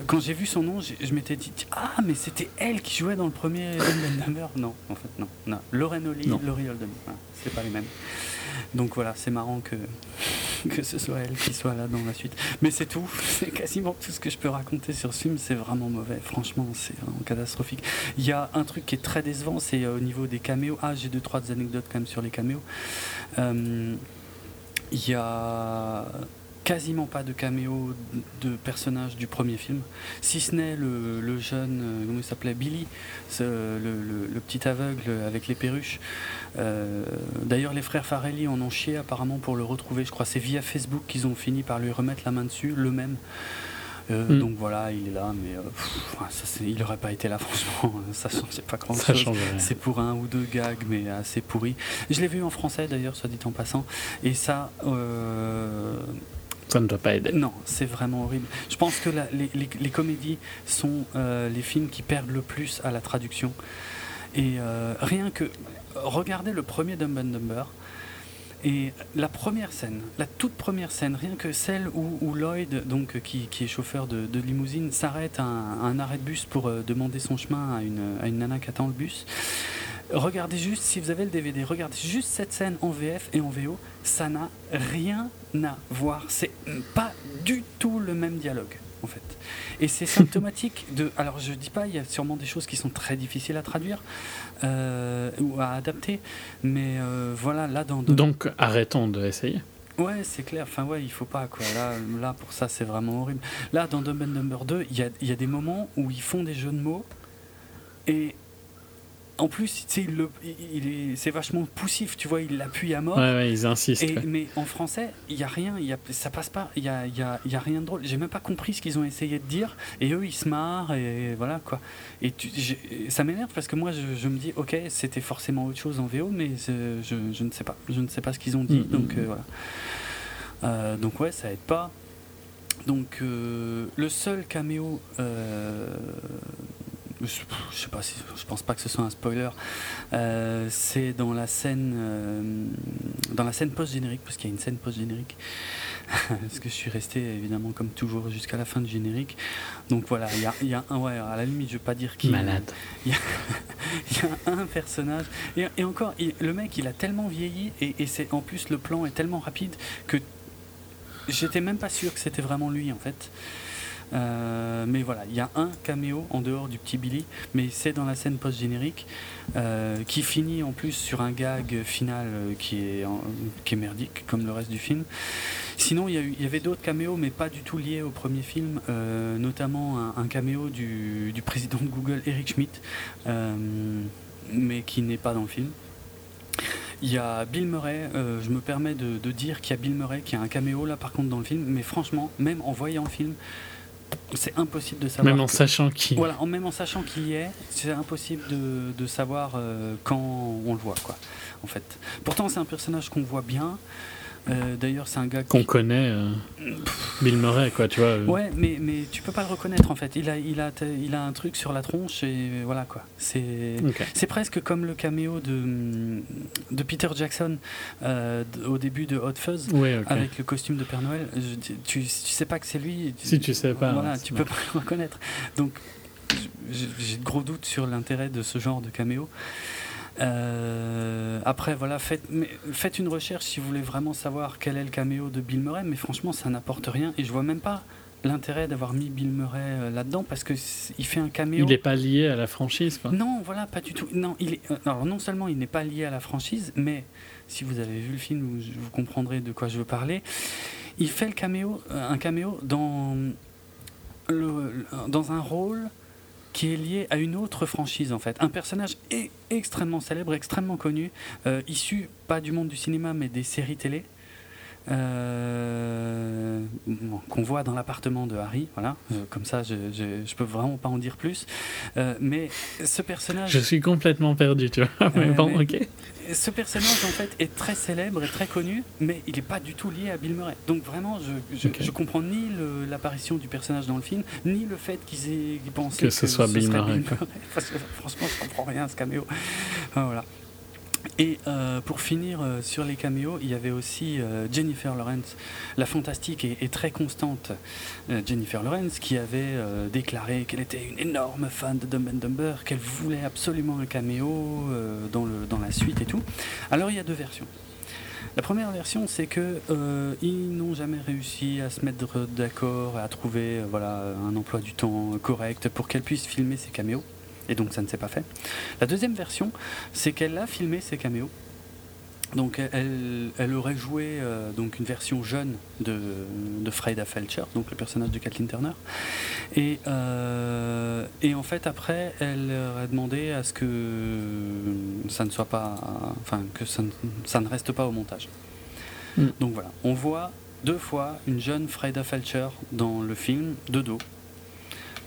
quand j'ai vu son nom, je m'étais dit ah mais c'était elle qui jouait dans le premier Dumb Non, en fait non, non. Lauren Holly, Laurie Holden, c'est pas les mêmes. Donc voilà, c'est marrant que, que ce soit elle qui soit là dans la suite. Mais c'est tout, c'est quasiment tout ce que je peux raconter sur ce film, c'est vraiment mauvais, franchement, c'est vraiment catastrophique. Il y a un truc qui est très décevant, c'est euh, au niveau des caméos. Ah, j'ai deux, trois anecdotes quand même sur les caméos. Euh, il y a quasiment pas de caméo de personnages du premier film, si ce n'est le, jeune, euh, comment il s'appelait, Billy, le, petit aveugle avec les perruches. Euh, d'ailleurs, les frères Farelli en ont chié apparemment pour le retrouver. Je crois c'est via Facebook qu'ils ont fini par lui remettre la main dessus, le même. Euh, hmm. Donc voilà, il est là, mais il n'aurait pas été là, franchement, ça change pas grand chose. C'est pour un ou deux gags, mais assez pourri. Je l'ai vu en français d'ailleurs, soit dit en passant, et ça, ça ne doit pas aider. Non, c'est vraiment horrible. Je pense que les, comédies sont euh, les films qui perdent le plus à la traduction. Et euh, rien que. Regardez le premier Dumb and Dumber. Et la première scène, la toute première scène, rien que celle où, Lloyd, donc, qui, est chauffeur de, limousine, s'arrête à, un arrêt de bus pour euh, demander son chemin à une, à une nana qui attend le bus. Regardez juste, si vous avez le DVD, regardez juste cette scène en VF et en VO, ça n'a rien à voir. C'est pas du tout le même dialogue, en fait. Et c'est symptomatique de. Alors, je dis pas, il y a sûrement des choses qui sont très difficiles à traduire ou à adapter, mais euh, voilà, là dans. Donc, arrêtons d'essayer. Ouais, c'est clair. Enfin, ouais, il faut pas, quoi. Là, là pour ça, c'est vraiment horrible. Là, dans Dumb and Number 2, il y a, y a des moments où ils font des jeux de mots et en plus, il, c'est vachement poussif, tu vois, il l'appuie à mort. Ouais, ils insistent. Mais en français, il y a rien, y a, ça passe pas, il y a, y, a, y a, rien de drôle. J'ai même pas compris ce qu'ils ont essayé de dire, et eux, ils se marrent, et voilà quoi. Et ça m'énerve parce que moi, je, me dis, ok, c'était forcément autre chose en VO, mais je, je, ne sais pas, je ne sais pas ce qu'ils ont dit, mm, donc euh, voilà. Euh, donc ouais, ça aide pas. Donc euh, le seul caméo je, sais pas si je pense pas que ce soit un spoiler. Euh, c'est dans la scène euh, dans la scène post générique parce qu'il y a une scène post générique. parce que je suis resté évidemment comme toujours jusqu'à la fin du générique. Donc voilà, il y a, y a, un ouais à la limite je veux pas dire qui. Malade. Il y, a un personnage et, encore le mec il a tellement vieilli et, et c'est en plus le plan est tellement rapide que j'étais même pas sûr que c'était vraiment lui en fait. Euh, mais voilà, il y a un caméo en dehors du petit Billy, mais c'est dans la scène post-générique euh, qui finit en plus sur un gag final euh, qui, est, qui est merdique, comme le reste du film. Sinon, il y, avait d'autres caméos, mais pas du tout liés au premier film, notamment un, caméo du, du, président de Google, Eric Schmidt, mais qui n'est pas dans le film. Il y a Bill Murray, je me permets de, de dire qu'il y a Bill Murray qui a un caméo là par contre dans le film, mais franchement, même en voyant le film, c'est impossible de savoir. Même en sachant qui. Voilà, même en sachant qui y est, c'est impossible de, de savoir euh, quand on le voit, quoi. En fait. Pourtant, c'est un personnage qu'on voit bien. Euh, d'ailleurs, c'est un gars qu'on connaît, euh, Bill Murray, quoi, tu vois. Ouais, mais, mais tu peux pas le reconnaître en fait. Il a, il a, il a un truc sur la tronche et voilà quoi. C'est, c'est presque comme le caméo de, de Peter Jackson au début de Hot Fuzz avec le costume de Père Noël. tu, tu sais pas que c'est lui. Si tu sais pas. Voilà, tu peux pas le reconnaître. Donc, j'ai de gros doutes sur l'intérêt de ce genre de caméo. Euh, après, voilà, faites, faites une recherche si vous voulez vraiment savoir quel est le caméo de Bill Murray, mais franchement, ça n'apporte rien et je vois même pas l'intérêt d'avoir mis Bill Murray euh, là-dedans parce que il fait un caméo. Il n'est pas lié à la franchise, quoi. Non, voilà, pas du tout. Non, il est, euh, alors non seulement il n'est pas lié à la franchise, mais si vous avez vu le film, vous, vous comprendrez de quoi je veux parler. Il fait le caméo, un caméo dans le, dans un rôle qui est lié à une autre franchise en fait. Un personnage extrêmement célèbre, extrêmement connu, euh, issu pas du monde du cinéma mais des séries télé. qu'on voit dans l'appartement de Harry. Voilà, comme ça, je, je, peux vraiment pas en dire plus. mais ce personnage. Je suis complètement perdu, tu vois. bon, ok ce personnage en fait est très célèbre et très connu, mais il n'est pas du tout lié à Bill Murray. Donc vraiment, je, je, comprends ni l'apparition du personnage dans le film, ni le fait qu'ils aient pensé que, ce soit Bill, Murray. Parce que franchement, je comprends rien à ce caméo. voilà. Et euh, pour finir euh, sur les caméos, il y avait aussi euh, Jennifer Lawrence, la fantastique et, très constante Jennifer Lawrence, qui avait déclaré qu'elle était une énorme fan de Dumb and Dumber, qu'elle voulait absolument un caméo dans, la suite et tout. Alors il y a deux versions. La première version, c'est que ils n'ont jamais réussi à se mettre d'accord, à trouver un emploi du temps correct pour qu'elle puisse filmer ses caméos et donc ça ne s'est pas fait. La deuxième version, c'est qu'elle a filmé ses caméos. Donc elle, elle aurait joué euh, donc une version jeune de, de Freda Felcher, donc le personnage de Kathleen Turner. Et, euh, et en fait après, elle aurait demandé à ce que ça ne soit pas, enfin que ça ne, reste pas au montage. Mm. Donc voilà, on voit deux fois une jeune Freda Felcher dans le film de dos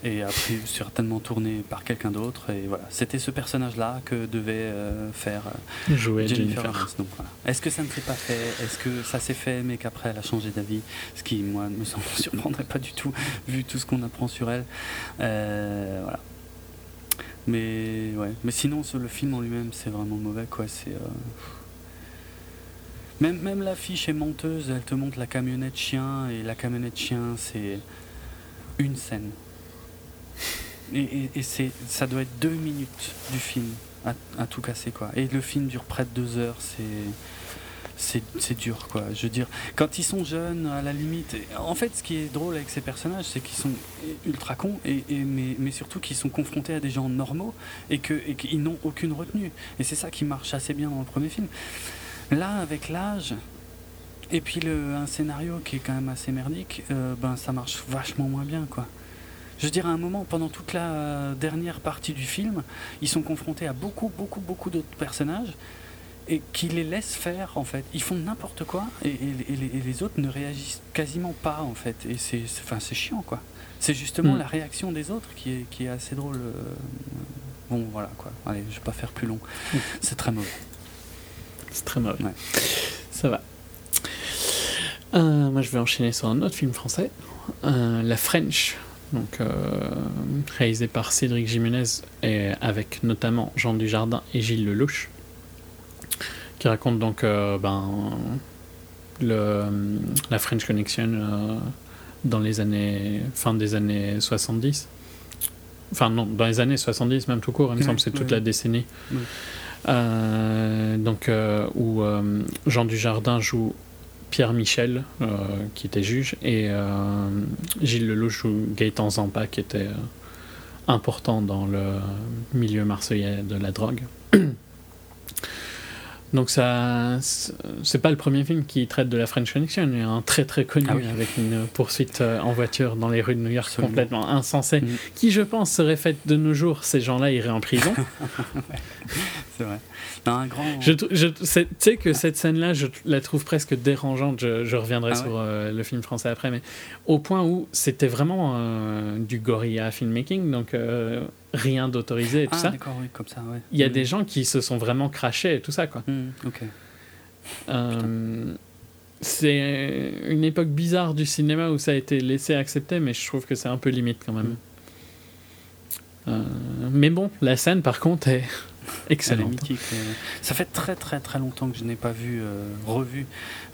et après certainement tourné par quelqu'un d'autre. Et voilà, c'était ce personnage-là que devait euh, faire euh, jouer Jennifer. Est-ce que ça ne s'est pas fait? Est-ce que ça s'est fait, mais qu'après elle a changé d'avis? Ce qui, moi, me semble surprendrait pas du tout, vu tout ce qu'on apprend sur elle. Euh, voilà. Mais ouais, mais sinon, le film en lui-même, c'est vraiment mauvais, quoi. C'est même, même l'affiche est menteuse, elle te montre la camionnette chien, et la camionnette chien, c'est une scène. Et, c'est, ça doit être deux minutes du film à, tout casser quoi. Et le film dure près de deux heures, c'est, c'est, dur quoi. Je veux dire, quand ils sont jeunes, à la limite. En fait, ce qui est drôle avec ces personnages, c'est qu'ils sont ultra cons, et, mais, mais, surtout qu'ils sont confrontés à des gens normaux et, que, et qu'ils n'ont aucune retenue. Et c'est ça qui marche assez bien dans le premier film. Là, avec l'âge, et puis le, un scénario qui est quand même assez merdique, euh, ben ça marche vachement moins bien quoi. Je veux dire, à un moment, pendant toute la dernière partie du film, ils sont confrontés à beaucoup, beaucoup, beaucoup d'autres personnages et qui les laissent faire, en fait. Ils font n'importe quoi et, les, autres ne réagissent quasiment pas, en fait. Et c'est enfin, chiant, quoi. C'est justement mm. la réaction des autres qui est, qui est assez drôle. Euh, bon, voilà, quoi. Allez, je vais pas faire plus long. Mm. C'est très mauvais. C'est très mauvais. Ça va. Euh, moi, je vais enchaîner sur un autre film français, euh, La French, donc euh, réalisé par Cédric Jiménez et avec notamment Jean Dujardin et Gilles Lelouch, qui raconte donc euh, ben, le, la French Connection euh, dans les années fin des années 70. Enfin non, dans les années 70 même tout court, il me semble c'est toute la décennie. donc où Jean Dujardin joue Pierre Michel, euh, qui était juge, et euh, Gilles Lelouch ou Gaëtan Zampa, qui était euh, important dans le milieu marseillais de la drogue. Donc ça, c'est pas le premier film qui traite de la French Connection. Il y a un très très connu ah avec une poursuite en voiture dans les rues de New York complètement insensée, mm. qui je pense serait faite de nos jours. Ces gens-là iraient en prison. c'est vrai. Un grand... Je, tu sais que cette scène-là, je la trouve presque dérangeante. Je, reviendrai ah sur euh, le film français après, mais au point où c'était vraiment euh, du gorilla filmmaking, donc euh, rien d'autorisé et tout ah, ça. Oui, comme ça ouais. Il y a des mm. gens qui se sont vraiment crachés et tout ça, quoi. Mm, ok. c'est une époque bizarre du cinéma où ça a été laissé accepter, mais je trouve que c'est un peu limite quand même. Mm. mais bon, la scène par contre est Excellent. mythique. Euh. Ça fait très très très longtemps que je n'ai pas vu, euh, revu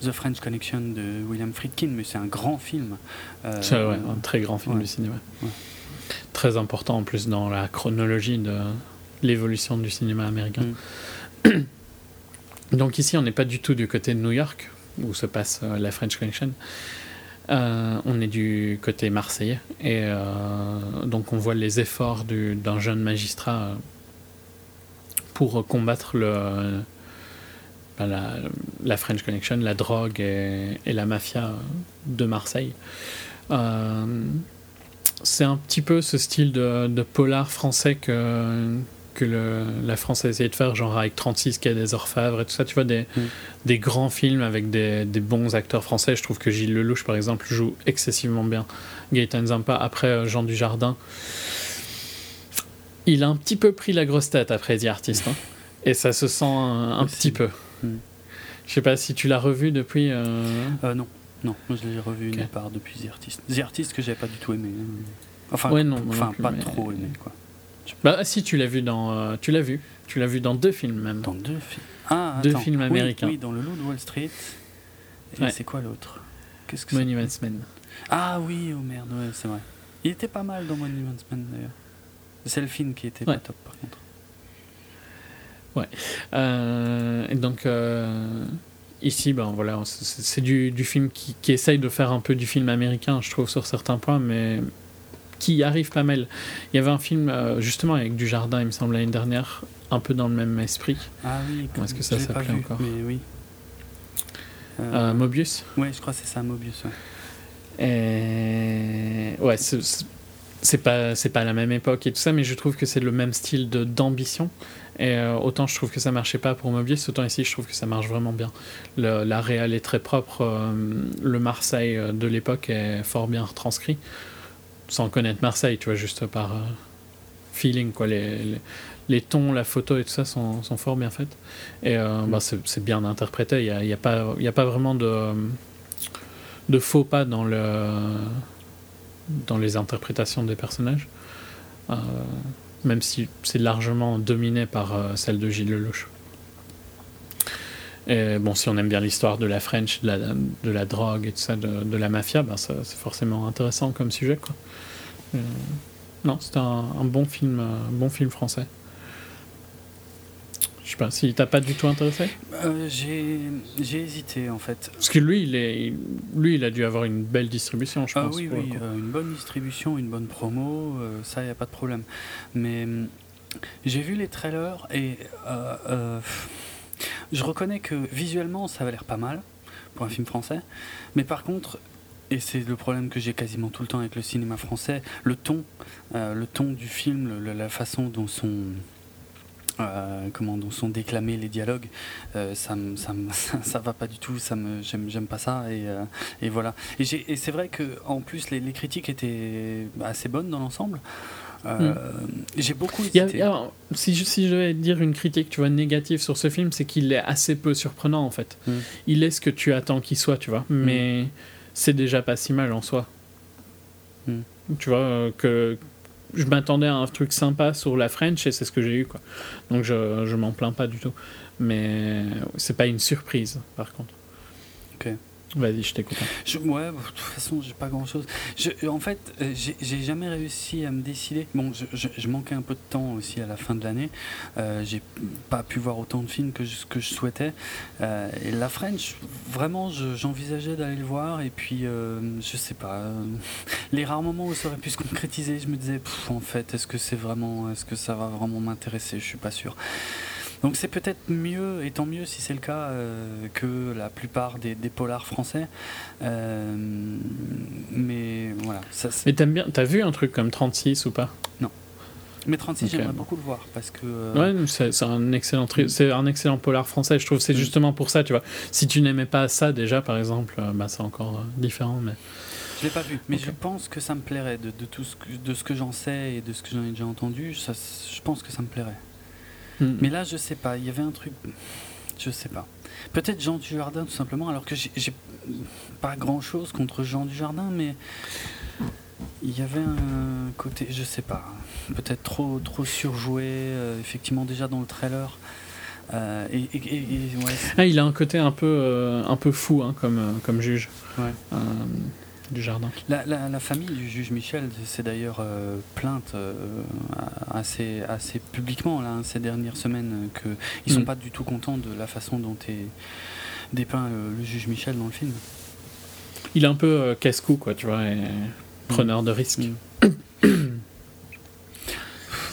The French Connection de William Friedkin, mais c'est un grand film. Euh, c'est un très grand film du cinéma. Très important en plus dans la chronologie de l'évolution du cinéma américain. Mm. Donc ici, on n'est pas du tout du côté de New York, où se passe la French Connection. on est du côté marseillais et donc on voit les efforts d'un jeune magistrat pour combattre le, ben, la, French Connection, la drogue et, la mafia de Marseille. Euh, c'est un petit peu ce style de, polar français que, que le, la France a essayé de faire, genre avec 36 qui a des orfèvres et tout ça, tu vois, des, mm. des grands films avec des, des, bons acteurs français. Je trouve que Gilles Lelouch, par exemple, joue excessivement bien. Gaëtan Zampa, après euh, Jean Dujardin, il a un petit peu pris la grosse tête après The Artist. Hein, et ça se sent un, petit peu. Mm. Je sais pas si tu l'as revu depuis. Euh... Euh, non, non, je l'ai revu une part depuis The Artist. The Artist que j'avais pas du tout aimé. Enfin, non, pas trop aimé quoi. Bah si, tu l'as vu dans, euh, tu l'as vu, tu l'as vu dans deux films même. Dans deux films. Ah, deux films américains. Oui, dans Le Loup de Wall Street. Et c'est quoi l'autre? Qu'est-ce que Monuments Men. Ah oui, oh merde, ouais, c'est vrai. Il était pas mal dans Monuments Men d'ailleurs. C'est le film qui était pas top par contre. Ouais. Euh, et donc euh, ici, ben voilà, c'est du, du, film qui, qui, essaye de faire un peu du film américain, je trouve sur certains points, mais qui arrive pas mal. Il y avait un film euh, justement avec du jardin, il me semble l'année dernière, un peu dans le même esprit. Ah oui. Comment est-ce que ça s'appelait encore Mais oui. Mobius. Oui, je crois que c'est ça, Mobius. Ouais. Et... ouais, c'est pas c'est pas la même époque et tout ça, mais je trouve que c'est le même style de d'ambition. Et euh, autant je trouve que ça marchait pas pour Mobius, autant ici je trouve que ça marche vraiment bien. Le, la réal est très propre, le Marseille de l'époque est fort bien retranscrit sans connaître Marseille, tu vois, juste par euh, feeling, quoi. Les, les, tons, la photo et tout ça sont, sont fort bien faits. Et euh, bah, c'est bien interprété. Il n'y a, y a, pas, a pas vraiment de, de faux pas dans, le, dans les interprétations des personnages. Euh, même si c'est largement dominé par celle de Gilles Lelouch. Et bon, si on aime bien l'histoire de la French, de la, drogue et tout ça, de, la mafia, ben c'est forcément intéressant comme sujet. Quoi. Euh, non, c'est un, bon film, un bon film français. Je sais pas, si t'as pas du tout intéressé euh, J'ai hésité en fait. Parce que lui il, est, lui, il a dû avoir une belle distribution, je ah, pense. Oui, oui, euh, une bonne distribution, une bonne promo, euh, ça, il n'y a pas de problème. Mais j'ai vu les trailers et je reconnais que visuellement, ça avait l'air pas mal pour un film français. Mais par contre, et c'est le problème que j'ai quasiment tout le temps avec le cinéma français, le ton, euh, le ton du film, la façon dont sont euh, comment dont sont déclamés les dialogues, euh, ça, ça, ça, va pas du tout, ça me j'aime pas ça et, et voilà. Et, et c'est vrai que en plus les, les, critiques étaient assez bonnes dans l'ensemble. Euh, j'ai beaucoup hésité. si, je, si je vais dire une critique tu vois, négative sur ce film, c'est qu'il est assez peu surprenant en fait. Hmm. Il est ce que tu attends qu'il soit, tu vois. Hmm. Mais c'est déjà pas si mal en soi. Hmm. Tu vois, euh, que je m'attendais à un truc sympa sur la French et c'est ce que j'ai eu, quoi. Donc je, je m'en plains pas du tout. Mais c'est pas une surprise, par contre. Ok. Vas-y, je t'écoute. Ouais, de toute façon, j'ai pas grand chose. Je, en fait, euh, j'ai jamais réussi à me décider. Bon, je, manquais un peu de temps aussi à la fin de l'année. Euh, j'ai pas pu voir autant de films que je, que je souhaitais. Euh, et la French, vraiment, j'envisageais d'aller le voir. Et puis, euh, je sais pas. les rares moments où ça aurait pu se concrétiser, je me disais, en fait, est-ce que c'est vraiment, est-ce que ça va vraiment m'intéresser? Je suis pas sûr. Donc c'est peut-être mieux, et tant mieux si c'est le cas, euh, que la plupart des, polars français. Euh, mais voilà. Ça, mais t'aimes bien, t'as vu un truc comme 36 ou pas? Non. Mais 36, j'aimerais beaucoup le voir parce que. Euh, ouais, c'est un excellent, c'est un excellent polar français. Je trouve c'est mm. justement pour ça, tu vois. Si tu n'aimais pas ça déjà, par exemple, bah c'est encore différent, mais. Je l'ai pas vu, mais je pense que ça me plairait de, de tout ce que, de ce que j'en sais et de ce que j'en ai déjà entendu. Ça, je pense que ça me plairait. Hmm. Mais là, je sais pas, il y avait un truc. Je sais pas. Peut-être Jean Dujardin, tout simplement, alors que j'ai pas grand chose contre Jean Dujardin, mais il y avait un côté, je sais pas, peut-être trop, trop surjoué, euh, effectivement, déjà dans le trailer. Euh, et, ah, il a un côté un peu, euh, un peu fou hein, comme, comme juge. Ouais du jardin. La, la, famille du juge Michel s'est d'ailleurs euh, plainte euh, assez, assez publiquement là, ces dernières semaines qu'ils ne sont mm. pas du tout contents de la façon dont est dépeint le, juge Michel dans le film. Il est un peu euh, casse-cou, quoi, tu vois, et preneur de risques. Mm.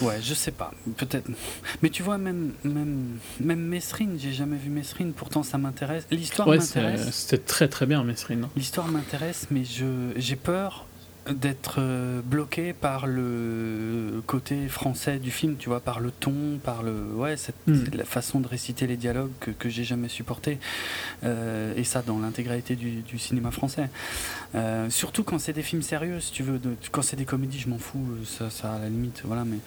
Ouais, je sais pas, peut-être. Mais tu vois, même, même, même Mesrine, j'ai jamais vu Mesrine, pourtant ça m'intéresse. L'histoire ouais, C'était très très bien, Mesrine. L'histoire m'intéresse, mais j'ai peur d'être euh, bloqué par le côté français du film, tu vois, par le ton, par le ouais, cette, hmm. la façon de réciter les dialogues que, que j'ai jamais supporté, euh, et ça dans l'intégralité du, du, cinéma français. Euh, surtout quand c'est des films sérieux, si tu veux, de, quand c'est des comédies, je m'en fous, ça, ça à la limite, voilà, mais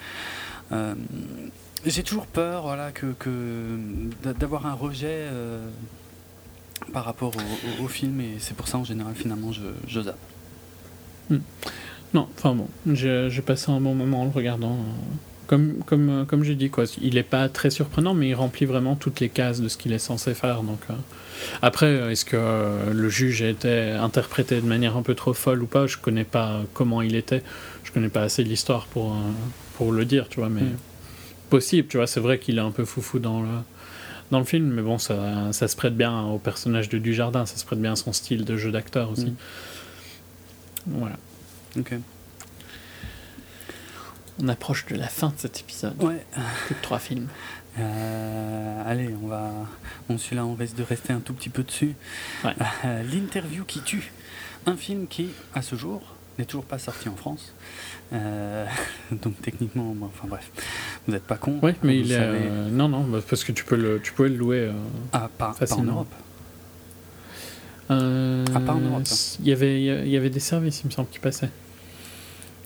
j'ai toujours peur, voilà, que, que d'avoir un rejet par rapport au, au, film, et c'est pour ça en général finalement je, je zappe. Hmm. Non, enfin bon, j'ai passé un bon moment en le regardant. Comme, comme, euh, comme j'ai dit, quoi, il n'est pas très surprenant, mais il remplit vraiment toutes les cases de ce qu'il est censé faire. Donc, euh. Après, euh, est-ce que le juge a été interprété de manière un peu trop folle ou pas? Je connais pas comment il était. Je connais pas assez l'histoire pour, pour le dire, tu vois, mais hmm. possible, tu vois. C'est vrai qu'il est un peu foufou dans le, dans le film, mais bon, ça, ça se prête bien au personnage de Dujardin, ça se prête bien à son style de jeu d'acteur aussi. Hmm. Voilà. Ok. On approche de la fin de cet épisode. Ouais. Plus que trois films. Euh, allez, on va. Bon, celui-là, on risque de rester un tout petit peu dessus. Ouais. Euh, L'interview qui tue. Un film qui, à ce jour, n'est toujours pas sorti en France. Euh, donc techniquement, enfin bref, vous n'êtes pas con. Oui, mais il est. non, non, bah, parce que tu peux le, tu peux le louer. ah, pas, pas en Europe. Euh, ah, pas en Europe. Il y avait, il y avait des services, il me semble, qui passaient.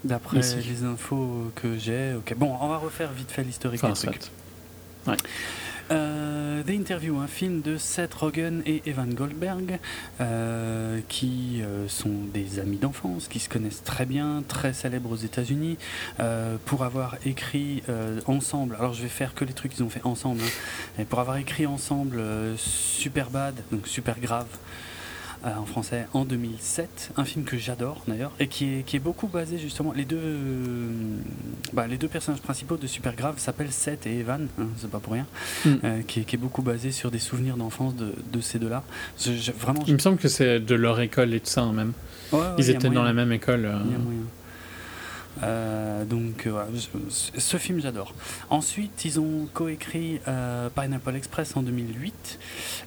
D'après les infos que j'ai, ok. Bon, on va refaire vite fait l'historique enfin, du truc. Ouais. Euh, The Interview, un film de Seth Rogen et Evan Goldberg, euh, qui euh, sont des amis d'enfance, qui se connaissent très bien, très célèbres aux États-Unis, euh, pour avoir écrit ensemble. Alors je vais faire que les trucs qu'ils ont fait ensemble, hein, et pour avoir écrit ensemble Super Bad, donc Super Grave. Euh, en français en 2007, un film que j'adore d'ailleurs et qui est, qui est beaucoup basé justement les deux euh, bah, les deux personnages principaux de Super Grave s'appellent Seth et Evan, hein, c'est pas pour rien, mm. euh, qui, est, qui, est, beaucoup basé sur des souvenirs d'enfance de, de, ces deux-là. vraiment, Il me semble que c'est de leur école et tout ça hein, même. Ils étaient dans la même école. Il y a moyen. Euh, donc euh, voilà, ce film j'adore. Ensuite, ils ont coécrit euh, Pineapple Express en 2008.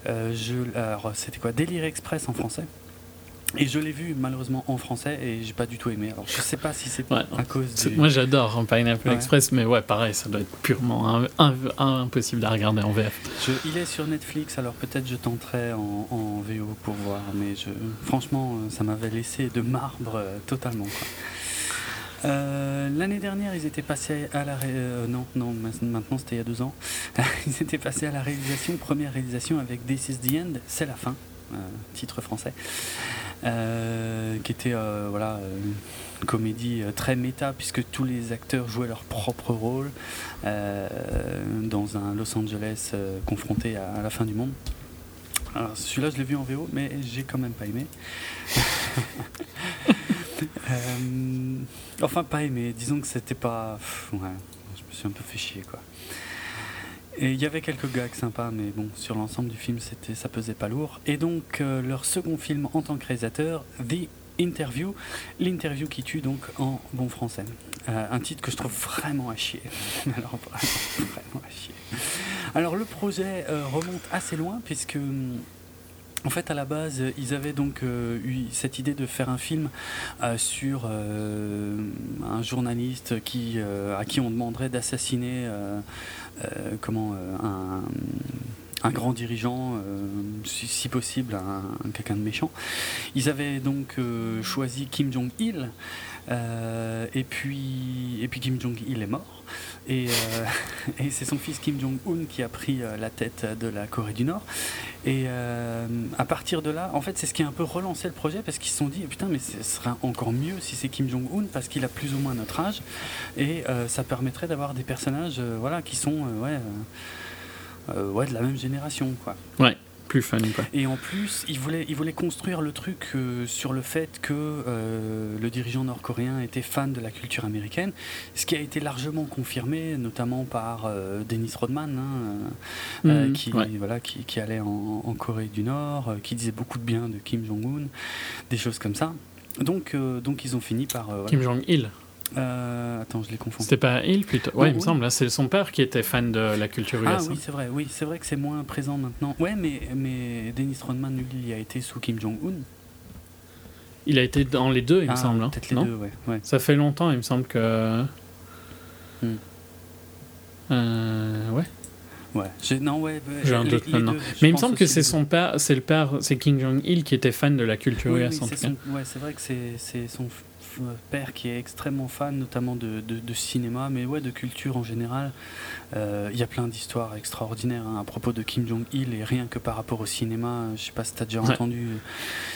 je, alors c'était quoi? Délire Express en français. Et je l'ai vu malheureusement en français et j'ai pas du tout aimé. Alors je sais pas si c'est à cause du... Moi j'adore hein, Pineapple Express, mais ouais, pareil, ça doit être purement impossible à regarder en VF. il est sur Netflix, alors peut-être je tenterai en, en, VO pour voir, mais je, franchement, ça m'avait laissé de marbre totalement. Quoi. Euh, l'année dernière, ils étaient passés à la euh, non non maintenant c'était il y a deux ans. ils étaient passés à la réalisation première réalisation avec This Is the End, c'est la fin, euh, titre français, qui était voilà une comédie très méta puisque tous les acteurs jouaient leur propre rôle dans un Los Angeles confronté à, à, la fin du monde. Alors celui-là je l'ai vu en VO mais j'ai quand même pas aimé. Euh, enfin, pas aimé. Disons que c'était pas. ouais, je me suis un peu fait chier, quoi. Et il y avait quelques gags sympas, mais bon, sur l'ensemble du film, c'était, ça pesait pas lourd. Et donc, euh, leur second film en tant que réalisateur, The Interview, l'interview qui tue donc en bon français. Euh, un titre que je trouve vraiment à chier. Alors, vraiment, à chier. Alors, le projet remonte assez loin, puisque hum, en fait, à la base, ils avaient donc euh, eu cette idée de faire un film euh, sur euh, un journaliste à qui on demanderait d'assassiner un, grand dirigeant, si, possible, un, quelqu'un de méchant. Ils avaient donc choisi Kim Jong-il, et, puis, et puis Kim Jong-il est mort. Et, euh, et c'est son fils Kim Jong-un qui a pris euh, la tête de la Corée du Nord. Et euh, à partir de là, en fait, c'est ce qui a un peu relancé le projet parce qu'ils se sont dit putain, mais ce serait encore mieux si c'est Kim Jong-un parce qu'il a plus ou moins notre âge et ça permettrait d'avoir des personnages voilà, qui sont ouais, ouais, de la même génération. Quoi. Ouais plus Et en plus, il voulait, il voulait construire le truc euh, sur le fait que euh, le dirigeant nord-coréen était fan de la culture américaine, ce qui a été largement confirmé, notamment par euh, Dennis Rodman, hein, mhm, qui, voilà, qui, qui allait en, en, Corée du Nord, qui disait beaucoup de bien de Kim Jong-un, des choses comme ça. Donc, donc ils ont fini par... Kim Jong-il euh, attends, je les confonds. C'était pas il plutôt Ouais, il me semble. Hein, c'est son père qui était fan de la culture US. Ah oui, c'est vrai. Oui, c'est vrai que c'est moins présent maintenant. Ouais, mais mais Dennis Rodman lui il a été sous Kim Jong Un. Il a été dans les deux, il me ah, semble. Hein, peut-être les deux, ouais, Ça fait longtemps, il me semble que. Hmm. Euh, ouais. Ouais, non, ouais. J'ai un doute maintenant. Mais il me semble que c'est son père, c'est le père, c'est King Jong-il qui était fan de la culture oui, oui, Ouais, c'est vrai que c'est son père qui est extrêmement fan, notamment de, de, cinéma, mais ouais, de culture en général. Euh, il y a plein d'histoires extraordinaires hein, à propos de Kim Jong-il et rien que par rapport au cinéma. Je sais pas si tu as déjà entendu euh,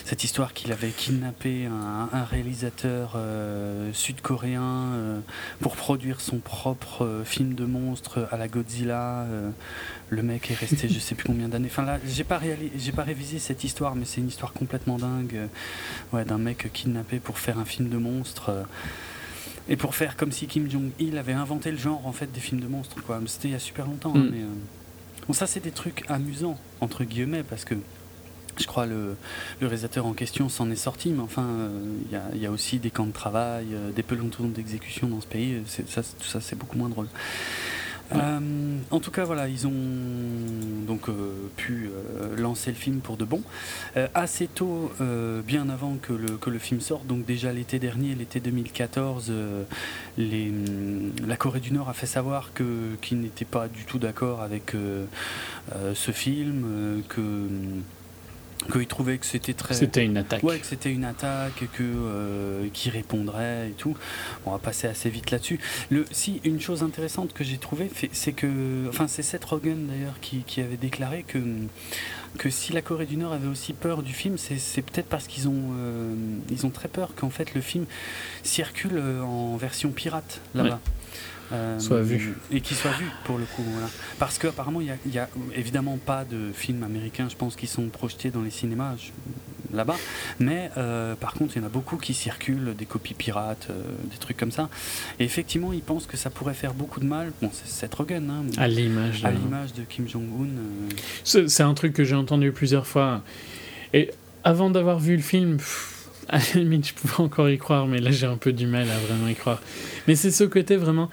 cette histoire qu'il avait kidnappé un, réalisateur euh, sud-coréen pour produire son propre film de monstre à la Godzilla. Le mec est resté je sais plus combien d'années. Enfin là, j'ai pas, j'ai pas révisé cette histoire, mais c'est une histoire complètement dingue ouais, d'un mec kidnappé pour faire un film de monstre et pour faire comme si Kim Jong-il avait inventé le genre en fait des films de monstres quoi. C'était il y a super longtemps. Hein, mm. mais, euh, Bon, ça c'est des trucs amusants entre guillemets parce que je crois le, le réalisateur en question s'en est sorti, mais enfin, euh, il y, a aussi des camps de travail, euh, des pelotons d'exécution dans ce pays. Ça, tout ça, c'est beaucoup moins drôle. Euh, en tout cas, voilà, ils ont donc euh, pu euh, lancer le film pour de bon. assez tôt, bien avant que le, film sorte, donc déjà l'été dernier, l'été 2014, les, la Corée du Nord a fait savoir que qu'ils n'étaient pas du tout d'accord avec ce film, que qu'il trouvait que c'était très c'était une attaque. Ouais que c'était une attaque que euh, qui répondrait et tout. On va passer assez vite là-dessus. Le si une chose intéressante que j'ai trouvé c'est que enfin c'est Seth Rogen d'ailleurs qui, qui, avait déclaré que que si la Corée du Nord avait aussi peur du film c'est peut-être parce qu'ils ont euh, ils ont très peur qu'en fait le film circule en version pirate là-bas euh, soit vu. Et qui soit vu pour le coup. Voilà. Parce qu'apparemment, il n'y a, évidemment pas de films américains, je pense, qui sont projetés dans les cinémas là-bas. Mais euh, par contre, il y en a beaucoup qui circulent, des copies pirates, euh, des trucs comme ça. Et effectivement, ils pensent que ça pourrait faire beaucoup de mal. Bon, c'est Seth Rogen. Hein, à l'image. À l'image de Kim Jong-un. C'est un truc que j'ai entendu plusieurs fois. Et avant d'avoir vu le film. À la limite, je pouvais encore y croire, mais là j'ai un peu du mal à vraiment y croire. Mais c'est ce côté vraiment.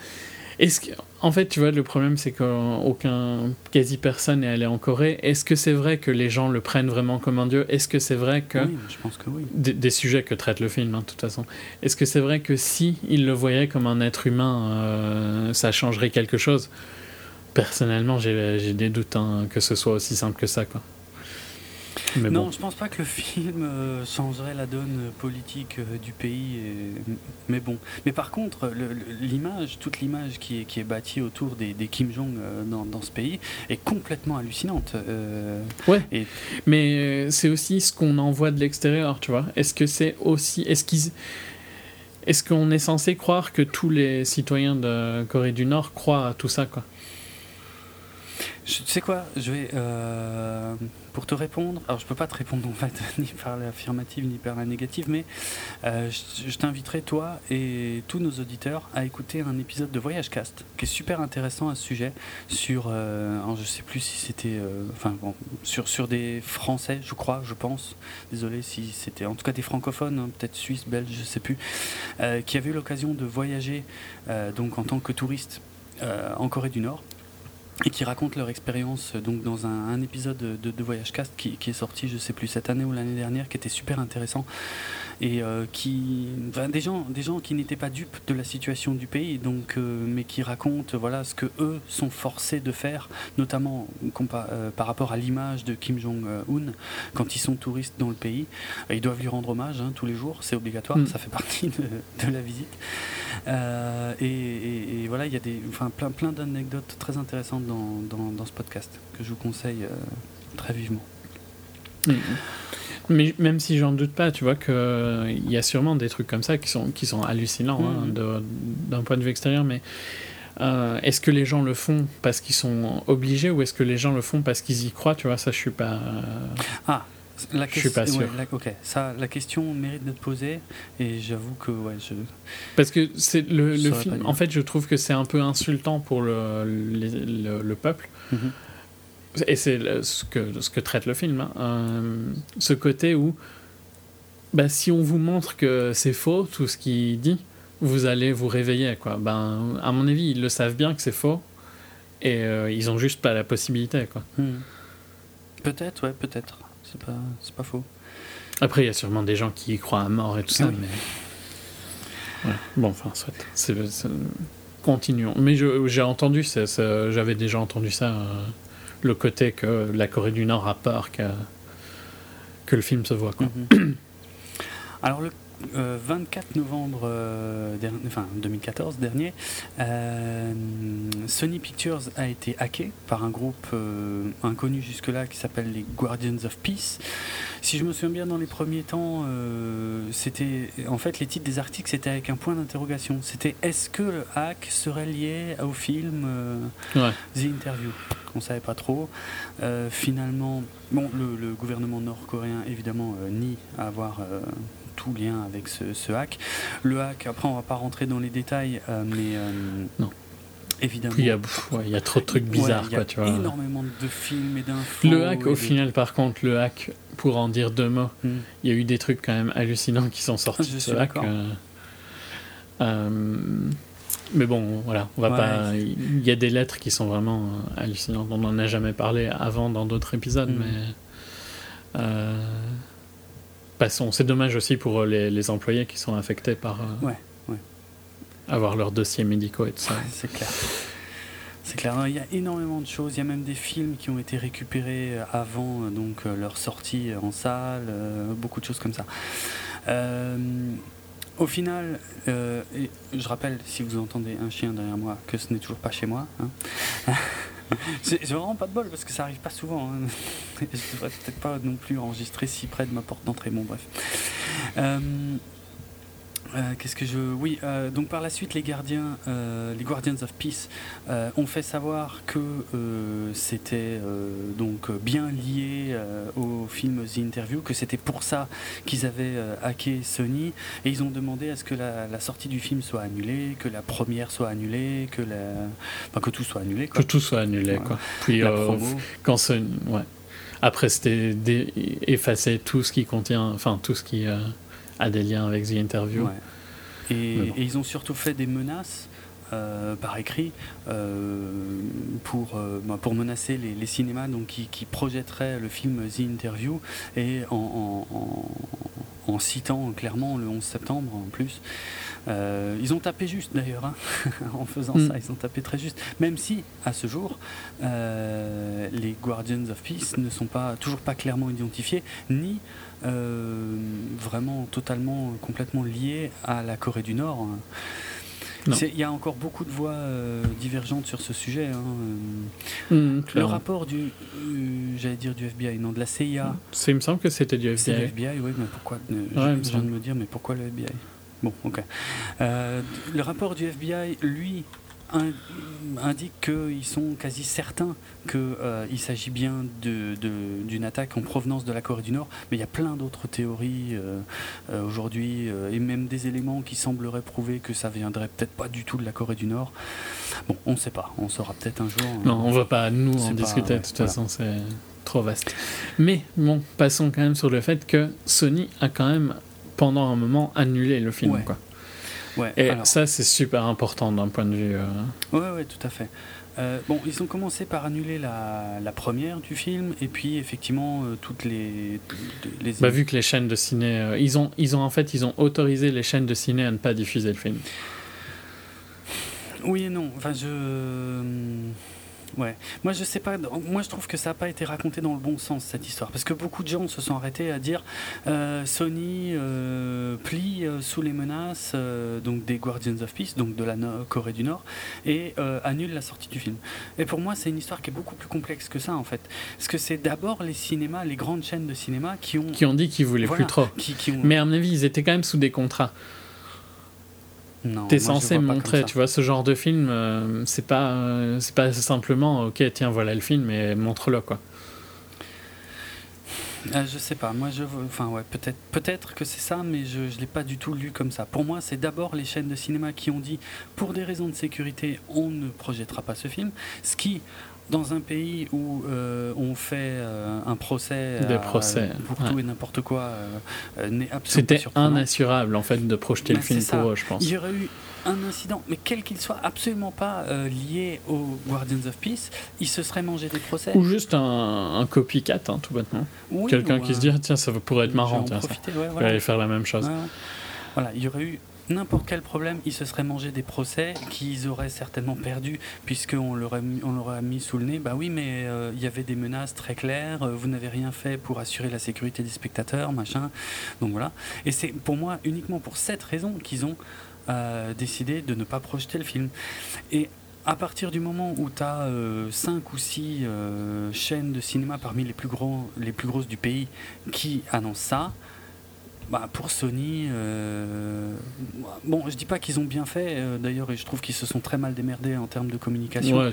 Est-ce que, en fait, tu vois, le problème c'est qu'aucun, quasi personne n'est allé en Corée. Est-ce que c'est vrai que les gens le prennent vraiment comme un dieu? Est-ce que c'est vrai que. Oui, je pense que oui. Des, sujets que traite le film, hein, de toute façon. Est-ce que c'est vrai que si il le voyait comme un être humain, euh, ça changerait quelque chose? Personnellement, j'ai des doutes hein, que ce soit aussi simple que ça, quoi non, je pense pas que le film euh, changerait la donne politique euh, du pays. Mais bon. Mais par contre, l'image, toute l'image qui est, qui est bâtie autour des, Kim Jong euh, dans, dans, ce pays est complètement hallucinante. ouais. Mais c'est aussi ce qu'on envoie de l'extérieur, tu vois. Est-ce que c'est aussi. Est-ce qu'ils. Est-ce qu'on est censé croire que tous les citoyens de Corée du Nord croient à tout ça, quoi? Tu sais quoi Je vais pour te répondre, alors je peux pas te répondre en fait ni par l'affirmative ni par la négative, mais euh, je, t'inviterai toi et tous nos auditeurs à écouter un épisode de Voyage Cast qui est super intéressant à ce sujet sur, euh, je sais plus si c'était, euh, enfin bon, sur sur des Français, je crois, je pense. Désolé si c'était, en tout cas des francophones, hein, peut-être suisses, belges, je sais plus, qui avaient eu l'occasion de voyager donc en tant que touristes en Corée du Nord et qui racontent leur expérience donc dans un, épisode de, de, Voyage Cast qui, qui, est sorti je sais plus cette année ou l'année dernière qui était super intéressant et euh, qui des gens des gens qui n'étaient pas dupes de la situation du pays donc euh, mais qui racontent voilà ce que eux sont forcés de faire notamment euh, par rapport à l'image de Kim Jong Un quand ils sont touristes dans le pays. Ils doivent lui rendre hommage hein, tous les jours c'est obligatoire mm. ça fait partie de, de la visite. Et, et, voilà il y a des enfin plein plein d'anecdotes très intéressantes dans, dans, dans, ce podcast que je vous conseille très vivement mm. Mais même si j'en doute pas, tu vois qu'il y a sûrement des trucs comme ça qui sont, qui sont hallucinants hein, mhm. d'un point de vue extérieur, mais euh, est-ce que les gens le font parce qu'ils sont obligés ou est-ce que les gens le font parce qu'ils y croient Tu vois, ça, je suis pas. Ah, la je suis pas sûr. la, ok, ça, la question mérite d'être posée et j'avoue que ouais, je. Parce que c'est le, le film. En fait, je trouve que c'est un peu insultant pour le, le, le peuple. Mhm et c'est ce que, ce que traite le film, hein. euh, ce côté où bah, si on vous montre que c'est faux, tout ce qu'il dit, vous allez vous réveiller. Quoi. Ben, à mon avis, ils le savent bien que c'est faux, et euh, ils ont juste pas la possibilité. Quoi. Hmm. Peut-être, ouais, peut-être. C'est pas, pas faux. Après, il y a sûrement des gens qui y croient à mort et tout ça, mais. Bon, enfin, soit. C'est, continuons. Mais j'ai entendu, j'avais déjà entendu ça, euh, le côté que la Corée du Nord a peur que, que le film se voit. Quoi. Mhm. Alors, le 24 euh, novembre euh, enfin, 2014 dernier, euh, Sony Pictures a été hacké par un groupe inconnu jusque-là qui s'appelle les Guardians of Peace. Si je me souviens bien, dans les premiers temps, c'était en fait les titres des articles c'était avec un point d'interrogation. C'était est-ce que le hack serait lié au film The Interview? On savait pas trop. finalement, bon, le, gouvernement nord-coréen évidemment nie avoir tout lien avec ce, hack. Le hack, après on va pas rentrer dans les détails, euh, mais euh, non. Évidemment. Il y, a, il y a trop de trucs bizarres. il y a tu vois. énormément de films et d'infos. Le hack, au final, par contre, le hack, pour en dire deux mots, hmm. il y a eu des trucs quand même hallucinants qui sont sortis de ce hack. Euh, mais bon, voilà, on va pas. Il y a des lettres qui sont vraiment hallucinantes. On n'en a jamais parlé avant dans d'autres épisodes, hmm. mais. C'est dommage aussi pour euh, les, employés qui sont affectés par euh, ouais, ouais. avoir leurs dossiers médicaux et tout ça. c'est clair. C'est clair. il y a énormément de choses. Il y a même des films qui ont été récupérés euh, avant donc leur sortie en salle, beaucoup de choses comme ça. au final, je rappelle, si vous entendez un chien derrière moi, que ce n'est toujours pas chez moi. Hein. J'ai vraiment pas de bol parce que ça arrive pas souvent. Hein. Je devrais peut-être pas non plus enregistrer si près de ma porte d'entrée. Bon, bref. Euh, euh, qu'est-ce que je. Oui, euh, donc par la suite, les gardiens, euh, les Guardians of Peace ont fait savoir que c'était donc bien lié au film The Interview, que c'était pour ça qu'ils avaient hacké Sony, et ils ont demandé à ce que la, sortie du film soit annulée, que la première soit annulée, que, la... Enfin, que tout soit annulé. Que tout soit annulé, quoi. Puis, quand Sony. Ouais. Après, c'était effacer tout ce qui contient. Enfin, tout ce qui a des liens avec The Interview. Et, ils ont surtout fait des menaces euh, par écrit euh, pour, euh, bah, pour menacer les, cinémas donc, qui, qui, projetteraient le film The Interview et en, en, citant clairement le 11 septembre en plus. ils ont tapé juste d'ailleurs hein, en faisant mm. ça, ils ont tapé très juste. Même si à ce jour les Guardians of Peace ne sont pas toujours pas clairement identifiés ni vraiment totalement, complètement lié à la Corée du Nord. Il y a encore beaucoup de voix euh, divergentes sur ce sujet. Hein. Mmh, le rapport du, euh, j'allais dire du FBI, non de la CIA. Il me semble que c'était du FBI. C'est FBI, oui, mais pourquoi Je viens de me dire, mais pourquoi le FBI Bon, ok. le rapport du FBI, lui, indique qu'ils sont quasi certains qu'il euh, s'agit bien d'une attaque en provenance de la Corée du Nord, mais il y a plein d'autres théories euh, euh, aujourd'hui, et même des éléments qui sembleraient prouver que ça viendrait peut-être pas du tout de la Corée du Nord. Bon, on ne sait pas, on saura peut-être un jour. Non, on ne va pas nous en discuter, de toute façon, c'est trop vaste. Mais bon, passons quand même sur le fait que Sony a quand même, pendant un moment, annulé le film. Quoi. Et ça, c'est super important d'un point de vue. Euh... Oui, ouais, tout à fait. Euh, bon, ils ont commencé par annuler la, la, première du film et puis effectivement euh, toutes les, les... Bah, vu que les chaînes de ciné, euh, ils ont, ils ont en fait, ils ont autorisé les chaînes de ciné à ne pas diffuser le film. Oui et non. Enfin, je Ouais. Moi, je sais pas. Moi, je trouve que ça n'a pas été raconté dans le bon sens cette histoire, parce que beaucoup de gens se sont arrêtés à dire euh, Sony euh, plie euh, sous les menaces donc des Guardians of Peace, donc de la Corée du Nord, et annule la sortie du film. Et pour moi, c'est une histoire qui est beaucoup plus complexe que ça, en fait, parce que c'est d'abord les cinémas, les grandes chaînes de cinéma qui ont qui ont dit qu'ils voulaient plus trop. Mais à mon avis, ils étaient quand même sous des contrats. T'es censé montrer, tu vois, ce genre de film, euh, c'est pas, euh, c'est pas simplement, ok, tiens, voilà le film et montre-le, quoi. Euh, je sais pas, moi je enfin ouais, peut-être peut-être que c'est ça, mais je ne l'ai pas du tout lu comme ça. Pour moi, c'est d'abord les chaînes de cinéma qui ont dit, pour des raisons de sécurité, on ne projettera pas ce film, ce qui dans un pays où euh, on fait euh, un procès, Des procès pour tout et n'importe quoi, n'est absolument C'était inassurable en fait de projeter le ben, film pour eux, je pense. Il y aurait eu un incident, mais quel qu'il soit, absolument pas euh, lié aux Guardians of Peace, il se serait mangé des procès. Ou juste un, copycat, hein, tout bêtement. Quelqu'un qui se dit, tiens, ça pourrait être marrant, tiens, profiter, ça. aller faire la même chose. Voilà, il y aurait eu n'importe quel problème, ils se seraient mangé des procès qu'ils auraient certainement perdu, puisqu'on leur, on leur a mis sous le nez, bah oui, mais euh, il y avait des menaces très claires, euh, vous n'avez rien fait pour assurer la sécurité des spectateurs, machin. Donc voilà. Et c'est pour moi uniquement pour cette raison qu'ils ont euh, décidé de ne pas projeter le film. Et à partir du moment où tu as 5 ou 6 chaînes de cinéma parmi les plus, les plus grosses du pays qui annoncent ça, bah, pour Sony, euh, bon, je dis pas qu'ils ont bien fait, euh, d'ailleurs, et je trouve qu'ils se sont très mal démerdés en termes de communication. Ouais,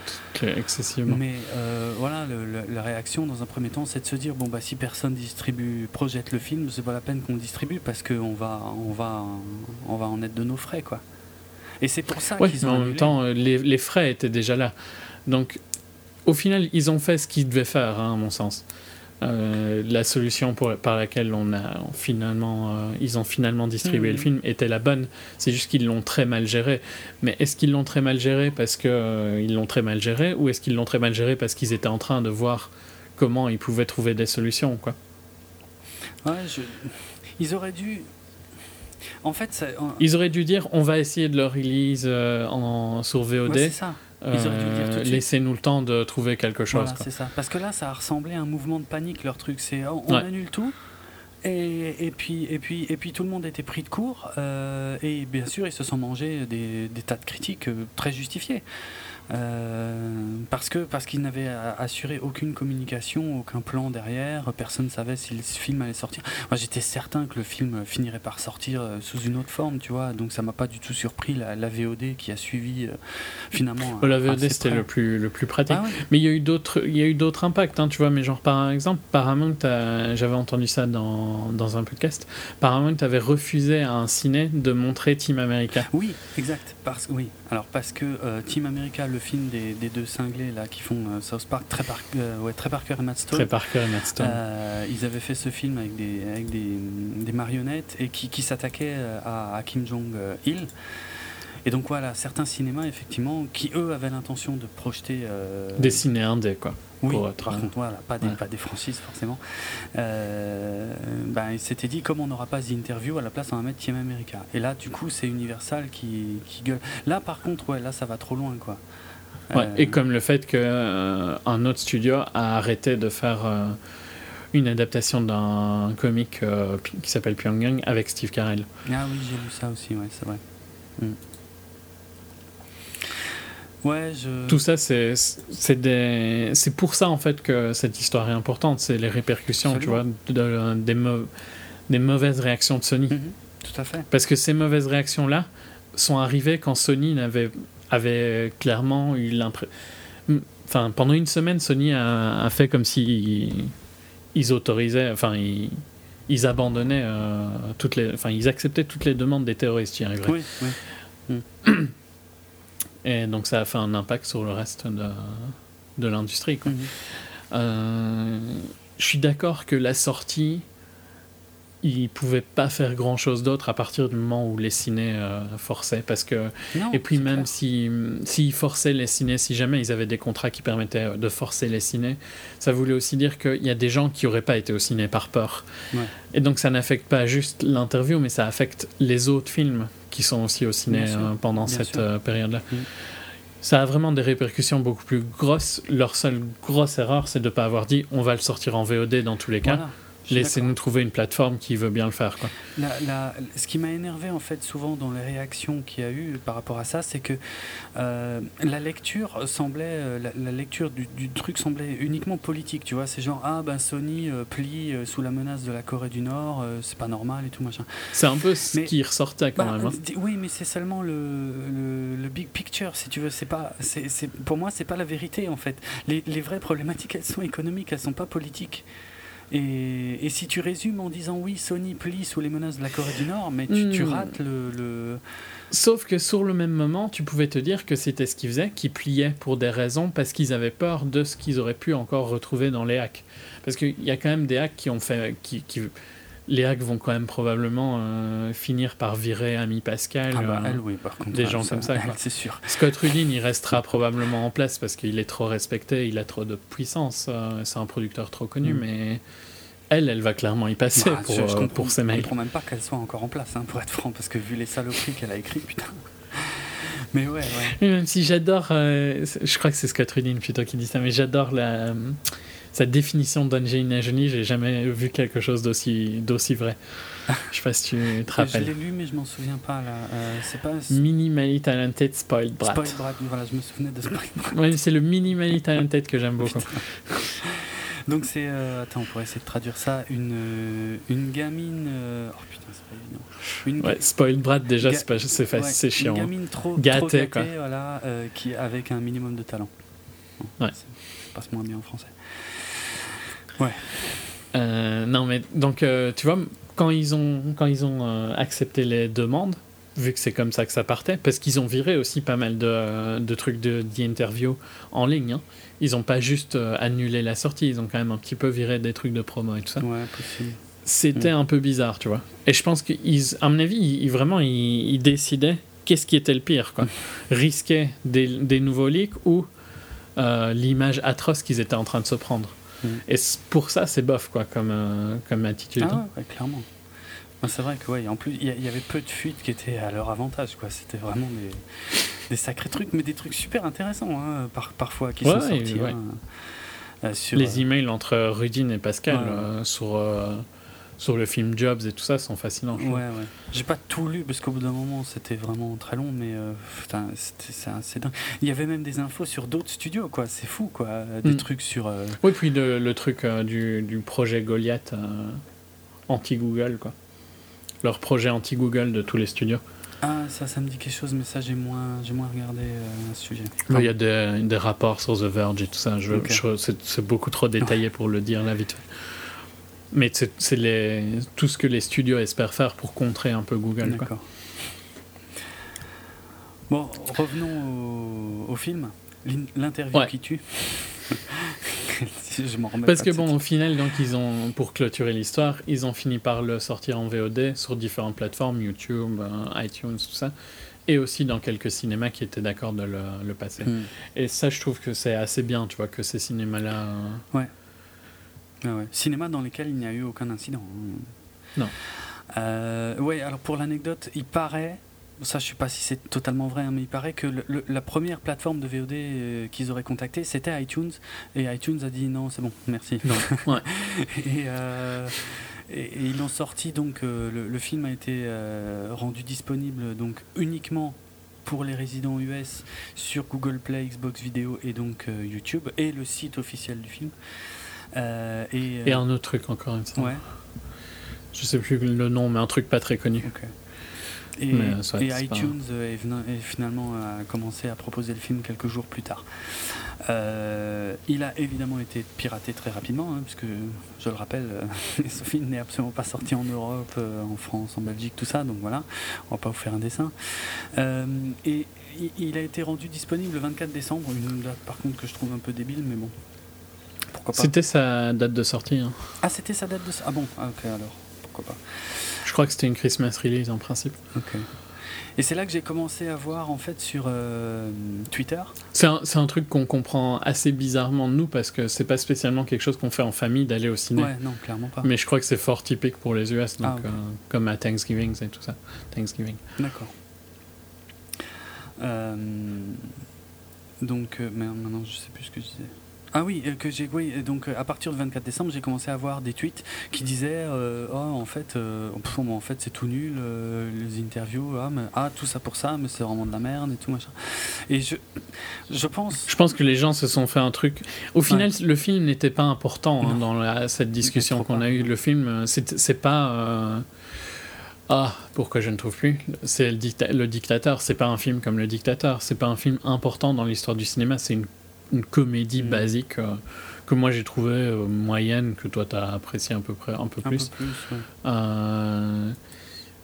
excessivement. Mais euh, voilà, la réaction dans un premier temps, c'est de se dire bon bah si personne distribue, projette le film, c'est pas la peine qu'on le distribue parce qu'on va, on va, on va en être de nos frais, quoi. Et c'est pour ça qu'ils ont. Mais en même temps, les, les, frais étaient déjà là, donc au final, ils ont fait ce qu'ils devaient faire, hein, à mon sens. Euh, la solution pour, par laquelle on a finalement, euh, ils ont finalement distribué le mm. film était la bonne. C'est juste qu'ils l'ont très mal géré. Mais est-ce qu'ils l'ont très mal géré parce qu'ils euh, l'ont très mal géré ou est-ce qu'ils l'ont très mal géré parce qu'ils étaient en train de voir comment ils pouvaient trouver des solutions quoi? Ouais, Ils auraient dû. En fait, ils auraient dû dire on va essayer de le release en sur VOD. c'est ça. Euh, laissez-nous le temps de trouver quelque chose. c'est ça. Parce que là, ça a ressemblé à un mouvement de panique, leur truc. C'est on, annule tout. Et, et, puis, et, puis, et puis tout le monde était pris de court. Euh, et bien sûr, ils se sont mangés des, des tas de critiques euh, très justifiées. Euh, parce que parce qu'ils n'avaient assuré aucune communication, aucun plan derrière, personne ne savait si le film allait sortir. Moi j'étais certain que le film finirait par sortir euh, sous une autre forme, tu vois, donc ça m'a pas du tout surpris la, VOD qui a suivi euh, finalement. La VOD c'était le plus, le plus pratique. Ah mais il y a eu d'autres il y a eu d'autres impacts, hein, tu vois, mais genre par exemple Paramount, j'avais entendu ça dans, dans un podcast, Paramount avait refusé à un ciné de montrer Team America. Oui, exact, parce oui, alors parce que Team America le film des, deux cinglés là qui font euh, South Park, très, par, euh, ouais, Parker et Matt Stone. Parker et Matt Stone. Euh, ils avaient fait ce film avec des, avec des, des marionnettes et qui, qui s'attaquaient à, Kim Jong-il. Et donc voilà, certains cinémas effectivement qui eux avaient l'intention de projeter des ciné indés quoi. Oui, par contre, voilà, pas des, pas des franchises forcément. Euh, ben, il s'était dit, comme on n'aura pas d'interview, à la place on va mettre Team America. Et là, du coup, c'est Universal qui, qui, gueule. Là, par contre, ouais, là, ça va trop loin, quoi. Ouais, et euh, comme le fait qu'un euh, un autre studio a arrêté de faire euh, une adaptation d'un comic qui s'appelle Pyongyang avec Steve Carell. Ah oui, j'ai lu ça aussi, ouais, c'est vrai. Mm. Ouais, je... Tout ça, c'est des... pour ça en fait que cette histoire est importante. C'est les répercussions, tu vois, de, des, des, mauvaises réactions de Sony. Mm-hmm. tout à fait. Parce que ces mauvaises réactions-là sont arrivées quand Sony n'avait avait clairement eu l'impression. Enfin, pendant une semaine, Sony a, fait comme si ils, autorisaient, enfin, ils, abandonnaient euh, toutes les, enfin, ils acceptaient toutes les demandes des terroristes. Oui, oui. Mm. Et donc ça a fait un impact sur le reste de, de l'industrie. Mm-hmm. Euh, je suis d'accord que la sortie ils pouvaient pas faire grand chose d'autre à partir du moment où les ciné euh, forçaient parce que et puis même si s'ils forçaient les ciné si jamais ils avaient des contrats qui permettaient euh, de forcer les ciné ça voulait aussi dire qu'il y a des gens qui auraient pas été au ciné par peur. Et donc ça n'affecte pas juste l'interview mais ça affecte les autres films qui sont aussi au ciné euh, pendant cette période là mm. ça a vraiment des répercussions beaucoup plus grosses. Leur seule grosse erreur, c'est de ne pas avoir dit on va le sortir en VOD dans tous les cas. Laissez-nous trouver une plateforme qui veut bien le faire. Quoi. ce qui m'a énervé en fait souvent dans les réactions qu'il y a eu par rapport à ça, c'est que euh, la lecture semblait, euh, la, lecture du, truc semblait uniquement politique. Tu vois, c'est genre ah ben Sony euh, plie sous la menace de la Corée du Nord, c'est pas normal et tout machin. C'est un peu ce qui ressortait quand bah, même. Hein. Oui, mais c'est seulement le, le, big picture si tu veux. C'est pas, c'est, pour moi c'est pas la vérité en fait. Les, les vraies problématiques elles sont économiques, elles sont pas politiques. Et, si tu résumes en disant oui, Sony plie sous les menaces de la Corée du Nord, mais tu, hmm. rates le, Sauf que sur le même moment, tu pouvais te dire que c'était ce qu'ils faisaient, qu'ils pliaient pour des raisons parce qu'ils avaient peur de ce qu'ils auraient pu encore retrouver dans les hacks. Parce qu'il y a quand même des hacks qui ont fait. Qui, les hacks vont quand même probablement euh, finir par virer Ami Pascal. Ah bah, elle, oui, par contre. Des gens comme ça. C'est sûr. Scott Rudin, il restera probablement en place parce qu'il est trop respecté, il a trop de puissance. Euh, c'est un producteur trop connu, mm. mais elle, elle va clairement y passer bah, pour, je, euh, pour ses mails. Je comprends même pas qu'elle soit encore en place, hein, pour être franc, parce que vu les saloperies qu'elle a écrites, putain. Mais ouais, ouais. Même si j'adore, je crois que c'est Scott Rudin plutôt qui dit ça, mais j'adore la sa définition d'Angelina Jolie, j'ai jamais vu quelque chose d'aussi, d'aussi vrai. Je sais pas si tu te rappelles. Je l'ai lu, mais je m'en souviens pas là. Euh, c'est pas. Minimally Talented Spoiled Brat. Spoiled Brat, voilà, je me souvenais de Spoiled Brat. ouais, c'est le Minimally Talented que j'aime beaucoup. Donc c'est. Euh, attends, on pourrait essayer de traduire ça. Une, euh, une gamine. Euh, oh putain, c'est pas évident. Une, ouais, Spoiled Brat, déjà, c'est, pas, c'est, ouais, c'est chiant. Une gamine trop gâtée, trop gâtée quoi. Voilà, qui, avec un minimum de talent. Ouais. Ça passe moins bien en français. Ouais. Euh, non, mais donc, euh, tu vois, quand ils ont, quand ils ont euh, accepté les demandes, vu que c'est comme ça que ça partait, parce qu'ils ont viré aussi pas mal de, de trucs de d'interview en ligne. Hein. Ils n'ont pas juste annulé la sortie, ils ont quand même un petit peu viré des trucs de promo et tout ça. Ouais, possible. C'était un peu bizarre, tu vois. Et je pense qu'à mon avis, ils, vraiment, ils, décidaient qu'est-ce qui était le pire, quoi. Risquer des, des nouveaux leaks ou l'image atroce qu'ils étaient en train de se prendre. Et pour ça, c'est bof, quoi, comme, euh, comme attitude. Ah ouais, clairement. C'est vrai que, ouais, en plus, il y, avait peu de fuites qui étaient à leur avantage, quoi. C'était vraiment des, des, sacrés trucs, mais des trucs super intéressants, hein, par, parfois, qui sont sortis. Hein, euh, sur, Les euh, emails entre Rudin et Pascal sur sur le film Jobs et tout ça sont fascinants. Ouais, ouais. J'ai pas tout lu parce qu'au bout d'un moment c'était vraiment très long, mais euh, c'est assez dingue. Il y avait même des infos sur d'autres studios, quoi. C'est fou, quoi. Des mm. trucs sur. Euh, oui, puis le, truc euh, du, du, projet Goliath anti-Google, quoi. Leur projet anti-Google de tous les studios. Ah, ça, ça me dit quelque chose, mais ça, j'ai moins, j'ai moins regardé ce sujet. Il y a des, des, rapports sur The Verge et tout ça. Je, c'est beaucoup trop détaillé pour le dire là vite. Mais c'est les, tout ce que les studios espèrent faire pour contrer un peu Google. D'accord. Bon, revenons au, film. L'interview qui tue. je remets Parce que bon, au final, donc ils ont, pour clôturer l'histoire, ils ont fini par le sortir en VOD sur différentes plateformes, YouTube, euh, iTunes, tout ça, et aussi dans quelques cinémas qui étaient d'accord de le, passer. Hmm. Et ça, je trouve que c'est assez bien, tu vois, que ces cinémas-là. Ouais. Ah Cinéma dans lequel il n'y a eu aucun incident. Non. Euh, oui, alors pour l'anecdote, il paraît, ça je sais pas si c'est totalement vrai, hein, mais il paraît que la première plateforme de VOD euh, qu'ils auraient contacté, c'était iTunes, et iTunes a dit non, c'est bon, merci. Ouais. Euh, et, et, ils l'ont sorti, donc le, film a été rendu disponible donc uniquement pour les résidents US sur Google Play, Xbox Video et donc YouTube, et le site officiel du film. Euh, et, et, un autre truc encore une fois. Ouais. Je sais plus le nom, mais un truc pas très connu. Et, et iTunes est, finalement a commencé à proposer le film quelques jours plus tard. Euh, il a évidemment été piraté très rapidement, hein, puisque je le rappelle, euh, ce film n'est absolument pas sorti en Europe, en France, en Belgique, tout ça, donc voilà, on va pas vous faire un dessin. et il a été rendu disponible le 24 décembre, une date par contre que je trouve un peu débile, mais bon, c'était sa date de sortie. Hein. Ah, c'était sa date de sortie. Ah bon, ah, ok, alors, pourquoi pas. Je crois que c'était une Christmas release en principe. Ok. Et c'est là que j'ai commencé à voir en fait sur euh, Twitter. C'est un, un, truc qu'on comprend assez bizarrement de nous parce que c'est pas spécialement quelque chose qu'on fait en famille d'aller au ciné. Ouais, non, clairement pas. Mais je crois que c'est fort typique pour les US, donc, ah, euh, comme à Thanksgiving et tout ça. Thanksgiving. D'accord. Euh, donc, mais maintenant je sais plus ce que je disais. Ah oui, euh, que j'ai oui, donc euh, à partir du 24 décembre, j'ai commencé à voir des tweets qui disaient euh, oh en fait en fait c'est tout nul les interviews ah, mais, ah, tout ça pour ça mais c'est vraiment de la merde et tout machin. Et je je pense Je pense que les gens se sont fait un truc au final le film n'était pas important hein, dans cette discussion qu'on a eue le film c'est pas ah, pourquoi je ne trouve plus? C'est le, le dictateur. C'est pas un film comme le dictateur. C'est pas un film important dans l'histoire du cinéma. C'est une une comédie mm. basique euh, que moi j'ai trouvé euh, moyenne, que toi tu as apprécié un peu, près, un peu plus. Euh,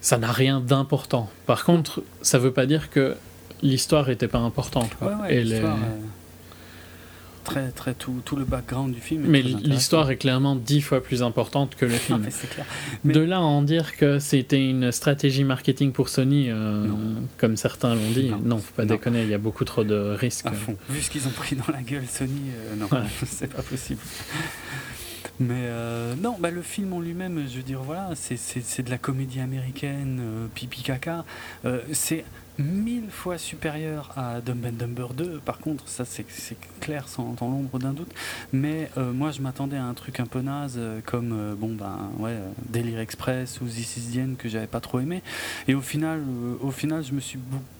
ça n'a rien d'important. Par contre, ça veut pas dire que l'histoire était pas importante. et très, très tout, tout le background du film. Mais l'histoire est clairement dix fois plus importante que le film. clair. De là à en dire que c'était une stratégie marketing pour Sony, euh, comme certains l'ont dit, non, faut pas déconner, il y a beaucoup trop de risques. Vu ce qu'ils ont pris dans la gueule, Sony, euh, non, c'est pas possible. Mais euh, non, bah, le film en lui-même, je veux dire, voilà, c'est de la comédie américaine, pipi caca. c'est mille fois supérieur à Dumb and Dumber 2. Par contre, ça c'est clair sans l'ombre d'un doute. Mais euh, moi, je m'attendais à un truc un peu naze euh, comme euh, bon ben ouais, Délire Express ou This Is que j'avais pas trop aimé. Et au final, au final, je me suis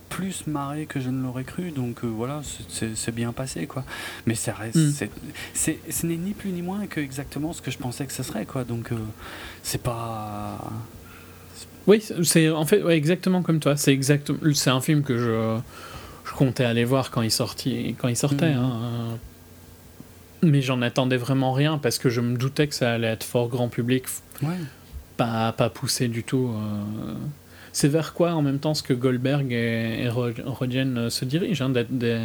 plus marré que je ne l'aurais cru. Donc voilà, c'est bien passé quoi. Mais ça reste, mm. c'est ce n'est ni plus ni moins que exactement ce que je pensais que ce serait quoi. Donc c'est pas oui, c'est en fait exactement comme toi. C'est c'est un film que je, je, comptais aller voir quand il sortit, quand il sortait. Mm. Hein. Mais j'en attendais vraiment rien parce que je me doutais que ça allait être fort grand public, pas pas poussé du tout. Euh. C'est vers quoi en même temps ce que Goldberg et, et euh, se dirigent, hein, d'être des,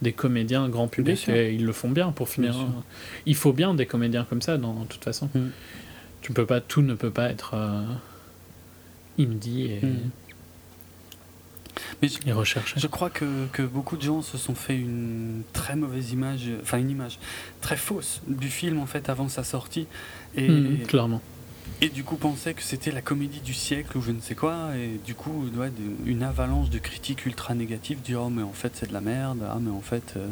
des comédiens grand public et ils le font bien pour finir. Il faut bien des comédiens comme ça, dans, de toute façon. Mm. Tu peux pas, tout ne peut pas être. Euh, indie et, hmm. Mais je, Je crois que, que, beaucoup de gens se sont fait une très mauvaise image, enfin une image très fausse du film en fait avant sa sortie. Et, hmm, clairement. Et du coup pensaient que c'était la comédie du siècle ou je ne sais quoi. Et du coup, ouais, une avalanche de critiques ultra négatives, dire oh mais en fait c'est de la merde, ah mais en fait euh,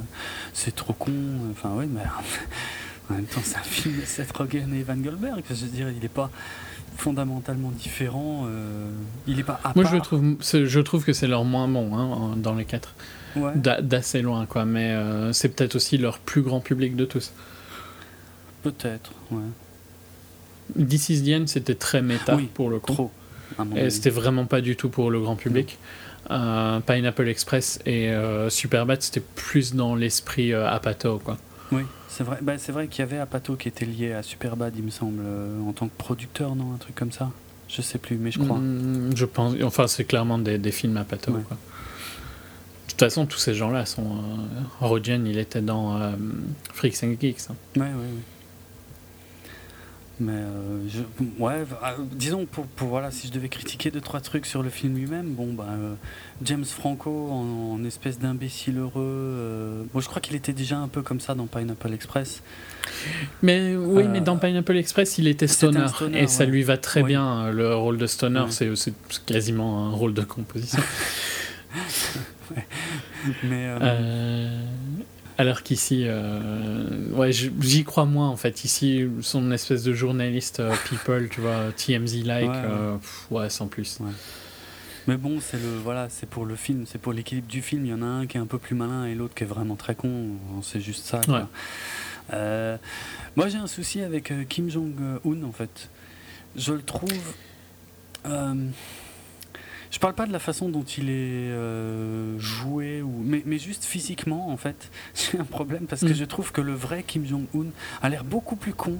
c'est trop con. Enfin ouais, mais en même temps c'est un film de Seth Rogen et Evan Goldberg. Je veux dire, il n'est pas fondamentalement différent. Euh, il est pas à Moi, je trouve, je trouve que c'est leur moins bon hein, dans les quatre. D'assez loin, quoi. Mais euh, c'est peut-être aussi leur plus grand public de tous. Peut-être, ouais. This is c'était très méta pour le coup. Trop, et c'était vraiment pas du tout pour le grand public. Euh, Pineapple Express et Superbad, c'était plus dans l'esprit Apato, quoi. Oui. C'est vrai, bah, c'est vrai qu'il y avait Apato qui était lié à Superbad, il me semble, euh, en tant que producteur, non Un truc comme ça Je sais plus, mais je crois. Mm, je pense. Enfin, c'est clairement des, des films Apato. Quoi. De toute façon, tous ces gens-là sont. Euh, Rogen, il était dans euh, Freaks and Geeks. Hein. Ouais, ouais, ouais. Mais euh, je, ouais, euh, disons pour, pour, voilà, si je devais critiquer deux trois trucs sur le film lui-même, bon bah euh, James Franco en, espèce d'imbécile heureux. bon, je crois qu'il était déjà un peu comme ça dans Pineapple Express. Mais oui, mais dans Pineapple Express, il était stoner, et ça lui va très bien. Le rôle de stoner, c'est quasiment un rôle de composition. mais alors qu'ici, euh, ouais, j'y crois moins en fait. Ici, son espèce de journaliste euh, people, tu vois, TMZ-like, euh, ouais, sans plus. Mais bon, c'est le voilà, c'est pour le film, c'est pour l'équilibre du film. Il y en a un qui est un peu plus malin et l'autre qui est vraiment très con. C'est juste ça. moi, j'ai un souci avec Kim Jong-un en fait. Je le trouve. Je parle pas de la façon dont il est euh, joué, ou... mais, mais, juste physiquement, en fait. J'ai un problème parce que mm. je trouve que le vrai Kim Jong-un a l'air beaucoup plus con.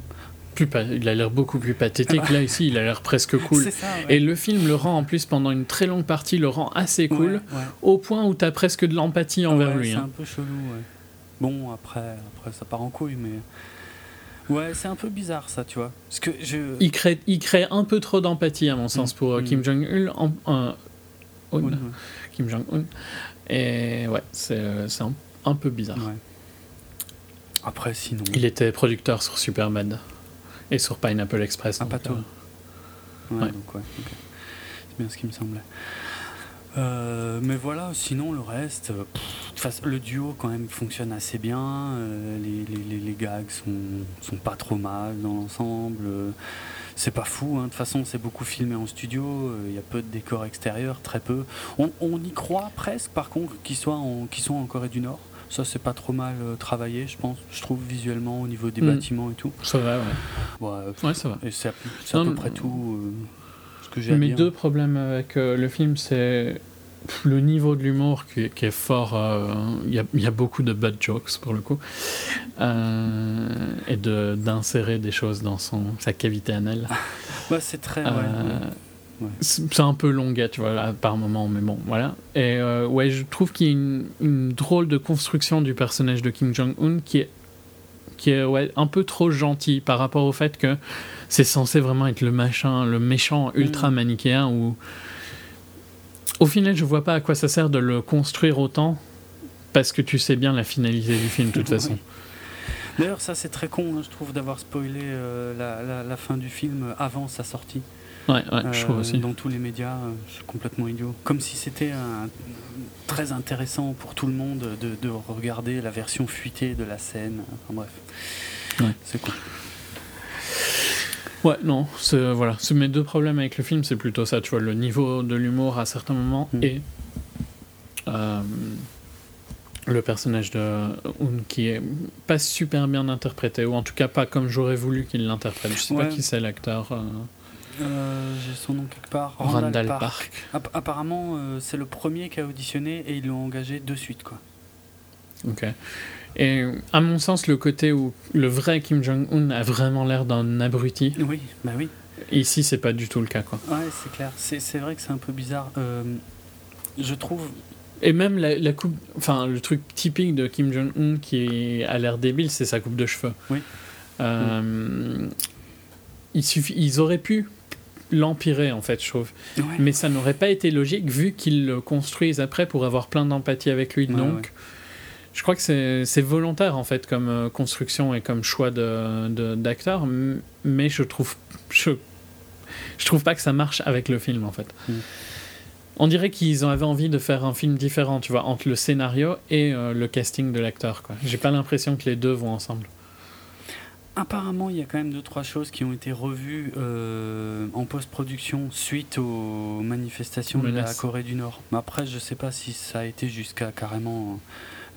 Plus il a l'air beaucoup plus pathétique. Là, ici, il a l'air presque cool. Et le film le rend, en plus, pendant une très longue partie, le rend assez cool, au point où tu as presque de l'empathie envers lui. C'est hein. un peu chelou, Bon, après, après, ça part en couille, mais. Ouais, c'est un peu bizarre ça, tu vois. Parce que je... il, crée, il crée un peu trop d'empathie, à mon sens, pour euh, mm. Kim Jong-un. Un, Kim Jong-un. Et ouais, c'est un, un, peu bizarre. Ouais. Après, sinon. Il était producteur sur Superman et sur Pineapple Express. Un pas euh, Ouais, donc ouais, c'est bien ce qui me semblait. Euh, mais voilà, sinon le reste, euh, le duo quand même fonctionne assez bien. Euh, les, les, les, gags sont, sont pas trop mal dans l'ensemble. c'est pas fou, hein. de toute façon c'est beaucoup filmé en studio, il y a peu de décors extérieurs, très peu. On, on y croit presque par contre qu'ils soient en, sont en Corée du Nord. Ça c'est pas trop mal travaillé, je pense, je trouve visuellement au niveau des hmm. bâtiments et tout. Ça va, ouais. Ouais, ça va. Et c'est à, peu près tout. Mes deux problèmes avec euh, le film, c'est le niveau de l'humour qui, est fort. Euh, il y, a beaucoup de bad jokes pour le coup. Euh, et d'insérer des choses dans son, sa cavité anale. bah, c'est très. c'est un peu longuet, tu vois, là, par moment, mais bon, voilà. Et ouais, je trouve qu'il y a une, une, drôle de construction du personnage de Kim Jong-un qui est, qui est ouais, un peu trop gentil par rapport au fait que c'est censé vraiment être le machin, le méchant ultra mm. manichéen où. Au final, je vois pas à quoi ça sert de le construire autant parce que tu sais bien la finalité du film de toute façon. D'ailleurs, ça c'est très con, hein, je trouve, d'avoir spoilé euh, la, la, fin du film avant sa sortie. Ouais, ouais je trouve euh, aussi. Dans tous les médias, euh, c'est complètement idiot. Comme si c'était très intéressant pour tout le monde de, de, regarder la version fuitée de la scène. Enfin bref, ouais. c'est con. Ouais, non, voilà, mes deux problèmes avec le film, c'est plutôt ça, tu vois, le niveau de l'humour à certains moments mm. et le personnage de Un qui est pas super bien interprété, ou en tout cas pas comme j'aurais voulu qu'il l'interprète. Je sais pas qui c'est l'acteur. Euh. Euh, J'ai son nom quelque part. Randall, Park. apparemment, euh, c'est le premier qui a auditionné et ils l'ont engagé de suite, quoi. Ok. Et à mon sens, le côté où le vrai Kim Jong-un a vraiment l'air d'un abruti. Oui, bah oui. Ici, c'est pas du tout le cas, quoi. Ouais, c'est clair. C'est vrai que c'est un peu bizarre. Euh, je trouve et même la, coupe, enfin le truc typique de Kim Jong-un qui a l'air débile, c'est sa coupe de cheveux. Oui. Euh, il suffit, ils auraient pu l'empirer en fait, je trouve. Mais ça n'aurait pas été logique vu qu'ils le construisent après pour avoir plein d'empathie avec lui. Donc, je crois que c'est volontaire en fait comme euh, construction et comme choix de d'acteur, mais je trouve je, je trouve pas que ça marche avec le film en fait. Mm on dirait qu'ils avaient envie de faire un film différent, tu vois, entre le scénario et euh, le casting de l'acteur. J'ai pas l'impression que les deux vont ensemble. Apparemment, il y a quand même deux trois choses qui ont été revues euh, en post-production suite aux manifestations de la Corée du Nord. Mais après, je sais pas si ça a été jusqu'à carrément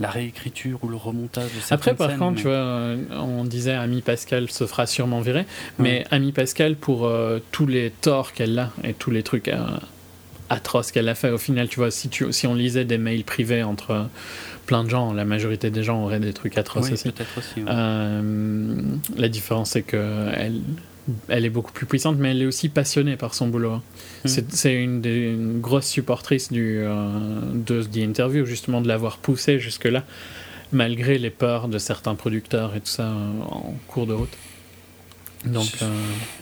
la réécriture ou le remontage de certaines Après, par contre, tu vois, on disait Ami Pascal se fera sûrement virer, mais Ami Pascal, pour euh, tous les torts qu'elle a et tous les trucs atroce qu'elle a fait. Au final, tu vois, si, tu, si on lisait des mails privés entre plein de gens, la majorité des gens auraient des trucs atroces aussi. Euh, la différence, c'est que elle, est beaucoup plus puissante, mais elle est aussi passionnée par son boulot. Hmm. C'est une des grosses supportrices du, euh, de The Interview, justement, de l'avoir poussée jusque-là, malgré les peurs de certains producteurs et tout ça euh, en cours de route. Donc, euh,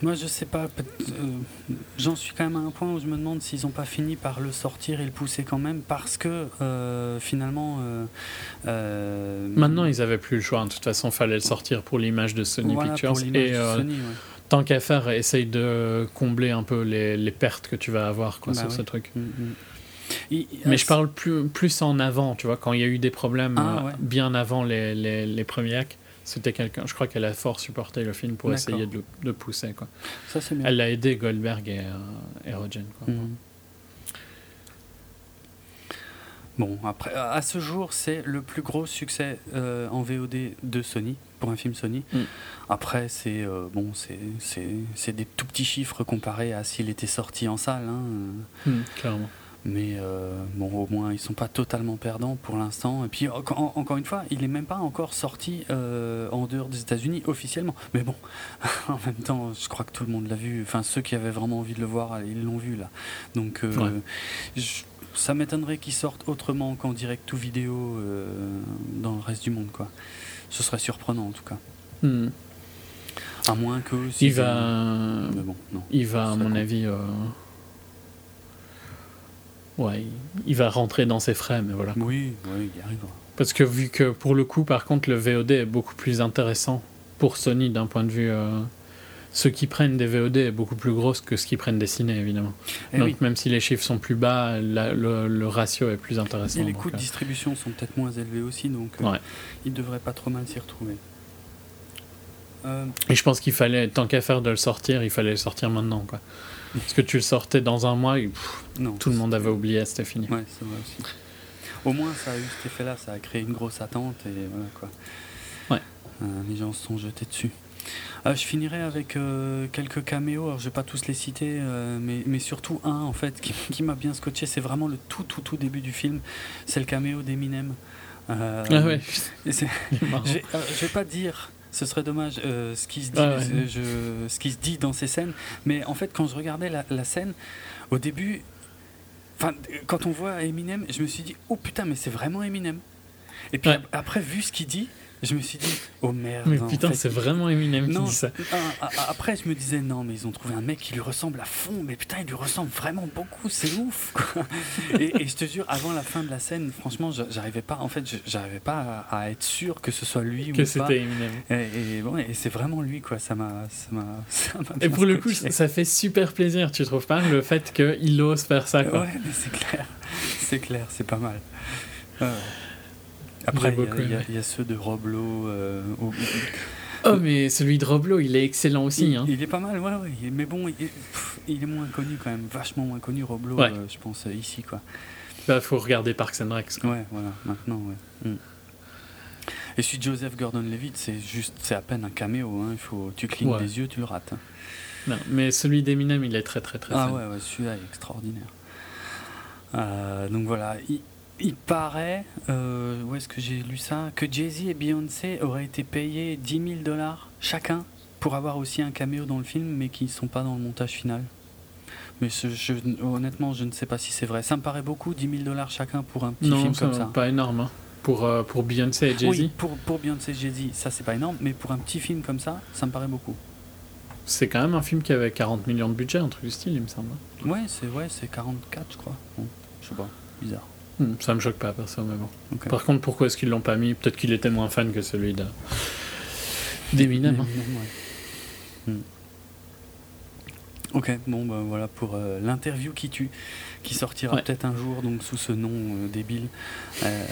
Moi, je sais pas. Euh, j'en suis quand même à un point où je me demande s'ils n'ont pas fini par le sortir et le pousser quand même parce que euh, finalement. Maintenant, ils avaient plus le choix. De toute façon, il fallait le sortir pour l'image de Sony Pictures. Et tant qu'à faire, essaye de combler un peu les, les, pertes que tu vas avoir quoi, bah sur ce truc. Mm, mm. Mais je parle plus, plus en avant, tu vois, quand il y a eu des problèmes ah, bien avant les, les, les premiers actes. C'était quelqu'un, je crois qu'elle a fort supporté le film pour essayer de le pousser. Quoi. Ça, bien. Elle a aidé Goldberg et, euh, Rogen. Quoi. Mhm. Bon, après, à ce jour, c'est le plus gros succès euh, en VOD de Sony, pour un film Sony. Mm. Après, c'est euh, bon, c'est des tout petits chiffres comparés à s'il était sorti en salle. Hein. Mm, clairement. Mais euh, bon, au moins, ils sont pas totalement perdants pour l'instant. Et puis, encore une fois, il est même pas encore sorti euh, en dehors des États-Unis officiellement. Mais bon, en même temps, je crois que tout le monde l'a vu. Enfin, ceux qui avaient vraiment envie de le voir, ils l'ont vu là. Donc, euh, ça m'étonnerait qu'il sorte autrement qu'en direct ou vidéo dans le reste du monde, quoi. Ce serait surprenant en tout cas. Hmm. À moins que. il va. Bon, non, il va, à mon avis Ouais, il va rentrer dans ses frais, mais voilà. Oui, oui, il y arrivera. Parce que vu que pour le coup, par contre, le VOD est beaucoup plus intéressant pour Sony d'un point de vue. Euh, ceux qui prennent des VOD est beaucoup plus gros que ceux qui prennent des ciné, évidemment. Et eh donc, même si les chiffres sont plus bas, le, ratio est plus intéressant. Et les coûts de euh, distribution sont peut-être moins élevés aussi, donc euh, il devrait pas trop mal s'y retrouver. Et je pense qu'il fallait, tant qu'à faire de le sortir, il fallait le sortir maintenant, quoi. Parce que tu le sortais dans un mois, et, non, tout le monde avait oublié, c'était fini. Ouais, c'est vrai aussi. Au moins, ça a eu cet effet-là, ça a créé une grosse attente et voilà quoi. Ouais. Euh, les gens se sont jetés dessus. Euh, je finirai avec euh, quelques caméos, alors je vais pas tous les citer, mais, mais, surtout un en fait qui, qui m'a bien scotché, c'est vraiment le tout tout tout début du film, c'est le caméo d'Eminem. ah ouais. je vais pas dire ce serait dommage euh, ce, qui se dit, euh, ce qui se dit dans ces scènes. Mais en fait, quand je regardais la, la scène, au début, quand on voit Eminem, je me suis dit, oh putain, mais c'est vraiment Eminem. Et puis après, vu ce qu'il dit, je me suis dit, oh merde. Mais putain, c'est vraiment Eminem qui dit ça. Après, je me disais, non, mais ils ont trouvé un mec qui lui ressemble à fond, mais putain, il lui ressemble vraiment beaucoup, c'est ouf. Et, je te jure, avant la fin de la scène, franchement, j'arrivais pas, en fait, j'arrivais pas à, être sûr que ce soit lui que ou pas. Que c'était Eminem. Et, bon, et c'est vraiment lui, quoi. Ça m'a. Et pour le coup, ça fait super plaisir, tu trouves pas, le fait qu'il ose faire ça, quoi. Ouais, mais c'est clair. C'est clair, c'est pas mal. Après, il y, a ceux de Roblo. Euh, oh, mais celui de Roblo, il est excellent aussi. Il, hein. il est pas mal, ouais, ouais. Mais bon, il, est moins connu quand même, vachement moins connu, Roblo, euh, je pense, euh, ici, quoi. Bah, faut regarder Parks and Rec. Ouais, voilà, maintenant, ouais. Mm. Et celui de Joseph Gordon-Levitt, c'est juste, c'est à peine un caméo. Hein. Il faut, tu clignes des yeux, tu le rates. Hein. Non, mais celui d'Eminem, il est très très très. Ah ouais, ouais celui-là est extraordinaire. donc voilà, il paraît, euh, où est-ce que j'ai lu ça, que Jay-Z et Beyoncé auraient été payés 10 000 dollars chacun pour avoir aussi un caméo dans le film, mais qui ne sont pas dans le montage final. Mais je, honnêtement, je ne sais pas si c'est vrai. Ça me paraît beaucoup, 10 000 dollars chacun pour un petit film comme ça. pas énorme. Hein. Pour, euh, pour Beyoncé et Jay-Z Oui, pour, pour Beyoncé et Jay-Z, ça c'est pas énorme, mais pour un petit film comme ça, ça me paraît beaucoup. C'est quand même un film qui avait 40 millions de budget, un truc du style, il me semble. Ouais, c'est ouais, 44, je crois. Bon, je sais pas, bizarre. Hmm, ça me choque pas personnellement. Par contre, pourquoi est-ce qu'ils l'ont pas mis? Peut-être qu'il était moins fan que celui d'Eminem. Hein. Hmm. Ok, bon ben voilà pour euh, l'interview qui tue, qui sortira peut-être un jour donc sous ce nom euh, débile euh,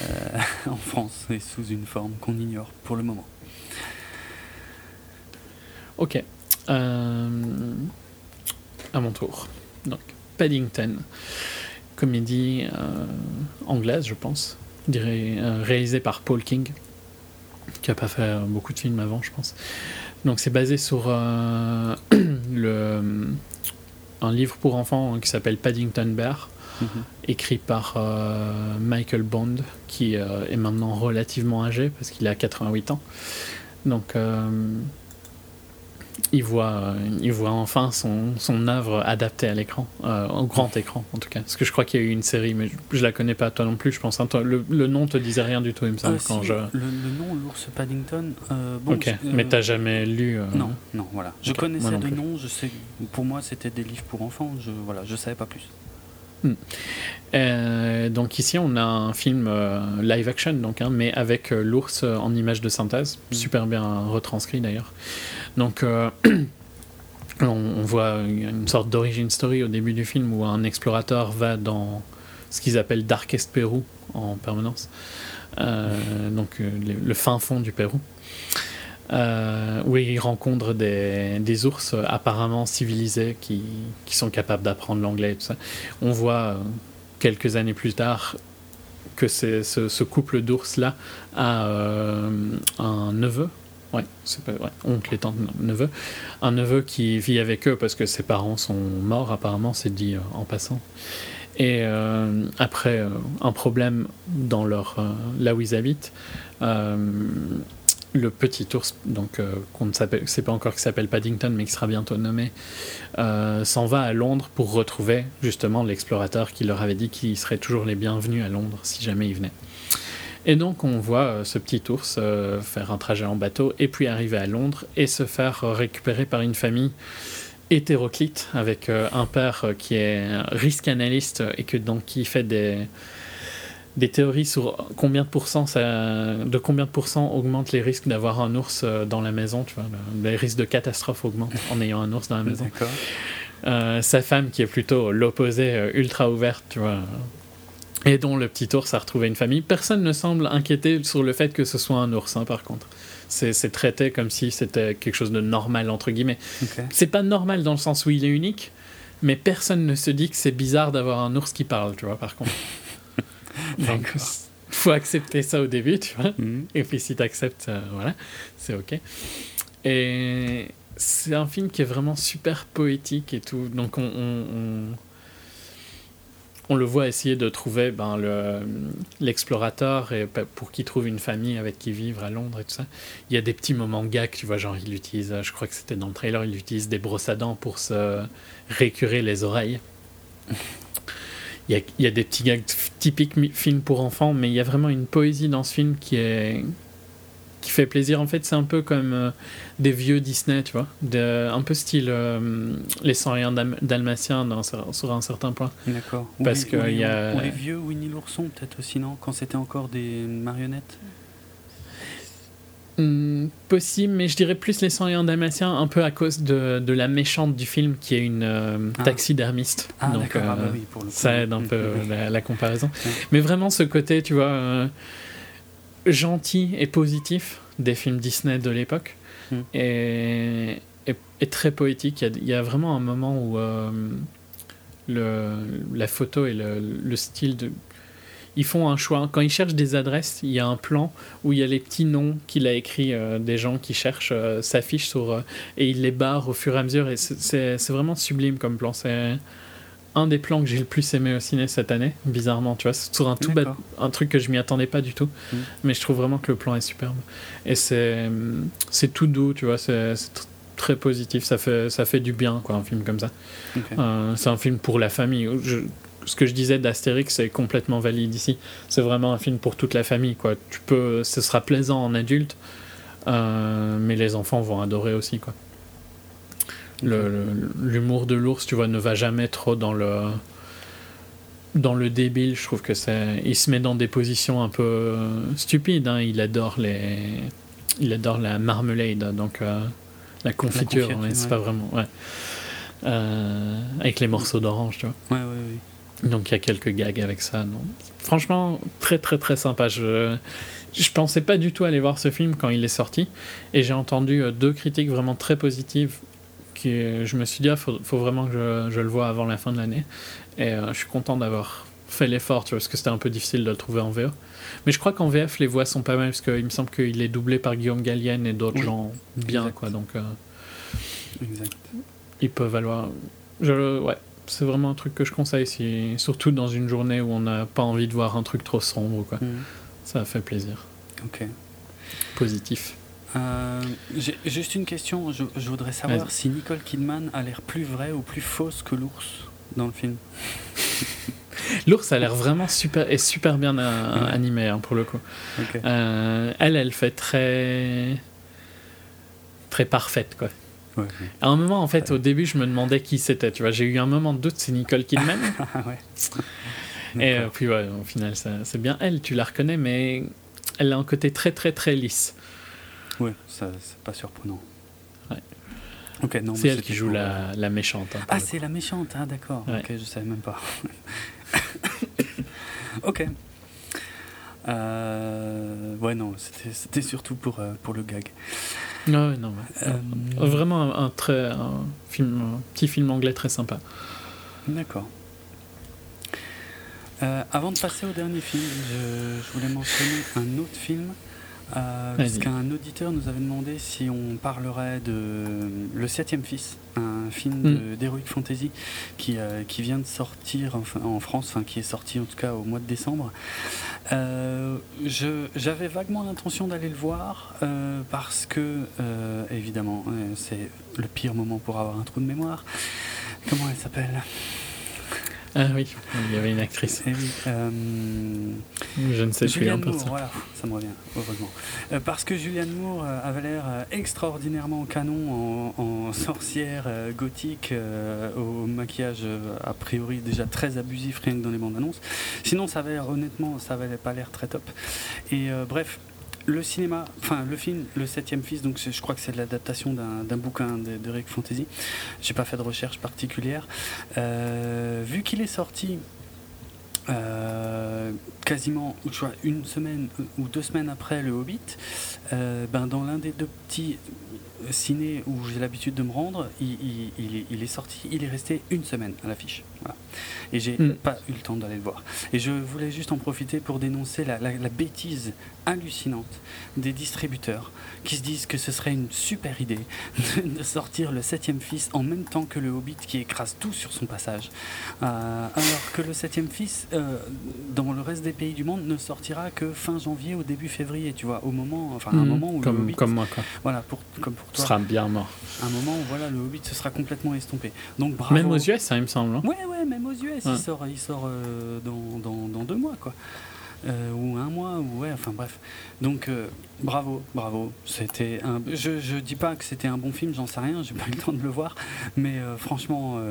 en France et sous une forme qu'on ignore pour le moment. Ok, à mon tour. Donc Paddington comédie euh, anglaise, je pense, dirais, euh, réalisée par Paul King, qui a pas fait euh, beaucoup de films avant, je pense. Donc c'est basé sur le, un livre pour enfants qui s'appelle Paddington Bear, mhm. écrit par Michael Bond, qui est maintenant relativement âgé parce qu'il a 88 ans. Donc il voit, il voit enfin son, son œuvre adaptée à l'écran, euh, au grand écran en tout cas. Parce que je crois qu'il y a eu une série, mais je, ne la connais pas toi non plus, je pense. Hein. le, le, nom te disait rien du tout, il me semble. Euh, quand je... le, nom, l'ours Paddington. Euh, bon, ok, mais t'as jamais lu. Non, non, voilà. Je connaissais de nom, je sais. Pour moi, c'était des livres pour enfants. Je voilà, je savais pas plus. Hmm. donc ici on a un film live action donc hein, mais avec l'ours en image de synthèse hmm. super bien retranscrit d'ailleurs donc, euh, on, voit une sorte d'origin story au début du film où un explorateur va dans ce qu'ils appellent Darkest Pérou en permanence, euh, donc euh, le, fin fond du Pérou. où il rencontre des, ours apparemment civilisés qui, sont capables d'apprendre l'anglais. On voit quelques années plus tard que ce, ce, couple d'ours-là a un neveu Ouais, c'est pas vrai. Oncle et tante, neveu. Un neveu qui vit avec eux parce que ses parents sont morts, apparemment, c'est dit euh, en passant. Et euh, après euh, un problème dans leur, là où ils habitent, le petit ours, donc qu'on ne sait pas encore qui s'appelle Paddington, mais qui sera bientôt nommé, s'en va à Londres pour retrouver justement l'explorateur qui leur avait dit qu'ils seraient toujours les bienvenus à Londres si jamais ils venaient. Et donc on voit euh, ce petit ours euh, faire un trajet en bateau et puis arriver à Londres et se faire récupérer par une famille hétéroclite avec euh, un père qui est risque analyste et que donc qui fait des des théories sur combien de pourcents ça, de combien de pourcents augmentent les risques d'avoir un ours dans la maison, tu vois, les risques de catastrophe augmentent en ayant un ours dans la maison. sa femme qui est plutôt l'opposé ultra ouverte, tu vois, et dont le petit ours a retrouvé une famille. Personne ne semble inquiété sur le fait que ce soit un ours, hein, par contre. C'est traité comme si c'était quelque chose de normal, entre guillemets. C'est pas normal dans le sens où il est unique, mais personne ne se dit que c'est bizarre d'avoir un ours qui parle, tu vois, par contre. Donc, faut accepter ça au début, tu vois. Mhm. Et puis si tu acceptes, euh, voilà, c'est ok. Et c'est un film qui est vraiment super poétique et tout. Donc on on le voit essayer de trouver ben, l'explorateur pour qu'il trouve une famille avec qui vivre à Londres et tout ça. Il y a des petits moments gags, tu vois, genre il utilise, je crois que c'était dans le trailer, il utilise des brosses à dents pour se récurer les oreilles. Il y, a, des petits gags typiques film pour enfants, mais il y a vraiment une poésie dans ce film qui est qui fait plaisir. En fait, c'est un peu comme euh, des vieux Disney, tu vois, de, un peu style euh, Les 101 Dalmatiens dans, sur un certain point. D'accord. Parce que il y a... Ou les vieux Winnie l'ourson, peut-être aussi, non? Quand c'était encore des marionnettes? Hmm, possible, mais je dirais plus les 101 Dalmatiens, un peu à cause de, de la méchante du film qui est une euh, ah. taxidermiste. Ah, Donc, ah, bah oui, pour le ça aide un peu la, la, comparaison. Mais vraiment, ce côté, tu vois gentil et positif des films Disney de l'époque hmm. et, très poétique. Il y, a, vraiment un moment où euh, le, la photo et le, style de. Ils font un choix. Quand ils cherchent des adresses, il y a un plan où il y a les petits noms qu'il a écrits euh, des gens qui cherchent euh, s'affichent sur. et il les barre au fur et à mesure. Et c'est vraiment sublime comme plan. C'est un des plans que j'ai le plus aimé au ciné cette année, bizarrement, tu vois, c'est sur un tout un truc que je m'y attendais pas du tout, mm. mais je trouve vraiment que le plan est superbe. Et c'est, c'est tout doux, tu vois, c'est, très positif, ça fait, ça fait du bien, quoi, un film comme ça. Euh, c'est un film pour la famille. ce que je disais d'Astérix, c'est complètement valide ici. C'est vraiment un film pour toute la famille, quoi. Tu peux, ce sera plaisant en adulte, euh, mais les enfants vont adorer aussi, quoi l'humour de l'ours, tu vois, ne va jamais trop dans le dans le débile. Je trouve que c'est, il se met dans des positions un peu stupides. Hein. Il adore les, il adore la marmelade, donc euh, la confiture. c'est pas vraiment, ouais. Euh, avec les morceaux d'orange, tu vois. Donc il y a quelques gags avec ça. Non. Franchement, très très très sympa. Je je pensais pas du tout aller voir ce film quand il est sorti et j'ai entendu euh, deux critiques vraiment très positives je me suis dit, il ah, faut, vraiment que je, le vois avant la fin de l'année. Et euh, je suis content d'avoir fait l'effort, tu vois, parce que c'était un peu difficile de le trouver en VO. Mais je crois qu'en VF, les voix sont pas mal, parce qu'il me semble qu'il est doublé par Guillaume Gallienne et d'autres gens bien, quoi. Donc, euh, exact. ils peuvent valoir. Je, ouais, c'est vraiment un truc que je conseille, si, surtout dans une journée où on n'a pas envie de voir un truc trop sombre, quoi. Mm. Ça fait plaisir. Ok. Positif. Euh, j'ai juste une question. Je, voudrais savoir si Nicole Kidman a l'air plus vraie ou plus fausse que l'ours dans le film. L'ours a l'air vraiment super et super bien euh, animé hein, pour le coup. Euh, elle, elle fait très très parfaite quoi. À un moment en fait, au début, je me demandais qui c'était. Tu vois, j'ai eu un moment de doute, c'est Nicole Kidman. et puis ouais, au final, c'est bien elle. Tu la reconnais, mais elle a un côté très très très lisse. Oui, c'est pas surprenant. Ouais. non, c'est elle qui joue la, la méchante. Hein, ah, c'est la méchante, ah, d'accord. Ok, je savais même pas. ok. Euh, ouais, non, c'était surtout pour, euh, pour le gag. Non, non, euh, Vraiment un, très, un, film, un petit film anglais très sympa. D'accord. avant de passer au dernier film, je, je voulais mentionner un autre film euh, parce qu'un auditeur nous avait demandé si on parlerait de Le Septième Fils, un film mm. d'Heroic Fantasy qui, euh, qui vient de sortir en, France, enfin qui est sorti en tout cas au mois de décembre. Euh, j'avais vaguement l'intention d'aller le voir parce que, évidemment, c'est le pire moment pour avoir un trou de mémoire. Comment elle s'appelle? Ah oui, il y avait une actrice. Eh euh, je ne sais plus. Moore, voilà, ça me revient, heureusement. Euh, parce que Julianne Moore euh, avait l'air extraordinairement canon en, sorcière gothique, au maquillage a priori déjà très abusif rien que dans les bandes annonces. Sinon, ça avait honnêtement, ça avait pas l'air très top. Et bref, le cinéma, enfin le film, Le Septième Fils, donc je crois que c'est l'adaptation d'un bouquin de, Rick Fantasy. J'ai pas fait de recherche particulière. Euh, vu qu'il est sorti euh, quasiment une semaine ou deux semaines après Le Hobbit, euh, ben dans l'un des deux petits ciné où j'ai l'habitude de me rendre, il, est, sorti, il est resté une semaine à l'affiche. Et j'ai mm. pas eu le temps d'aller le voir. Et je voulais juste en profiter pour dénoncer la, bêtise hallucinante des distributeurs qui se disent que ce serait une super idée de sortir le septième fils en même temps que le Hobbit qui écrase tout sur son passage. Euh, alors que le septième fils, euh, dans le reste des pays du monde, ne sortira que fin janvier ou début février, tu vois, au moment, enfin, un mm. moment où comme, le Hobbit, comme moi, quoi. Voilà, pour, comme pour toi. Sera bien mort. Un moment où voilà, le Hobbit se sera complètement estompé. Donc bravo. Même aux US, ça, il me semble. Hein. Ouais, ouais, même aux US, il sort, il sort euh, dans, dans, dans, deux mois, quoi. Euh, ou un mois, ou ouais, enfin bref. Donc euh, bravo, bravo. C'était un. Je, je dis pas que c'était un bon film, j'en sais rien, j'ai pas eu le temps de le voir, mais euh, franchement,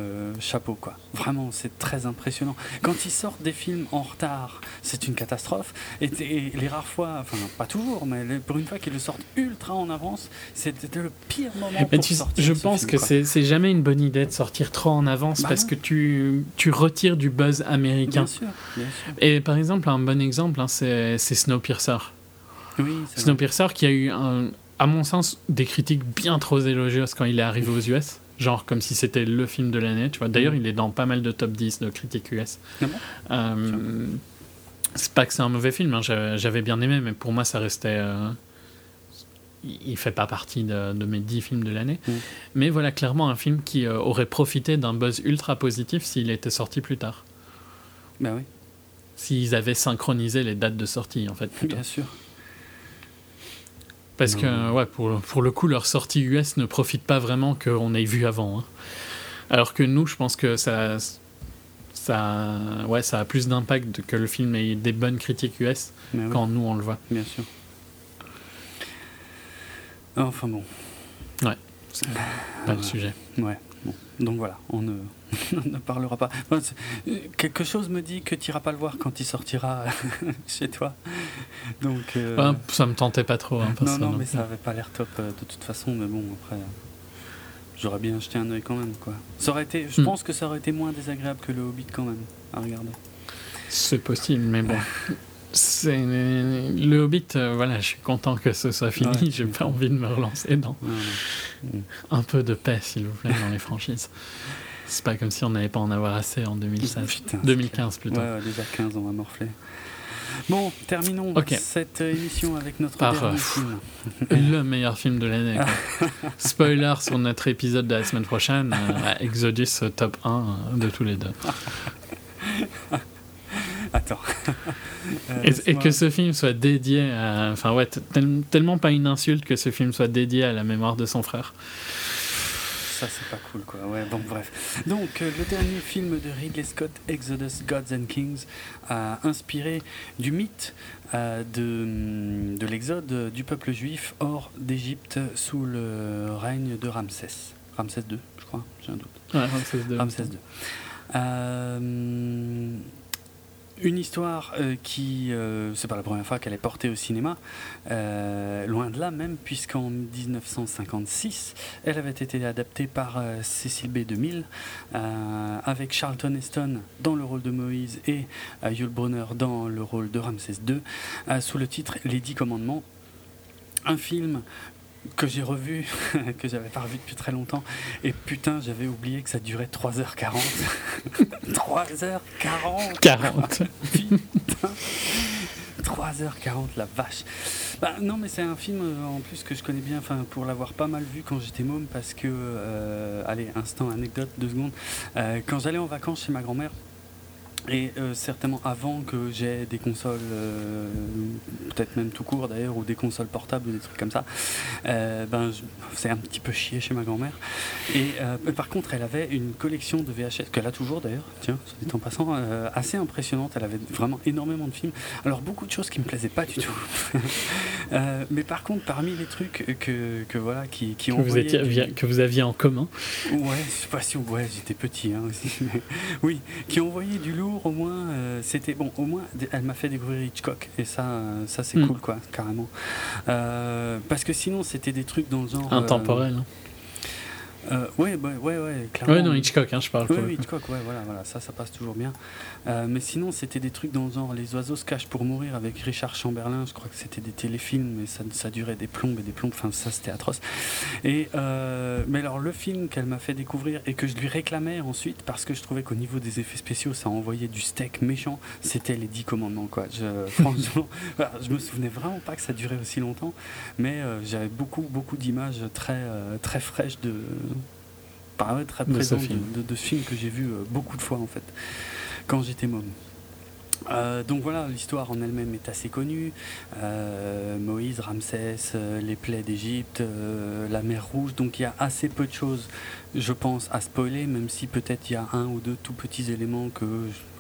chapeau quoi. Vraiment, c'est très impressionnant. Quand ils sortent des films en retard, c'est une catastrophe. Et, les rares fois, enfin pas toujours, mais pour une fois qu'ils le sortent ultra en avance, c'était le pire moment pour sortir. Je pense que c'est jamais une bonne idée de sortir trop en avance bah parce que tu, tu retires du buzz américain. Bien sûr, bien sûr. Et par exemple, un bon exemple exemple, hein, c'est Snowpiercer. Oui, Snowpiercer qui a eu, un, à mon sens, des critiques bien trop élogieuses quand il est arrivé aux US. Genre comme si c'était le film de l'année, tu vois. D'ailleurs, mm. il est dans pas mal de top 10 de critiques US. Ah euh, c'est pas que c'est un mauvais film, hein, j'avais bien aimé, mais pour moi, ça restait. Euh, il fait pas partie de, mes 10 films de l'année. Mm. Mais voilà, clairement, un film qui euh, aurait profité d'un buzz ultra positif s'il était sorti plus tard. Ben oui s'ils avaient synchronisé les dates de sortie, en fait. Bien sûr. Parce que, ouais, pour, pour, le coup, leur sortie US ne profite pas vraiment qu'on ait vu avant. Hein. Alors que nous, je pense que ça, ça, ouais, ça a plus d'impact que le film ait des bonnes critiques US quand nous, on le voit. Bien sûr. Enfin bon. Ouais, c'est pas le sujet. Ouais. Donc voilà, on ne, ne parlera pas. quelque chose me dit que tu n'iras pas le voir quand il sortira chez toi. Donc, euh, ça me tentait pas trop. Hein, non, non, mais ça avait pas l'air top euh, de toute façon. Mais bon, après, j'aurais bien jeté un oeil quand même. Quoi. Ça aurait été, je hmm. pense que ça aurait été moins désagréable que le Hobbit quand même à regarder. C'est possible, mais bon. C'est le Hobbit, euh, voilà, je suis content que ce soit fini. J'ai pas envie de me relancer dans un peu de paix, s'il vous plaît, dans les franchises. C'est pas comme si on n'allait pas en avoir assez en 2016. 2015 plutôt. Ouais, déjà 15, on va morfler. Bon, terminons cette émission avec notre Par, dernier film. le meilleur film de l'année. Spoiler sur notre épisode de la semaine prochaine, euh, Exodus top 1 de tous les deux. Attends. Euh, et, que ce film soit dédié à. Enfin, ouais, tellement pas une insulte que ce film soit dédié à la mémoire de son frère. Ça, c'est pas cool, quoi. Ouais, bon, bref. Donc, euh, le dernier film de Ridley Scott, Exodus Gods and Kings, a inspiré du mythe euh, de, de l'exode du peuple juif hors d'Égypte sous le règne de Ramsès. Ramsès II, je crois, j'ai un doute. Ouais, Ramsès II. Ramsès II. Euh, une histoire euh, qui, euh, c'est pas la première fois qu'elle est portée au cinéma, euh, loin de là même, puisqu'en 1956, elle avait été adaptée par Cécile B. 2000, avec Charlton Heston dans le rôle de Moïse et Yul Brunner dans le rôle de Ramsès II, sous le titre Les Dix Commandements. Un film que j'ai revu, que j'avais pas revu depuis très longtemps. Et putain, j'avais oublié que ça durait 3h40. 3h40 40 Putain 3h40, la vache. Bah, non, mais c'est un film euh, en plus que je connais bien, enfin pour l'avoir pas mal vu quand j'étais môme, parce que, euh, allez, instant anecdote, deux secondes. Euh, quand j'allais en vacances chez ma grand-mère, et euh, certainement avant que j'ai des consoles, euh, peut-être même tout court d'ailleurs, ou des consoles portables ou des trucs comme ça, euh, ben, c'est un petit peu chier chez ma grand-mère. Et par contre, elle avait une collection de VHS, qu'elle a toujours d'ailleurs, tiens, dit en passant, assez impressionnante. Elle avait vraiment énormément de films. Alors, beaucoup de choses qui me plaisaient pas du tout. mais par contre, parmi les trucs que, que voilà, qui, qui ont. Que vous aviez en commun Ouais, je sais pas si. Ouais, j'étais petit hein, aussi. oui, qui envoyaient du lourd au moins, euh, c'était bon. Au moins, elle m'a fait découvrir Hitchcock et ça, euh, ça c'est hmm. cool, quoi, carrément. Euh, parce que sinon, c'était des trucs dans le genre intemporel. Hein. Euh, ouais, ouais, ouais, ouais, clairement. Ouais, non, Hitchcock, hein, je parle. Oui, oui, Hitchcock, ouais, voilà, voilà, ça, ça passe toujours bien. Euh, mais sinon, c'était des trucs dans le genre Les oiseaux se cachent pour mourir avec Richard Chamberlain. Je crois que c'était des téléfilms, mais ça, ça durait des plombes et des plombes. Enfin, ça, c'était atroce. Et, euh, mais alors, le film qu'elle m'a fait découvrir et que je lui réclamais ensuite, parce que je trouvais qu'au niveau des effets spéciaux, ça envoyait du steak méchant, c'était Les Dix Commandements, quoi. Je, franchement, je me souvenais vraiment pas que ça durait aussi longtemps, mais euh, j'avais beaucoup, beaucoup d'images très, très fraîches de très présent de, de, de, ce film que j'ai vu beaucoup de fois en fait quand j'étais môme. Euh, donc voilà, l'histoire en elle-même est assez connue. Euh, Moïse, Ramsès, euh, les plaies d'Égypte, la mer Rouge. Donc il y a assez peu de choses, je pense, à spoiler, même si peut-être il y a un ou deux tout petits éléments que,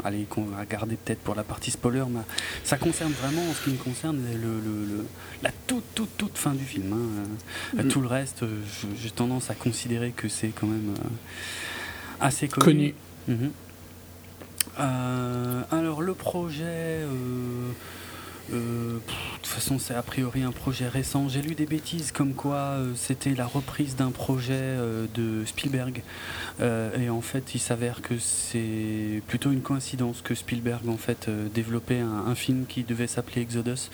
allez, qu'on va garder peut-être pour la partie spoiler. Mais ça concerne vraiment, en ce qui me concerne, le, la toute, toute, toute fin du film. Hein. Mm. Tout le reste, j'ai tendance à considérer que c'est quand même assez connu. Mhm. Euh, alors le projet, euh, euh, de toute façon c'est a priori un projet récent. J'ai lu des bêtises comme quoi c'était la reprise d'un projet de Spielberg. et en fait il s'avère que c'est plutôt une coïncidence que Spielberg en fait développait un, film qui devait s'appeler Exodus.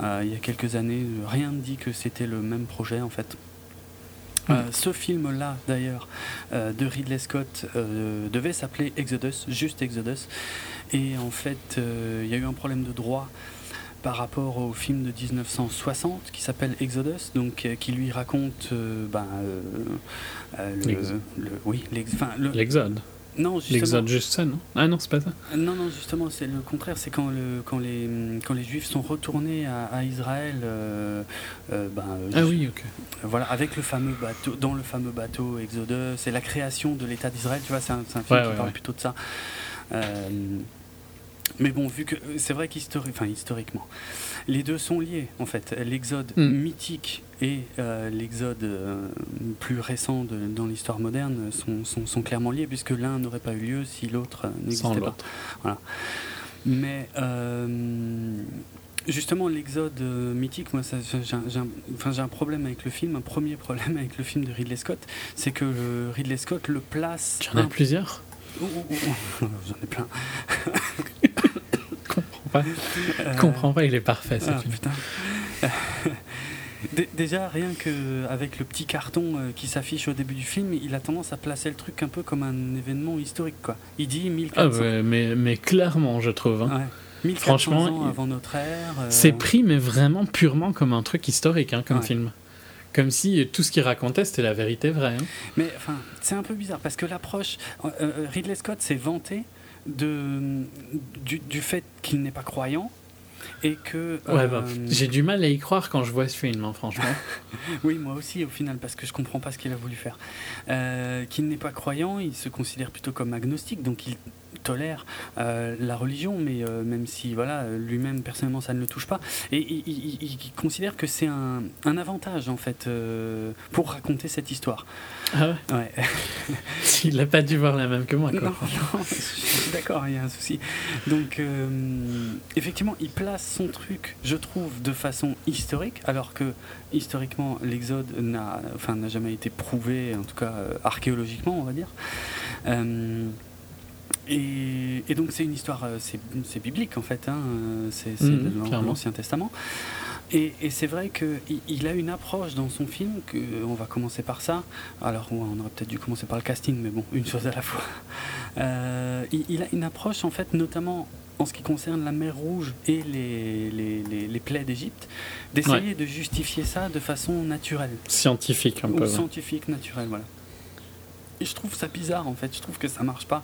il y a quelques années, rien ne dit que c'était le même projet en fait. Euh, ce film-là, d'ailleurs, euh, de Ridley Scott, euh, devait s'appeler Exodus, juste Exodus. Et en fait, il y a eu un problème de droit par rapport au film de 1960 qui s'appelle Exodus, donc qui lui raconte ben, le, oui, l'exode. Non. L'exode juste ça, non? Ah non, c'est pas ça. Non, non, justement, c'est le contraire. C'est quand, le, quand, les, quand les Juifs sont retournés à, Israël. Euh, euh, ben, ah oui, ok. Voilà, avec le fameux bateau, dans le fameux bateau Exodus, c'est la création de l'État d'Israël. Tu vois, c'est un, un, film qui parle plutôt de ça. Euh, mais bon, vu que c'est vrai qu'historiquement, les deux sont liés en fait. L'exode hmm. mythique et euh, l'exode euh, plus récent dans l'histoire moderne sont, sont, clairement liés puisque l'un n'aurait pas eu lieu si l'autre n'existait pas. Voilà. Mais euh, justement, l'exode mythique, moi, j'ai un, problème avec le film. Un premier problème avec le film de Ridley Scott, c'est que Ridley Scott le place. Tu en as plusieurs? J'en ai plein. pas. Euh... comprends pas, il est parfait. Ah, putain. Déjà, rien qu'avec le petit carton euh, qui s'affiche au début du film, il a tendance à placer le truc un peu comme un événement historique. Quoi. Il dit 1400 ah mais, mais clairement, je trouve. Hein. Franchement, ans avant notre ère. Euh, c'est pris, mais vraiment purement comme un truc historique, hein, comme film. Comme si tout ce qu'il racontait, c'était la vérité vraie. Hein. Mais enfin, c'est un peu bizarre parce que l'approche. Euh, Ridley Scott s'est vanté de, du, du fait qu'il n'est pas croyant et que ouais, bah, euh, j'ai du mal à y croire quand je vois ce film hein, franchement. Oui moi aussi au final parce que je comprends pas ce qu'il a voulu faire. Euh, qu'il n'est pas croyant il se considère plutôt comme agnostique donc il tolère euh, la religion, mais euh, même si voilà lui-même personnellement ça ne le touche pas, et il, considère que c'est un, un, avantage en fait euh, pour raconter cette histoire. Ah ouais? ouais. il n'a pas dû voir la même que moi. Quoi. Non, non, je suis d'accord, il y a un souci. Donc effectivement, il place son truc, je trouve, de façon historique, alors que historiquement l'Exode n'a, enfin, n'a jamais été prouvé, en tout cas archéologiquement, on va dire. Et, donc c'est une histoire, euh, c'est biblique en fait, hein, euh, c'est mmh, dans l'Ancien Testament. Et, c'est vrai qu'il il a une approche dans son film, que, on va commencer par ça, alors on aurait peut-être dû commencer par le casting, mais bon, une chose à la fois. Euh, il, a une approche en fait, notamment en ce qui concerne la mer Rouge et les, les, les, plaies d'Égypte, d'essayer de justifier ça de façon naturelle. Scientifique un peu. Scientifique, naturelle, voilà. Et je trouve ça bizarre en fait, je trouve que ça marche pas.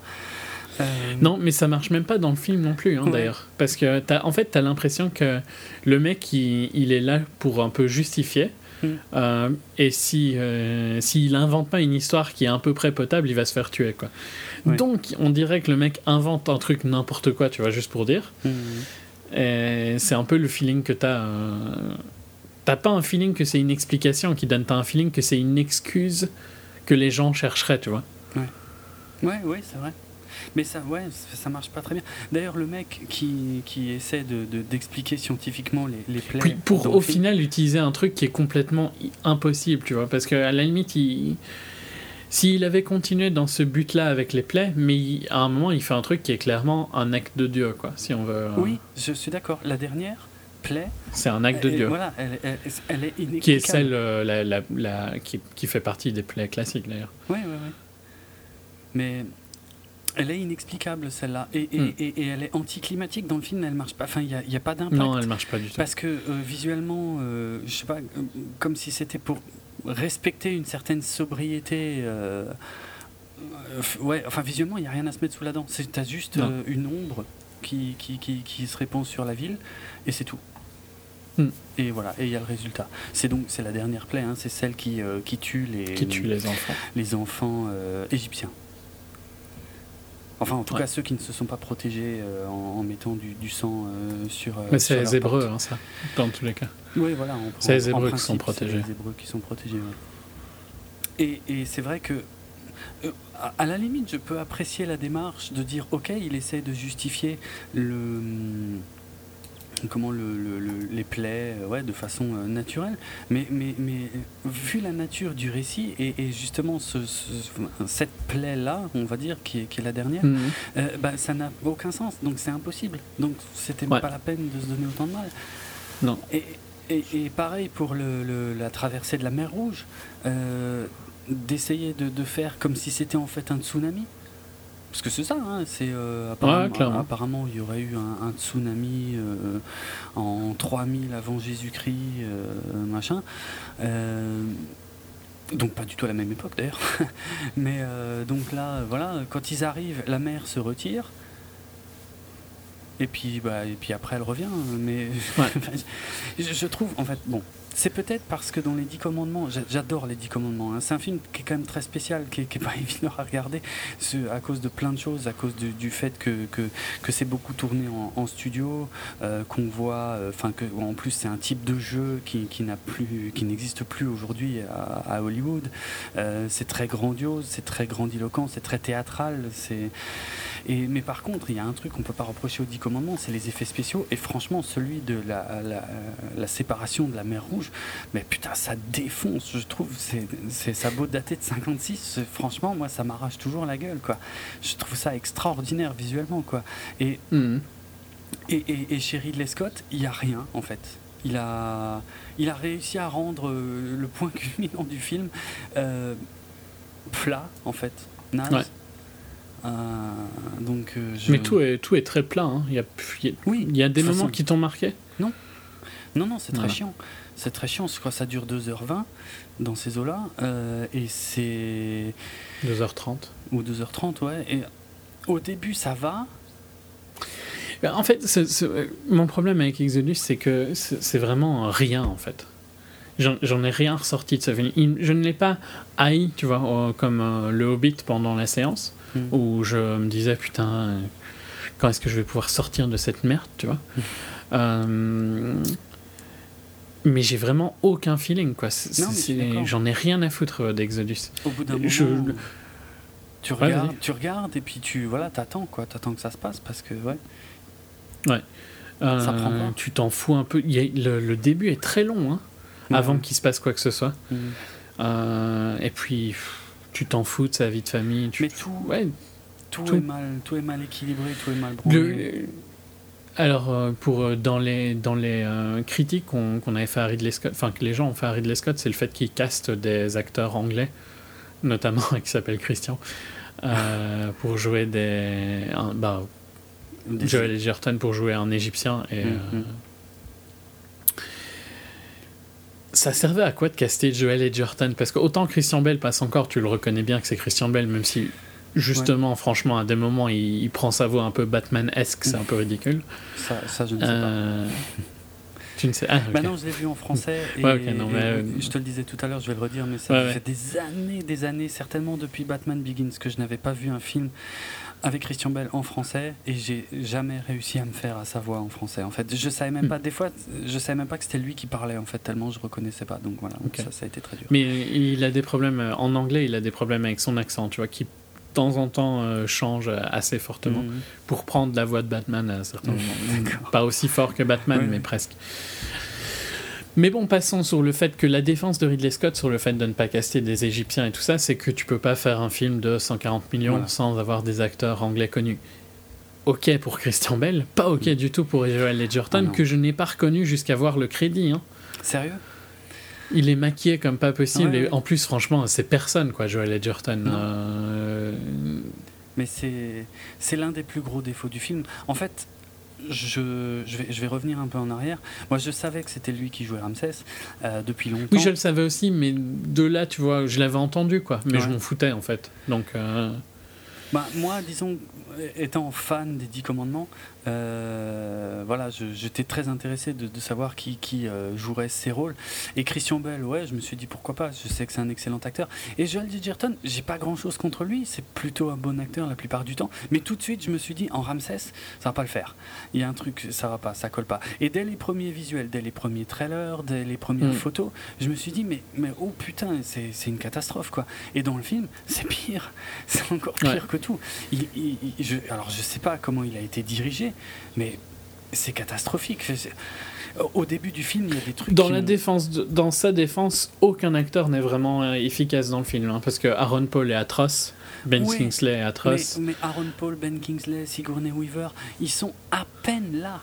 Euh, non, mais ça marche même pas dans le film non plus, hein, d'ailleurs. Parce que, as, en fait, tu as l'impression que le mec, il, est là pour un peu justifier. Mm. Euh, et si euh, s'il invente pas une histoire qui est à peu près potable, il va se faire tuer quoi. Donc on dirait que le mec invente un truc n'importe quoi, tu vois, juste pour dire. Mm. C'est un peu le feeling que t'as. T'as pas un feeling que c'est une explication qui donne, t'as un feeling que c'est une excuse que les gens chercheraient, tu vois. Ouais, ouais, ouais c'est vrai. Mais ça, ouais, ça marche pas très bien. D'ailleurs, le mec qui, qui essaie d'expliquer de, scientifiquement les, les plaies. pour au final utiliser un truc qui est complètement impossible, tu vois. Parce qu'à la limite, il s'il avait continué dans ce but-là avec les plaies, mais à un moment, il fait un truc qui est clairement un acte de Dieu, quoi, si on veut. Oui, je suis d'accord. La dernière, plaie. C'est un acte de Dieu. Voilà, elle, elle, est inexplicable. Qui est celle la, la, la, qui, qui, fait partie des plaies classiques, d'ailleurs. Oui, oui, oui. Mais elle est inexplicable celle-là et, et, hmm. et, elle est anticlimatique dans le film. Elle marche pas. Enfin, il n'y a, a, pas d'impact. Non, elle marche pas du tout. Parce que euh, visuellement, euh, je sais pas, euh, comme si c'était pour respecter une certaine sobriété. ouais, enfin visuellement, il n'y a rien à se mettre sous la dent. Tu as juste une ombre qui, qui, qui, qui, se répand sur la ville et c'est tout. Hmm. Et voilà, et il y a le résultat. C'est donc c'est la dernière plaie, hein, c'est celle qui, qui tue les qui tue les enfants, les enfants égyptiens. Enfin, en tout cas, ceux qui ne se sont pas protégés euh, en, mettant du, sang euh, sur. Euh, Mais c'est les Hébreux, hein, ça, dans tous les cas. Oui, voilà. C'est les Hébreux qui sont protégés. les Hébreux qui sont protégés. Et, et c'est vrai que, à la limite, je peux apprécier la démarche de dire, ok, il essaie de justifier le comment le, les plaies euh, ouais, de façon euh, naturelle. Mais, mais, mais vu la nature du récit et, justement ce, cette plaie-là, on va dire, qui est, qui est la dernière, mhm. euh, bah, ça n'a aucun sens. Donc c'est impossible. Donc c'était pas la peine de se donner autant de mal. Non. Et, et, pareil pour la traversée de la mer Rouge, d'essayer de, de, faire comme si c'était en fait un tsunami. Parce que c'est ça, hein, c'est euh, apparemment, il y aurait eu un, tsunami euh, en 3000 avant Jésus-Christ, euh, machin. donc pas du tout à la même époque d'ailleurs. Mais donc là, voilà, quand ils arrivent, la mer se retire. Et puis, bah, et puis après, elle revient. Mais je, trouve, en fait, bon, c'est peut-être parce que dans les Dix Commandements, j'adore les Dix Commandements. Hein. C'est un film qui est quand même très spécial, qui n'est pas évident à regarder, à cause de plein de choses, à cause du fait que, c'est beaucoup tourné en, studio, euh, qu'on voit, euh, enfin que en plus c'est un type de jeu qui, qui n'a plus, qui n'existe plus aujourd'hui à, Hollywood. Euh, c'est très grandiose, c'est très grandiloquent, c'est très théâtral. C'est et, mais par contre, il y a un truc qu'on peut pas reprocher aux Dix Commandements, c'est les effets spéciaux. Et franchement, celui de la, la, la séparation de la mer Rouge mais putain, ça défonce, je trouve. C'est ça beau dater de 56, franchement, moi, ça m'arrache toujours la gueule, quoi. Je trouve ça extraordinaire visuellement, quoi. Et, mhm. et, et, chez Ridley Scott, il n'y a rien, en fait. Il a, il a réussi à rendre euh, le point culminant du film euh, plat, en fait. Naze. Euh, donc, Mais tout est, tout est très plat. Hein. Il, y a, oui, il y a des moments qui t'ont marqué? Non. Non, non, c'est très chiant. C'est très chiant, je crois que ça dure 2h20 dans ces eaux-là. Euh, et c'est. 2h30. Ou 2h30, ouais. Et au début, ça va. Ben, en fait, mon problème avec Exodus, c'est que c'est vraiment rien, en fait. J'en ai rien ressorti de ce film. Je ne l'ai pas haï, tu vois, comme euh, le Hobbit pendant la séance, hmm. où je me disais, putain, quand est-ce que je vais pouvoir sortir de cette merde, tu vois. Hmm. Euh, mais j'ai vraiment aucun feeling, quoi. J'en ai rien à foutre euh, d'Exodus. Au bout d'un moment, tu, regardes, tu regardes et puis tu voilà, t'attends, quoi. T'attends que ça se passe parce que, ouais. Ouais. Euh, tu t'en fous un peu. le, début est très long, hein, avant qu'il se passe quoi que ce soit. Mm. Euh, et puis, tu t'en fous de sa vie de famille. Mais tout, ouais, tout, Est mal, tout est mal équilibré, tout est mal branlé. Alors, euh, pour, euh, dans les, dans les euh, critiques qu'on avait fait à Ridley Scott, enfin que les gens ont fait à Ridley Scott, c'est le fait qu'il caste des acteurs anglais, notamment qui s'appelle Christian, pour jouer des. bah, Joel Edgerton pour jouer un Égyptien. Et, mm, mm. Ça servait à quoi de caster Joel Edgerton Parce que autant Christian Bell passe encore, tu le reconnais bien que c'est Christian Bell, même si Justement, franchement, à des moments, il, prend sa voix un peu Batman-esque, c'est un peu ridicule. Ça, je ne sais pas. Euh, tu ne sais ah, bah non, je l'ai vu en français. Et, euh, je te le disais tout à l'heure, je vais le redire, mais ça fait des années, des années, certainement depuis Batman Begins, que je n'avais pas vu un film avec Christian Bell en français et j'ai jamais réussi à me faire à sa voix en français. En fait, je savais même hmm. pas. Des fois, je savais même pas que c'était lui qui parlait en fait tellement je reconnaissais pas. Donc voilà, ça, ça a été très dur. Mais il a des problèmes euh, en anglais. Il a des problèmes avec son accent, tu vois, qui temps en temps euh, change assez fortement mhm. pour prendre la voix de Batman à certains moments. Pas aussi fort que Batman, mais presque. Mais bon, passons sur le fait que la défense de Ridley Scott sur le fait de ne pas caster des Égyptiens et tout ça, c'est que tu peux pas faire un film de 140 millions sans avoir des acteurs anglais connus. Ok pour Christian Bell, pas ok mm. du tout pour Joel Edgerton, ah que je n'ai pas reconnu jusqu'à voir le crédit. Hein. Sérieux? Il est maquillé comme pas possible. et en plus, franchement, c'est personne, quoi, Joel Edgerton. Euh, Mais c'est l'un des plus gros défauts du film. En fait, je, je, vais, je vais revenir un peu en arrière. Moi, je savais que c'était lui qui jouait Ramsès euh, depuis longtemps. Oui, je le savais aussi, mais de là, tu vois, je l'avais entendu, quoi. Mais je m'en foutais, en fait. Donc. Euh, bah, moi, disons, étant fan des Dix Commandements, euh, voilà, j'étais très intéressé de, savoir qui, qui euh, jouerait ces rôles. Et Christian Bell, ouais, je me suis dit pourquoi pas. Je sais que c'est un excellent acteur. Et Joel Edgerton, j'ai pas grand chose contre lui. C'est plutôt un bon acteur la plupart du temps. Mais tout de suite, je me suis dit en Ramsès, ça va pas le faire. Il y a un truc, ça va pas, ça colle pas. Et dès les premiers visuels, dès les premiers trailers, dès les premières mm. photos, je me suis dit mais, mais oh putain, c'est une catastrophe quoi. Et dans le film, c'est pire. C'est encore pire que tout. Il, je, alors je sais pas comment il a été dirigé mais c'est catastrophique. Au début du film, il y a des trucs. Dans, la défense dans sa défense, aucun acteur n'est vraiment euh, efficace dans le film. Hein, parce que Aaron Paul est atroce, Ben Kingsley est atroce. Mais, Aaron Paul, Ben Kingsley, Sigourney Weaver, ils sont à peine là.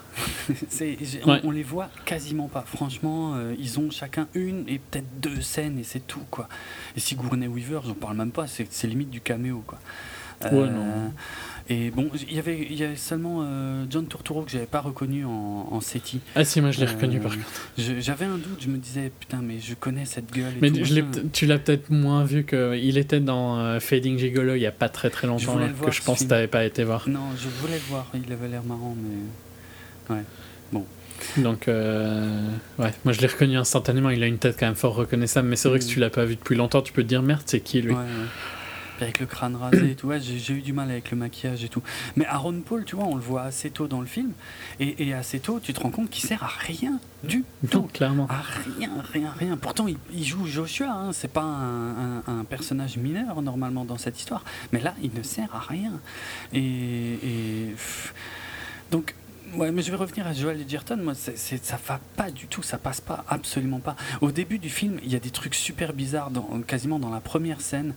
on, les voit quasiment pas. Franchement, euh, ils ont chacun une et peut-être deux scènes et c'est tout. quoi. Et Sigourney Weaver, j'en parle même pas, c'est limite du caméo. quoi. ouais, non. Euh, et bon, il y avait, il y avait seulement euh, John Turturro que j'avais pas reconnu en, en SETI. Ah si, moi je l'ai reconnu par contre. J'avais un doute, je me disais, putain, mais je connais cette gueule. mais tu l'as peut-être moins vu qu'il était dans euh, Fading Gigolo il y a pas très très longtemps, que je pense que tu n'avais pas été voir. Non, je voulais le voir, il avait l'air marrant, mais. Ouais, bon. Donc, euh, ouais, moi je l'ai reconnu instantanément. Il a une tête quand même fort reconnaissable, mais c'est vrai que si mm. tu l'as pas vu depuis longtemps, tu peux te dire merde, c'est qui lui? Ouais, ouais avec le crâne rasé et tout. Ouais, j'ai eu du mal avec le maquillage et tout. Mais Aaron Paul, tu vois, on le voit assez tôt dans le film. Et, assez tôt, tu te rends compte qu'il sert à rien du tout. clairement. À rien, rien, rien. Pourtant, il, joue Joshua. Hein. C'est pas un, personnage mineur normalement dans cette histoire. Mais là, il ne sert à rien. Et. et donc Ouais, mais je vais revenir à Joel Edgerton. Moi, c'est, ça va pas du tout, ça passe pas, absolument pas. Au début du film, il y a des trucs super bizarres, dans, quasiment dans la première scène,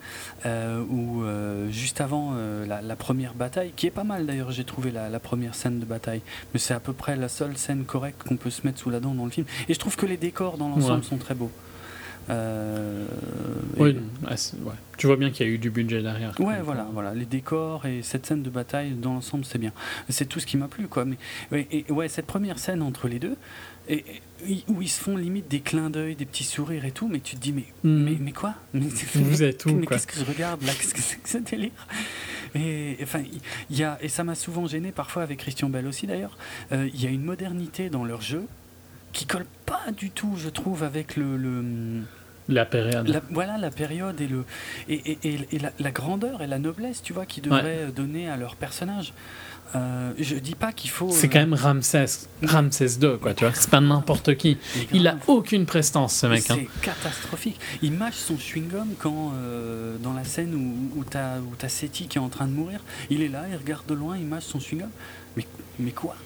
euh, ou euh, juste avant euh, la, première bataille, qui est pas mal d'ailleurs, j'ai trouvé la, première scène de bataille. Mais c'est à peu près la seule scène correcte qu'on peut se mettre sous la dent dans le film. Et je trouve que les décors dans l'ensemble sont très beaux. Euh, oui, ah, ouais. tu vois bien qu'il y a eu du budget derrière. Ouais, voilà, voilà, les décors et cette scène de bataille dans l'ensemble, c'est bien. C'est tout ce qui m'a plu, quoi. Mais et, ouais, cette première scène entre les deux, et, où ils se font limite des clins d'œil, des petits sourires et tout, mais tu te dis mais hmm. mais, mais, quoi? Mais, Vous êtes où Mais qu'est-ce que je regarde là? Qu'est-ce que c'est que ce délire? Et enfin, y a et ça m'a souvent gêné parfois avec Christian Bell aussi d'ailleurs. Euh, il y a une modernité dans leur jeu qui colle pas du tout, je trouve, avec le, le la période. voilà la période et, le, et, et, et la, grandeur et la noblesse, tu vois, qui devraient donner à leur personnage. Euh, je dis pas qu'il faut. C'est quand même Ramsès, Ramsès II, quoi, tu vois. C'est pas n'importe qui. Il a aucune prestance, ce mec. Hein. C'est catastrophique. Il mâche son chewing-gum quand, euh, dans la scène où, où t'as as Seti qui est en train de mourir, il est là, il regarde de loin, il mâche son chewing-gum. Mais, mais quoi?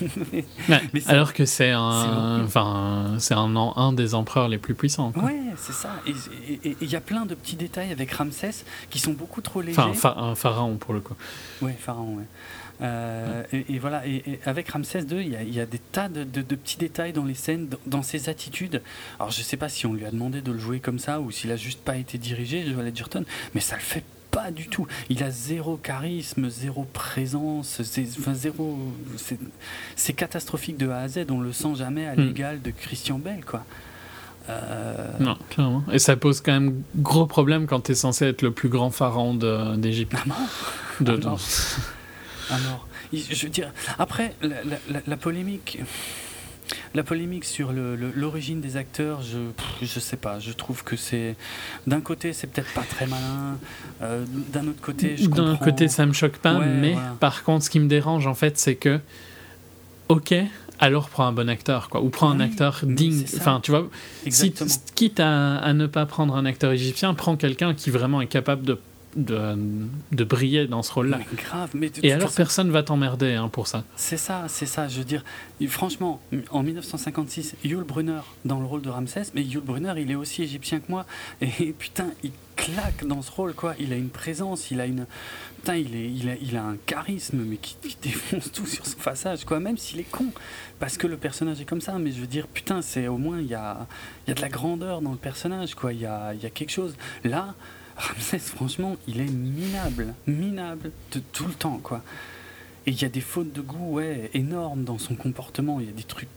alors que c'est un, enfin, c'est un, un des empereurs les plus puissants. Ouais, c'est ça. Et il y a plein de petits détails avec Ramsès qui sont beaucoup trop légers. Enfin, un pharaon pour le coup. Ouais, pharaon. Ouais. Euh, et, voilà, et, avec Ramsès II, il y, a, des tas de, petits détails dans les scènes, dans, ses attitudes. Alors je sais pas si on lui a demandé de le jouer comme ça ou s'il a juste pas été dirigé, Joel Edgerton, mais ça le fait pas du tout. Il a zéro charisme, zéro présence, enfin, zéro. C'est catastrophique de A à Z. On le sent jamais à hmm. l'égal de Christian Bell, quoi. Euh, non, clairement. Et ça pose quand même gros problème quand tu es censé être le plus grand pharaon d'Égypte. À mort. De, mort. à mort. Je veux dire, après, la polémique. La polémique sur l'origine des acteurs, je je sais pas. Je trouve que c'est d'un côté c'est peut-être pas très malin, euh, d'un autre côté je D'un côté ça me choque pas, mais par contre ce qui me dérange en fait c'est que ok alors prends un bon acteur quoi ou prends un acteur digne. enfin tu vois si, quitte à, à, ne pas prendre un acteur égyptien prends quelqu'un qui vraiment est capable de de, de briller dans ce rôle-là. grave, mais Et alors personne va t'emmerder hein, pour ça. C'est ça, c'est ça. Je veux dire, franchement, en 1956, Yul Brunner dans le rôle de Ramsès, mais Yul Brunner, il est aussi égyptien que moi. Et putain, il claque dans ce rôle, quoi. Il a une présence, il a une. Putain, il, est, il, a, il a un charisme, mais qui, défonce tout sur son passage, quoi. Même s'il est con, parce que le personnage est comme ça. Mais je veux dire, putain, c'est au moins, il y a, il y a de la grandeur dans le personnage, quoi. Il y a, il y a quelque chose. Là, Ramsès, franchement, il est minable, minable de tout le temps, quoi. Et il y a des fautes de goût, ouais, énormes dans son comportement. Il y a des trucs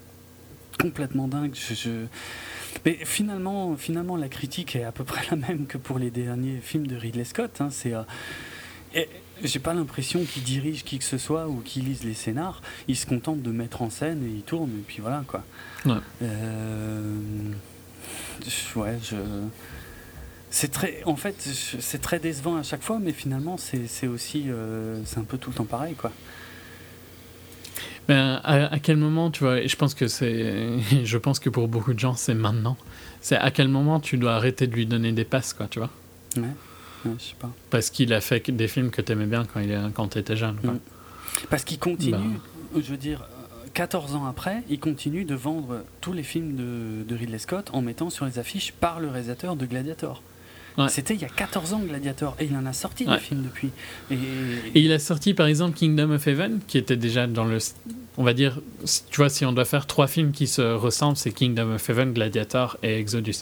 complètement dingues. je mais finalement, finalement, la critique est à peu près la même que pour les derniers films de Ridley Scott. Hein. C'est, euh, j'ai pas l'impression qu'il dirige qui que ce soit ou qu'il lise les scénars. Il se contente de mettre en scène et il tourne et puis voilà quoi. Ouais. Euh, ouais, je. C'est très, en fait, c'est très décevant à chaque fois, mais finalement, c'est aussi, euh, c'est un peu tout le temps pareil, quoi. Ben, à, quel moment, tu vois, je pense que c'est, je pense que pour beaucoup de gens, c'est maintenant. C'est à quel moment tu dois arrêter de lui donner des passes, quoi, tu vois? Ouais, je sais pas. Parce qu'il a fait des films que tu aimais bien quand il est, quand étais jeune. Quoi. Mm. Parce qu'il continue, bah. je veux dire, 14 ans après, il continue de vendre tous les films de, de Ridley Scott en mettant sur les affiches par le réalisateur de Gladiator. C'était il y a 14 ans Gladiator et il en a sorti des films depuis. Et... il a sorti par exemple Kingdom of Heaven qui était déjà dans le. On va dire, tu vois, si on doit faire trois films qui se ressemblent, c'est Kingdom of Heaven, Gladiator et Exodus.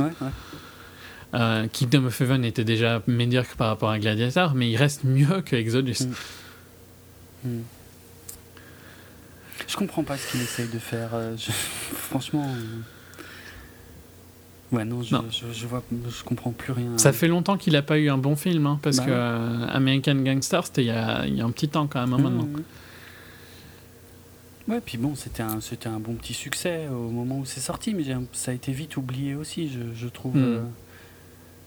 Euh, Kingdom of Heaven était déjà médiocre par rapport à Gladiator, mais il reste mieux que Exodus. Mm. Mm. Je comprends pas ce qu'il essaye de faire. Euh, franchement. Euh, Ouais, non, je, Je, vois, je comprends plus rien. Ça fait longtemps qu'il n'a pas eu un bon film, hein, parce bah que euh, American Gangster, c'était il, y a, il y a un petit temps quand même, hein, maintenant. Ouais, puis bon, c'était un, c'était un bon petit succès au moment où c'est sorti, mais ça a été vite oublié aussi, je, je trouve. Hmm. Euh,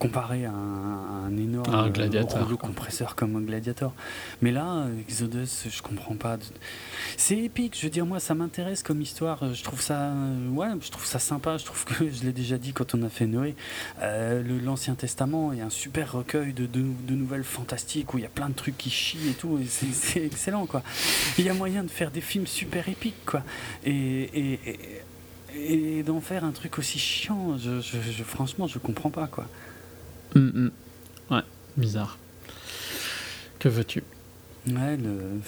comparé à un, énorme un compresseur comme un gladiateur. Mais là, Exodus, je comprends pas. C'est épique, je veux dire, moi, ça m'intéresse comme histoire. Je trouve ça, ouais, je trouve ça sympa. Je trouve que, je l'ai déjà dit quand on a fait Noé, euh, l'Ancien Testament est un super recueil de, de, nouvelles fantastiques où il y a plein de trucs qui chient et tout. C'est excellent, quoi. Il y a moyen de faire des films super épiques, quoi. Et, et, d'en faire un truc aussi chiant, je, je, franchement, je comprends pas, quoi. Mm, mm. Ouais, bizarre. Que veux-tu? Ouais, le.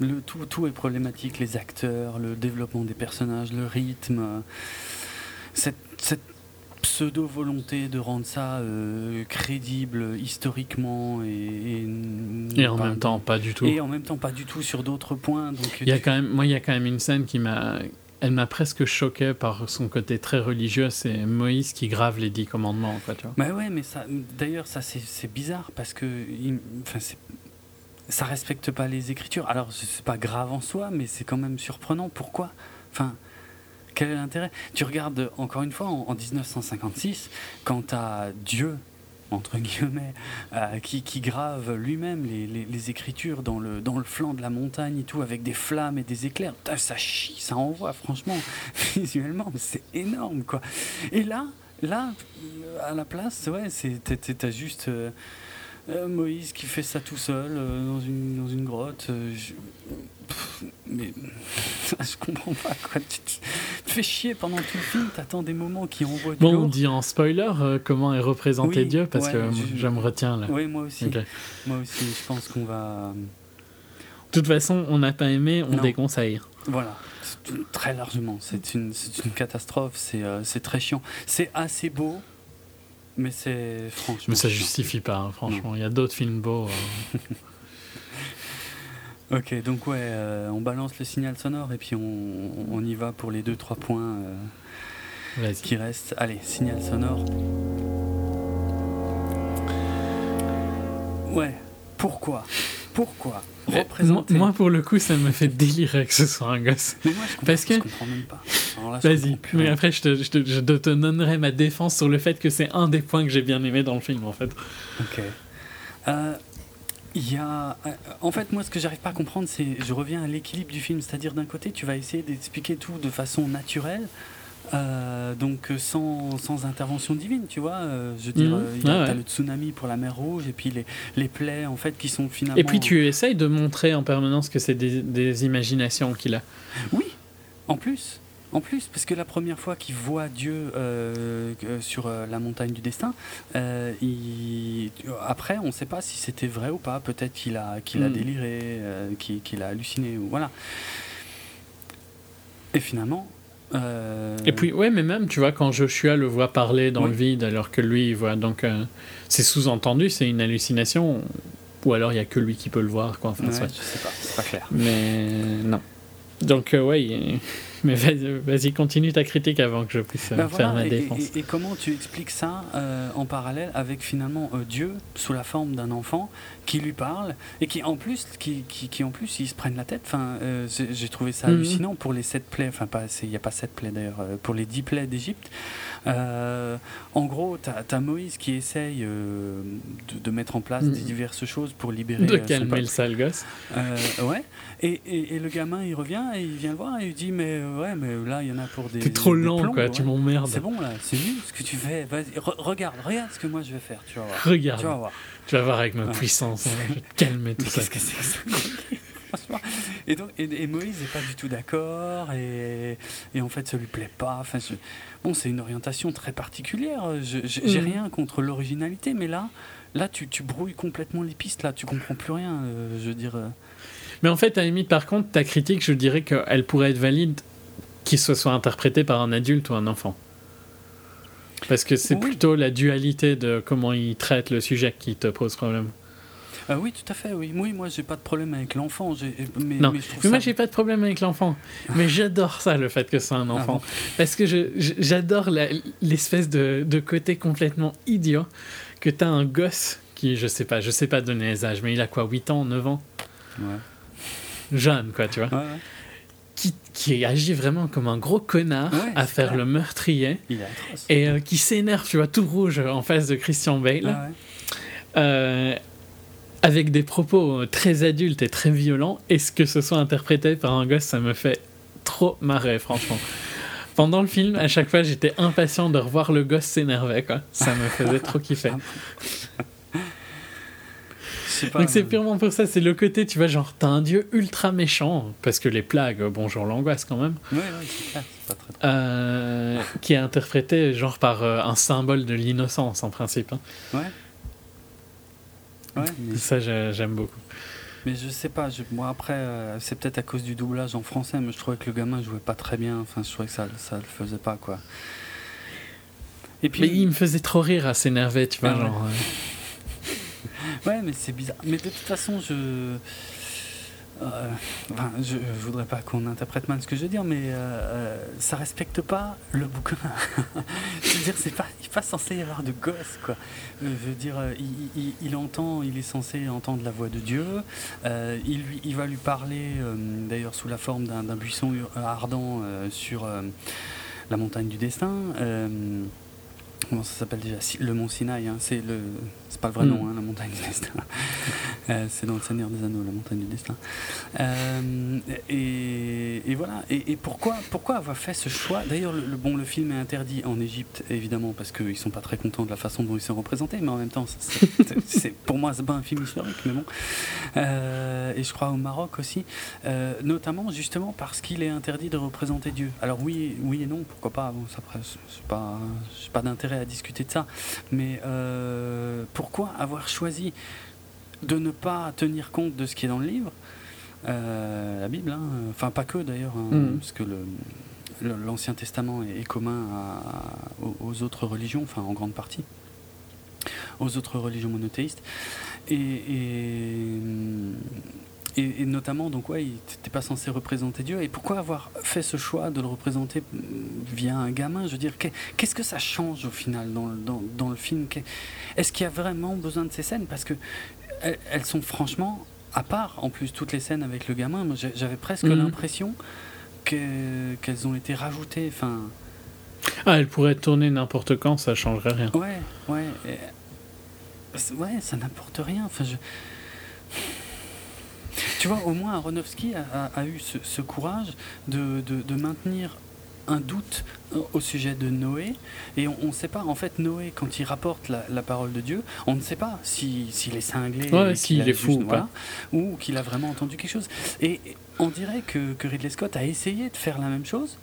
Le, tout, tout est problématique, les acteurs, le développement des personnages, le rythme, cette, cette pseudo-volonté de rendre ça euh, crédible historiquement et, et, en même temps pas du tout. Et en même temps pas du tout sur d'autres points. Donc, il y a quand même, moi, il y a quand même une scène qui m'a elle m'a presque choqué par son côté très religieux. C'est Moïse qui grave les dix commandements, en. Bah ouais, mais d'ailleurs, ça c'est bizarre parce que, enfin, ça respecte pas les Écritures. Alors, c'est pas grave en soi, mais c'est quand même surprenant. Pourquoi? Enfin, quel est l'intérêt? Tu regardes encore une fois en, en 1956, quand à Dieu entre guillemets, euh, qui, grave lui-même les, écritures dans le, dans le flanc de la montagne et tout, avec des flammes et des éclairs. ça chie, ça envoie, franchement, visuellement, c'est énorme, quoi. Et là, là, à la place, ouais, t'as juste. Euh, euh, Moïse qui fait ça tout seul dans, une, dans une grotte mais je comprends pas quoi. Tu te, fais chier pendant tout le film, t'attends des moments qui envoient du Bon, on dit en spoiler euh, comment est représenté Dieu parce que je, me retiens là. Oui, moi aussi. Moi aussi, je pense qu'on va. De toute façon, on n'a pas aimé, on déconseille. Voilà, très largement. C'est une, une, catastrophe, euh, c'est très chiant. C'est assez beau, mais c'est franchement. Mais ça justifie pas, hein, franchement. Il y a d'autres films beaux. Euh. Ok, donc ouais, euh, on balance le signal sonore et puis on, on y va pour les 2-3 points euh, qui restent. Allez, signal sonore. Ouais, pourquoi? Pourquoi? Représenter... moi, pour le coup, ça me fait délirer que ce soit un gosse. Mais moi, je Parce que... je comprends même pas. Vas-y, mais après, je te, je, te, je te donnerai ma défense sur le fait que c'est un des points que j'ai bien aimé dans le film, en fait. Ok. Euh, il y a, euh, en fait, moi, ce que j'arrive pas à comprendre, c'est, je reviens à l'équilibre du film, c'est-à-dire d'un côté, tu vas essayer d'expliquer tout de façon naturelle, Euh, donc sans, sans, intervention divine, tu vois. je veux dire, mhm. il y a le tsunami pour la mer Rouge et puis les, les plaies en fait qui sont finalement. Et puis tu essayes de montrer en permanence que c'est des, des imaginations qu'il a. Oui, en plus. En plus, parce que la première fois qu'il voit Dieu euh, sur euh, la montagne du destin, euh, après, on ne sait pas si c'était vrai ou pas. Peut-être qu'il a, qu'il a hmm. déliré, qu'il a halluciné, ou voilà. Et finalement. Et puis, ouais, mais même, tu vois, quand Joshua le voit parler dans le vide, alors que lui, il voit. Donc, c'est sous-entendu, c'est une hallucination. Ou alors, il n'y a que lui qui peut le voir, quoi. Enfin, ouais, je sais pas, c'est pas clair. Mais non. Donc, ouais. Mais vas-y, continue ta critique avant que je puisse ben faire ma défense. Et, comment tu expliques ça euh, en parallèle avec finalement euh, Dieu sous la forme d'un enfant qui lui parle et qui en plus, qui, qui, en plus, ils se prennent la tête. Enfin, euh, j'ai trouvé ça mhm. hallucinant pour les sept plaies. Enfin, pas, il n'y a pas sept plaies d'ailleurs. Pour les dix plaies d'Égypte. en gros, tu as, Moïse qui essaye de, mettre en place mhm. diverses choses pour libérer. De calmer le sale gosse. ouais. Et, et, le gamin, il revient et il vient le voir et il dit Mais ouais, mais là, il y en a pour des. T'es trop lent, quoi, tu m'emmerdes. C'est bon, là, c'est nul ce que tu fais. Vas-y, regarde, regarde ce que moi je vais faire, tu vas voir. Regarde. Tu vas voir. Tu vas voir avec ma puissance, hein, je vais calmer tout ça. Qu'est-ce que c'est que ça et, donc, et, Moïse n'est pas du tout d'accord, et, et, en fait, ça lui plaît pas. Enfin, bon, c'est une orientation très particulière. J'ai mm. rien contre l'originalité, mais là, là tu, tu, brouilles complètement les pistes, là, tu comprends plus rien. Euh, je veux dire. Mais en fait, à la limite, par contre, ta critique, je dirais qu'elle pourrait être valide qu'il se soit interprété par un adulte ou un enfant. Parce que c'est plutôt la dualité de comment il traite le sujet qui te pose problème. Euh, oui, tout à fait. Oui, oui moi, j'ai pas de problème avec l'enfant. Mais, non, mais, moi, j'ai pas de problème avec l'enfant. mais j'adore ça, le fait que c'est un ah enfant. Parce que j'adore l'espèce de, de, côté complètement idiot que tu as un gosse qui, je sais pas, je sais pas donner les âges, mais il a quoi, 8 ans, 9 ans? Ouais. Jeune, quoi, tu vois. Ouais, qui, agit vraiment comme un gros connard à faire le meurtrier et euh, qui s'énerve, tu vois, tout rouge en face de Christian Bale. Ah euh, avec des propos très adultes et très violents, et ce que ce soit interprété par un gosse, ça me fait trop marrer, franchement. Pendant le film, à chaque fois, j'étais impatient de revoir le gosse s'énerver, quoi. Ça me faisait trop kiffer. Donc c'est purement pour ça, c'est le côté, tu vois, genre, t'as un dieu ultra méchant, parce que les plagues, bonjour l'angoisse quand même. Ouais, ouais, c'est pas très, euh, qui est interprété, genre, par euh, un symbole de l'innocence, en principe. Hein. Ouais. Ouais. Ça, j'aime beaucoup. Mais je sais pas, moi après, euh, c'est peut-être à cause du doublage en français, mais je trouvais que le gamin jouait pas très bien, enfin, je trouvais que ça, ça le faisait pas, quoi. Et puis, mais il me faisait trop rire à s'énerver, tu vois, ah genre. Ouais, mais c'est bizarre. Mais de toute façon, je. Euh, enfin, je, voudrais pas qu'on interprète mal ce que je veux dire, mais euh, euh, ça respecte pas le bouquin. je veux dire, c'est pas, pas censé y avoir de gosse, quoi. je veux dire, il, il, entend, il est censé entendre la voix de Dieu. il, lui, il va lui parler, d'ailleurs, sous la forme d'un buisson ardent sur la montagne du destin comment ça s'appelle déjà? Le mont Sinaï, hein, c'est le, c'est pas le vrai hmm. nom, hein, la montagne du destin. Euh, c'est dans le Seigneur des Anneaux, la montagne du destin. Euh, et, voilà. Et, pourquoi, pourquoi avoir fait ce choix? D'ailleurs, le, bon, le film est interdit en Égypte, évidemment, parce qu'ils sont pas très contents de la façon dont ils sont représentés, mais en même temps, c'est, pour moi, c'est pas un film historique, mais bon. Euh, et je crois au Maroc aussi, notamment justement parce qu'il est interdit de représenter Dieu. Alors oui, oui et non, pourquoi pas? Bon, ça, c'est pas, pas d'intérêt à discuter de ça, mais pourquoi avoir choisi de ne pas tenir compte de ce qui est dans le livre euh, La Bible, hein. enfin pas que d'ailleurs, hein, mm. parce que l'Ancien Testament est, commun aux, autres religions, enfin en grande partie, aux autres religions monothéistes. et, et, notamment, donc ouais, il n'était pas censé représenter Dieu. Et pourquoi avoir fait ce choix de le représenter via un gamin? Je veux dire, qu'est-ce que ça change au final dans, dans, dans le film? Est-ce qu'il y a vraiment besoin de ces scènes? Parce que elles, sont franchement à part. En plus, toutes les scènes avec le gamin, j'avais presque mhm. l'impression qu'elles ont été rajoutées. Enfin. Ah, elles pourraient tourner n'importe quand, ça changerait rien. Ouais, ouais. ouais, ça n'importe rien. Enfin, je. Tu vois, au moins Aronofsky a, a, eu ce, courage de, de, maintenir un doute au sujet de Noé. Et on ne sait pas en fait Noé quand il rapporte la, parole de Dieu on ne sait pas s'il est cinglé s'il est fou ou qu'il a vraiment entendu quelque chose. Et on dirait que, que Ridley Scott a essayé de faire la même chose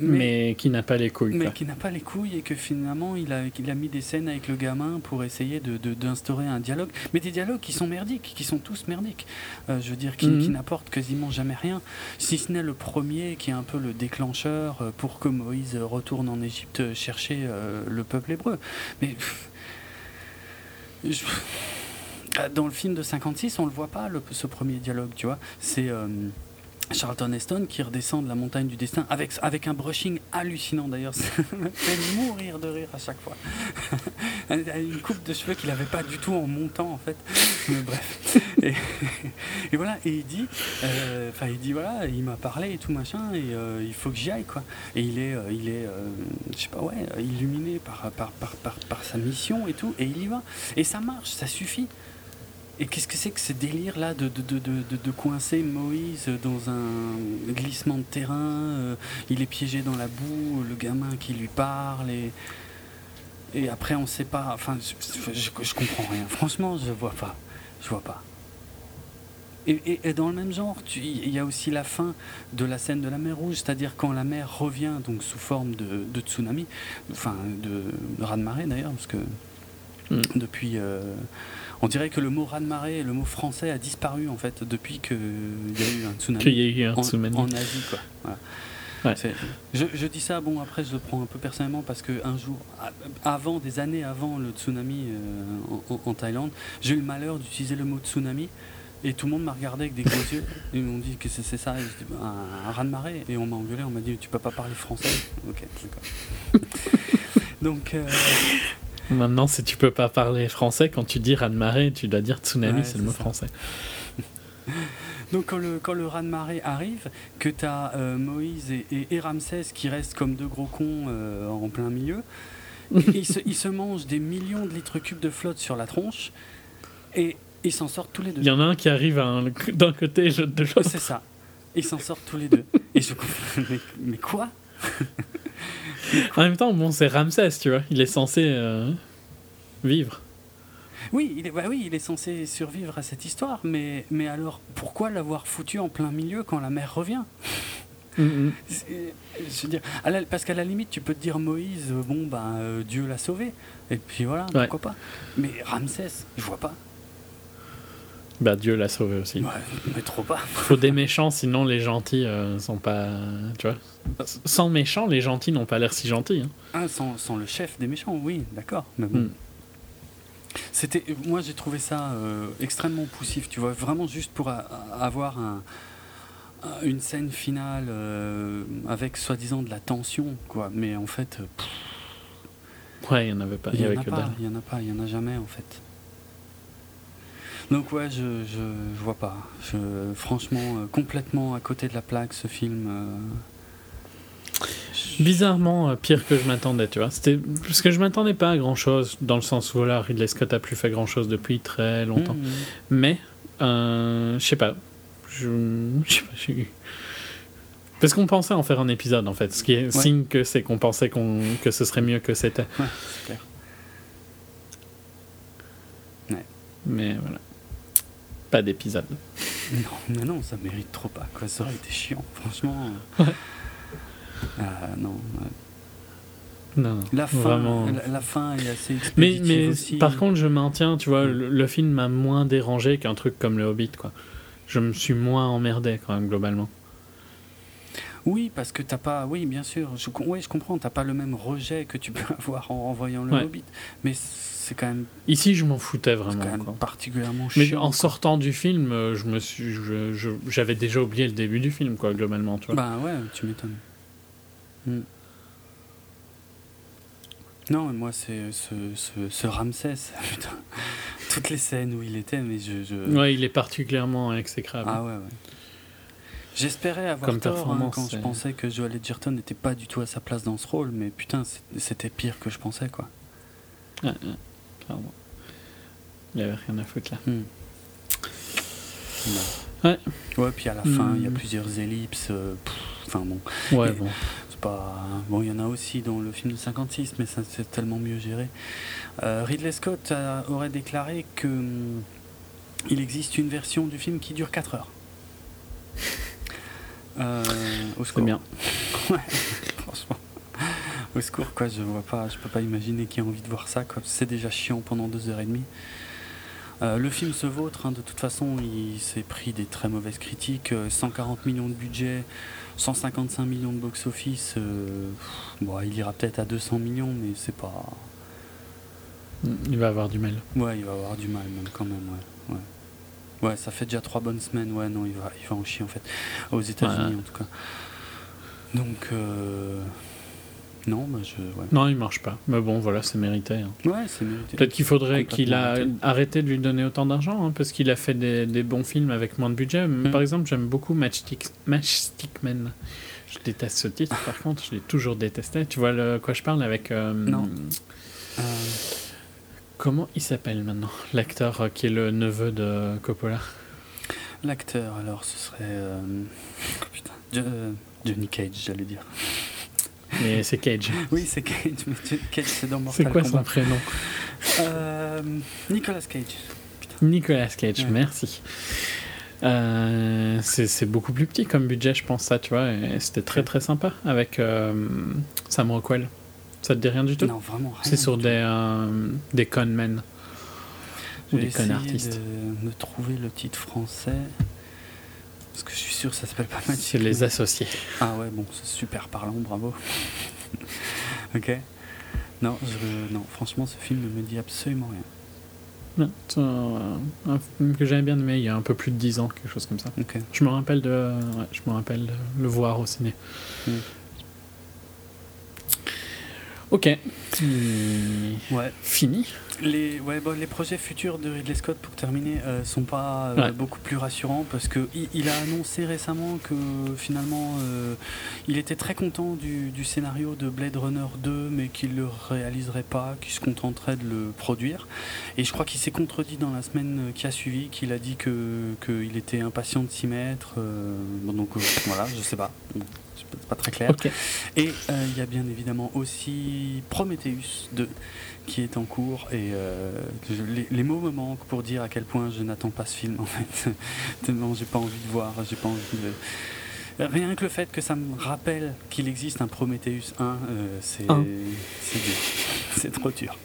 mais, qui n'a pas les couilles. Mais qui n'a pas les couilles et que finalement il a, il a mis des scènes avec le gamin pour essayer d'instaurer de, un dialogue. Mais des dialogues qui sont merdiques, qui sont tous merdiques. Euh, je veux dire, qui, mhm. qui n'apportent quasiment jamais rien. Si ce n'est le premier qui est un peu le déclencheur euh, pour que Moïse retourne en Égypte chercher euh, le peuple hébreu. Mais. dans le film de 56, on le voit pas, le, ce premier dialogue, tu vois. C'est. Charlton Heston qui redescend de la montagne du destin avec, avec un brushing hallucinant d'ailleurs. Ça me fait mourir de rire à chaque fois. Une coupe de cheveux qu'il n'avait pas du tout en montant en fait. Mais bref. Et, voilà, et il dit, euh, enfin il dit voilà, il m'a parlé et tout machin, et euh, il faut que j'y aille quoi. Et il est, euh, il est, je sais pas, ouais, illuminé par par, par, par, par sa mission et tout, et il y va. Et ça marche, ça suffit. Et qu'est-ce que c'est que ce délire-là de, de, de, de, coincer Moïse dans un glissement de terrain euh, Il est piégé dans la boue, le gamin qui lui parle, et, et après on sait pas. Enfin, je, je, comprends rien. Franchement, je vois pas. Je vois pas. Et, et, dans le même genre, il y a aussi la fin de la scène de la mer Rouge, c'est-à-dire quand la mer revient donc sous forme de, tsunami, enfin de, raz-de-marée d'ailleurs, parce que hmm. depuis. Euh, on dirait que le mot raz-de-marée, le mot français a disparu en fait depuis qu'il y a eu un tsunami. Qu'il y a eu un tsunami. En, Asie, quoi. Je, dis ça, bon, après je le prends un peu personnellement parce que un jour, avant, des années avant le tsunami euh, en, Thaïlande, j'ai eu le malheur d'utiliser le mot tsunami et tout le monde m'a regardé avec des gros yeux. Ils m'ont dit que c'est ça, un, un raz-de-marée. Et on m'a engueulé, on m'a dit tu peux pas parler français. Ok, d'accord. Donc. Euh, Maintenant, si tu peux pas parler français, quand tu dis raz-de-marée, tu dois dire tsunami, c'est le mot français. Donc quand le, quand le raz-de-marée arrive, que tu as euh, Moïse et, Ramsès qui restent comme deux gros cons euh, en plein milieu, ils, se, ils se mangent des millions de litres cubes de flotte sur la tronche et ils s'en sortent tous les deux. Il y en a un qui arrive d'un côté et de l'autre. C'est ça. Ils s'en sortent tous les deux. Et je mais, mais quoi? en même temps, bon, c'est Ramsès, tu vois. Il est censé euh, vivre. Oui, il est, bah oui, il est censé survivre à cette histoire, mais, mais alors pourquoi l'avoir foutu en plein milieu quand la mer revient? Je veux dire, parce qu'à la limite, tu peux te dire Moïse, bon, ben, Dieu l'a sauvé, et puis voilà, pourquoi pas? Mais Ramsès, je vois pas. Bah, Dieu l'a sauvé aussi. Ouais, mais trop pas. Faut des méchants, sinon les gentils euh, sont pas. Tu vois Sans méchants, les gentils n'ont pas l'air si gentils. Hein. Ah, sans, sans, le chef des méchants, oui, d'accord. Mais bon. Hmm. C'était, moi j'ai trouvé ça euh, extrêmement poussif, tu vois, vraiment juste pour avoir un, une scène finale euh, avec soi-disant de la tension, quoi. Mais en fait. ouais, il n'y en avait pas. Il n'y en, a pas, il y en a pas, il y en a jamais en fait. Donc ouais, je, je, vois pas. Je, franchement, euh, complètement à côté de la plaque, ce film. Euh, Bizarrement euh, pire que je m'attendais, tu vois. C'était parce que je m'attendais pas à grand chose dans le sens où voilà, Ridley Scott a plus fait grand chose depuis très longtemps. Mmh, mmh. Mais je sais pas. Je, sais pas. Parce qu'on pensait en faire un épisode en fait, ce qui est signe que c'est qu'on pensait qu'on que ce serait mieux que c'était. Ouais, c'est clair. Ouais. Mais voilà pas d'épisode. Non, mais non, ça mérite trop pas. Quoi. Ça aurait été chiant, franchement. Euh, non. Non, la fin, vraiment. La, fin est assez Mais, mais par contre, je maintiens, tu vois, le, film m'a moins dérangé qu'un truc comme Le Hobbit, quoi. Je me suis moins emmerdé, quand même, globalement. Oui, parce que t'as pas. Oui, bien sûr. Je, oui, je comprends. T'as pas le même rejet que tu peux avoir en, voyant Le Hobbit. Mais c'est quand même. Ici, je m'en foutais vraiment. Quand même particulièrement chiant. Mais en sortant du film, euh, je me suis, j'avais déjà oublié le début du film, quoi, globalement, tu vois. Bah ouais, tu m'étonnes. Hmm. Non, moi, c'est ce, ce, ce, Ramsès, putain. Toutes les scènes où il était, mais je, je... Ouais, il est particulièrement exécrable. Ah ouais, ouais. J'espérais avoir Comme tort hein, quand je pensais que Joel Edgerton n'était pas du tout à sa place dans ce rôle, mais putain, c'était pire que je pensais, quoi. Ouais, ouais. Il n'y avait rien à foutre là. Hmm. Ouais. Ouais, puis à la fin, il y a hmm. plusieurs ellipses. Euh, enfin bon. Ouais, bon. pas. Bon, il y en a aussi dans le film de 56, mais ça c'est tellement mieux géré. Ridley Scott aurait déclaré que hum, il existe une version du film qui dure 4 heures. au secours. bien. ouais, franchement. Au secours, quoi. Je vois pas, je peux pas imaginer qui a envie de voir ça. C'est déjà chiant pendant 2h30. Euh, le film se vautre, hein, de toute façon, il s'est pris des très mauvaises critiques. 140 euh, millions de budget, 155 millions de box-office. Euh, bon, il ira peut-être à 200 millions, mais c'est pas. Il va avoir du mal. Ouais, il va avoir du mal, même quand même, ouais. Ouais, ça fait déjà trois bonnes semaines. Ouais, non, il va, il va en chier en fait. Aux États-Unis en tout cas. Donc. Non, bah je, non, il marche pas. Mais bon, voilà, c'est mérité. Hein. Ouais, mérité. Peut-être qu'il faudrait qu'il a arrêté de lui donner autant d'argent, hein, parce qu'il a fait des, bons films avec moins de budget. Mm. Par exemple, j'aime beaucoup Matchstick, Matchstick Man. Je déteste ce titre, par contre, je l'ai toujours détesté. Tu vois de quoi je parle avec. Euh, non. Euh. Comment il s'appelle maintenant L'acteur euh, qui est le neveu de Coppola? L'acteur, alors, ce serait. Oh, putain. Johnny Cage, j'allais dire. Mais c'est Cage. Oui, c'est Cage. Cage, c'est dans Mortal C'est quoi son prénom euh, Nicolas Cage. Nicolas Cage, merci. Euh, c'est beaucoup plus petit comme budget, je pense, ça, tu vois. C'était très très sympa avec euh, Sam Rockwell. Ça te dit rien du tout? Non, vraiment rien. C'est sur des, euh, des conmen. Ou des con artistes. de me trouver le titre français. Parce que je suis sûr que ça s'appelle pas mal. C'est les associés. Ah ouais, bon, c'est super parlant, bravo. ok. Non, je, non, franchement, ce film ne me dit absolument rien. Non, c'est un, film que j'avais bien aimé il y a un peu plus de 10 ans, quelque chose comme ça. Ok. Je me rappelle de, je me rappelle le voir au ciné. Hmm. Ok. Ouais. Fini. Les, ouais, bon, les projets futurs de Ridley Scott, pour terminer, euh, sont pas euh, beaucoup plus rassurants parce que il, a annoncé récemment que finalement euh, il était très content du, du, scénario de Blade Runner 2, mais qu'il le réaliserait pas, qu'il se contenterait de le produire. Et je crois qu'il s'est contredit dans la semaine qui a suivi, qu'il a dit que qu'il était impatient de s'y mettre. Bon, donc voilà, je sais pas c'est pas très clair. Et il y a bien évidemment aussi Prometheus 2 qui est en cours et euh, les, mots me manquent pour dire à quel point je n'attends pas ce film en fait. Tellement j'ai pas envie de voir, j'ai pas envie de. Rien que le fait que ça me rappelle qu'il existe un Prometheus 1, euh, c'est c'est trop dur.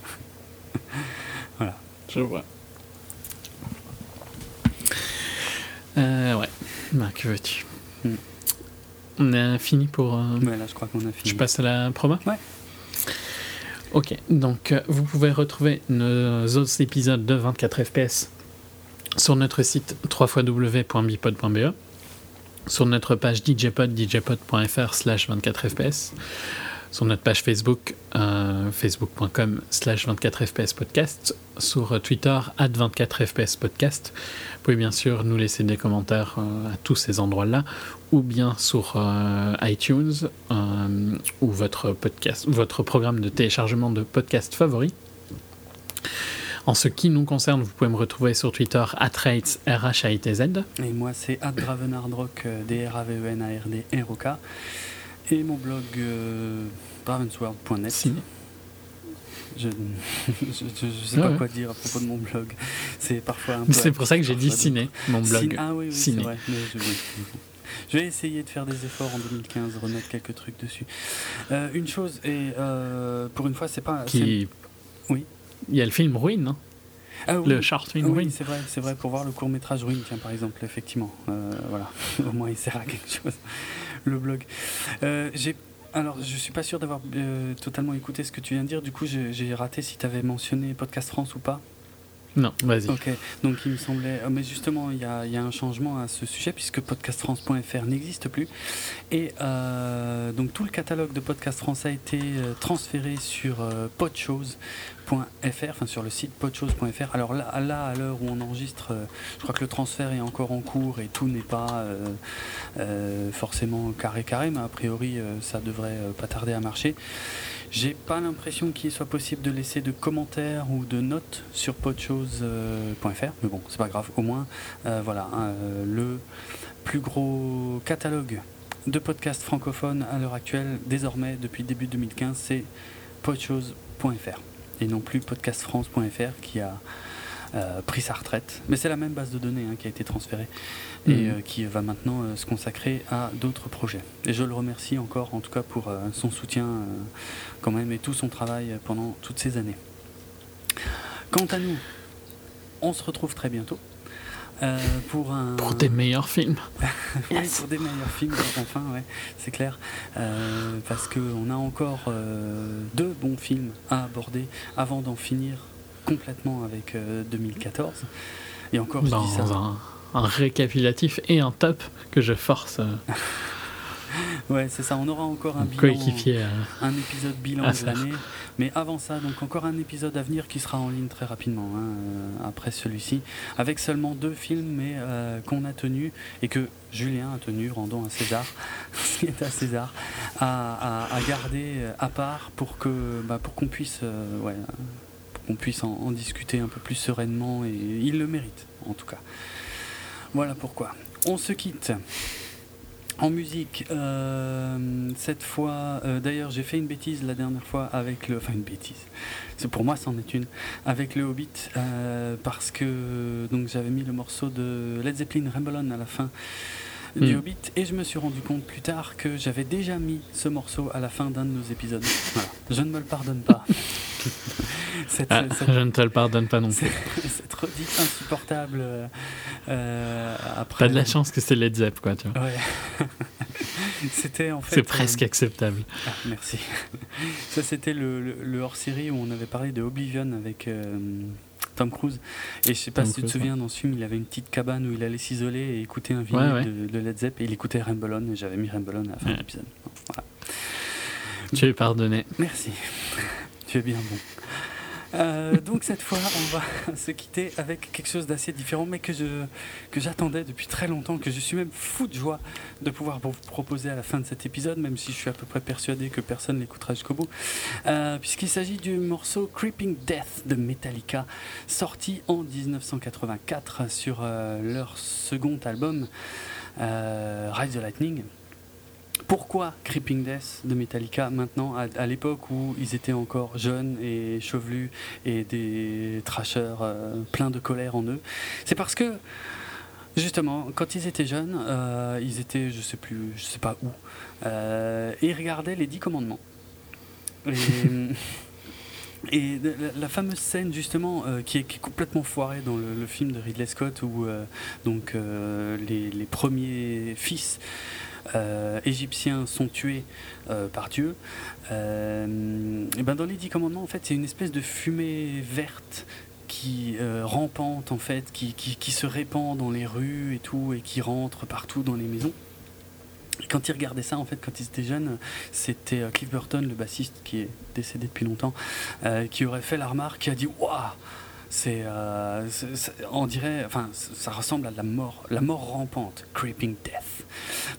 voilà. Je vois. Euh, ouais. Bah, que veux-tu? Hmm. On a fini pour. Ouais, là, je crois qu'on a fini. Je passe à la promo Ouais. Ok, donc euh, vous pouvez retrouver nos autres épisodes de 24 FPS sur notre site www.bipod.be, sur notre page djpod, djpod.fr slash 24fps, sur notre page Facebook, euh, facebook.com slash 24fps podcast, sur Twitter, at 24fps podcast. Vous pouvez bien sûr nous laisser des commentaires euh, à tous ces endroits-là, ou bien sur euh, iTunes euh, ou votre podcast, votre programme de téléchargement de podcast favori. En ce qui nous concerne, vous pouvez me retrouver sur Twitter @rates r h a i t z. Et moi c'est @dravenardrock euh, d r a v e n a r d r o k. Et mon blog dravensworld.net. Je ne sais pas quoi dire à propos de mon blog. C'est parfois un peu. C'est pour ça que j'ai dit ciné, mon blog. Ah oui, oui c'est vrai. Je vais essayer de faire des efforts en 2015, remettre quelques trucs dessus. Euh, une chose, et euh, pour une fois, c'est pas. Qui... Oui. Il y a le film Ruine, non? Ah, Le short film oui, c'est vrai, c'est vrai, pour voir le court métrage Ruine, tiens, par exemple, effectivement. Euh, voilà, au moins il sert à quelque chose. Le blog. j'ai alors, je suis pas sûr d'avoir totalement écouté ce que tu viens de dire. Du coup, j'ai raté si tu avais mentionné Podcast France ou pas. Non, vas-y. Ok, donc il me semblait. Oh, mais justement, il y a, y a, un changement à ce sujet puisque podcastfrance.fr n'existe plus. Et euh, donc tout le catalogue de Podcast France a été euh, transféré sur euh, enfin sur le site podchose.fr. Alors là, là à l'heure où on enregistre, euh, je crois que le transfert est encore en cours et tout n'est pas forcément carré carré, mais a priori ça devrait pas tarder à marcher. J'ai pas l'impression qu'il soit possible de laisser de commentaires ou de notes sur podchose.fr, mais bon, c'est pas grave. Au moins, euh, voilà, hein, euh, le plus gros catalogue de podcast francophone à l'heure actuelle, désormais depuis début 2015, c'est podchose.fr et non plus podcastfrance.fr qui a euh, pris sa retraite. Mais c'est la même base de données hein, qui a été transférée et mhm. euh, qui va maintenant euh, se consacrer à d'autres projets. Et je le remercie encore, en tout cas, pour son soutien quand même et tout son travail pendant toutes ces années. Quant à nous, on se retrouve très bientôt. Pour un... Pour des meilleurs films. oui, pour des meilleurs films, enfin, ouais, c'est clair. parce qu'on a encore deux bons films à aborder avant d'en finir complètement avec 2014. Euh, et encore, Dans je dis ça. Un, un, récapitulatif et un top que je force. Euh, ouais, c'est ça. On aura encore un bilan, euh, un épisode bilan de l'année. Mais avant ça, donc encore un épisode à venir qui sera en ligne très rapidement hein, après celui-ci, avec seulement deux films, mais qu'on a tenu et que Julien a tenu, rendons à César, ce qui est à César, à, à, garder à part pour que, bah, pour qu'on puisse, ouais, qu'on puisse en, discuter un peu plus sereinement et il le mérite en tout cas. Voilà pourquoi. On se quitte. En musique, euh, cette fois, euh, d'ailleurs j'ai fait une bêtise la dernière fois avec le, enfin une bêtise, c'est pour moi c'en est une, avec le Hobbit, euh, parce que donc j'avais mis le morceau de Led Zeppelin Ramblin à la fin du hmm. Hobbit et je me suis rendu compte plus tard que j'avais déjà mis ce morceau à la fin d'un de nos épisodes. Voilà. Je ne me le pardonne pas. Ah, je ne te le pardonne pas non plus. Cette redite insupportable. Euh, après. T'as de la chance que c'est Led Zepp, quoi, tu vois. Ouais. c'était en fait. C'est presque euh, acceptable. Ah, merci. Ça, c'était le, le, hors-série où on avait parlé de Oblivion avec. Euh, Tom Cruise. Et je sais pas si tu te souviens, dans ce film, il avait une petite cabane où il allait s'isoler et écouter un vinyle De, Led Zepp et il écoutait Ramblon et j'avais mis Ramblon à la fin de l'épisode. Voilà. Tu es pardonné. Merci. Tu es bien bon. Euh, donc cette fois, on va se quitter avec quelque chose d'assez différent, mais que j'attendais depuis très longtemps, que je suis même fou de joie de pouvoir vous proposer à la fin de cet épisode, même si je suis à peu près persuadé que personne l'écoutera jusqu'au bout, euh, puisqu'il s'agit du morceau Creeping Death de Metallica, sorti en 1984 sur euh, leur second album Rise the Lightning pourquoi Creeping Death de Metallica maintenant, à, l'époque où ils étaient encore jeunes et chevelus et des trashers euh, pleins de colère en eux? C'est parce que Justement, quand ils étaient jeunes, euh, ils étaient, je sais plus, je sais pas où, euh, et ils regardaient les Dix Commandements. Et, la, fameuse scène justement qui, est, complètement foirée dans le, film de Ridley Scott où donc les, les, premiers fils euh, égyptiens sont tués euh, par Dieu. Euh, et ben dans les dix commandements, en fait, c'est une espèce de fumée verte qui rampante en fait, qui, qui, se répand dans les rues et tout, et qui rentre partout dans les maisons. Quand ils regardaient ça, en fait, quand ils étaient jeunes, c'était Cliff Burton, le bassiste qui est décédé depuis longtemps, qui aurait fait la remarque, qui a dit Waouh c'est, on dirait, enfin, ça ressemble à la mort, la mort rampante, Creeping Death.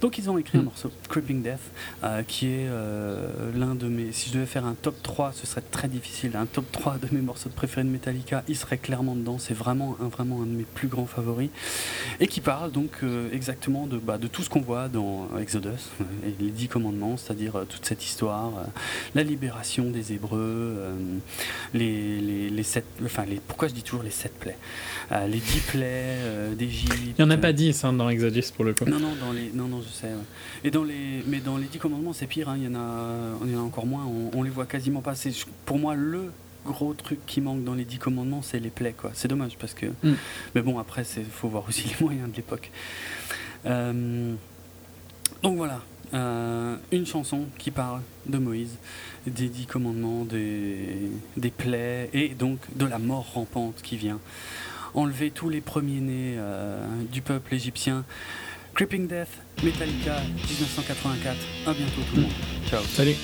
Donc ils ont écrit un hmm. morceau, Creeping Death, euh, qui est euh, l'un de mes. Si je devais faire un top 3, ce serait très difficile. Un top 3 de mes morceaux de préférés de Metallica, il serait clairement dedans. C'est vraiment un, vraiment un de mes plus grands favoris. Et qui parle donc euh, exactement de, bah, de tout ce qu'on voit dans Exodus, et les dix commandements, c'est-à-dire toute cette histoire, la libération des Hébreux, les, les, les, sept. Enfin, les, pourquoi je dis toujours les sept plaies Les dix plaies d'Égypte. Il n'y en a pas dix hein, dans Exodus pour le coup. Non, non, dans les, non, non, je sais. Et dans les, mais dans les dix commandements, c'est pire. Hein, il y en a, y en a encore moins. On, les voit quasiment pas. C'est pour moi le gros truc qui manque dans les dix commandements, c'est les plaies. Quoi. C'est dommage parce que. Mm. Mais bon, après, il faut voir aussi les moyens de l'époque. Euh, donc voilà, euh, une chanson qui parle de Moïse, des dix commandements, des, des plaies et donc de la mort rampante qui vient enlever tous les premiers-nés euh, du peuple égyptien Creeping Death, Metallica, 1984. À bientôt tout le monde. Ciao. Salut.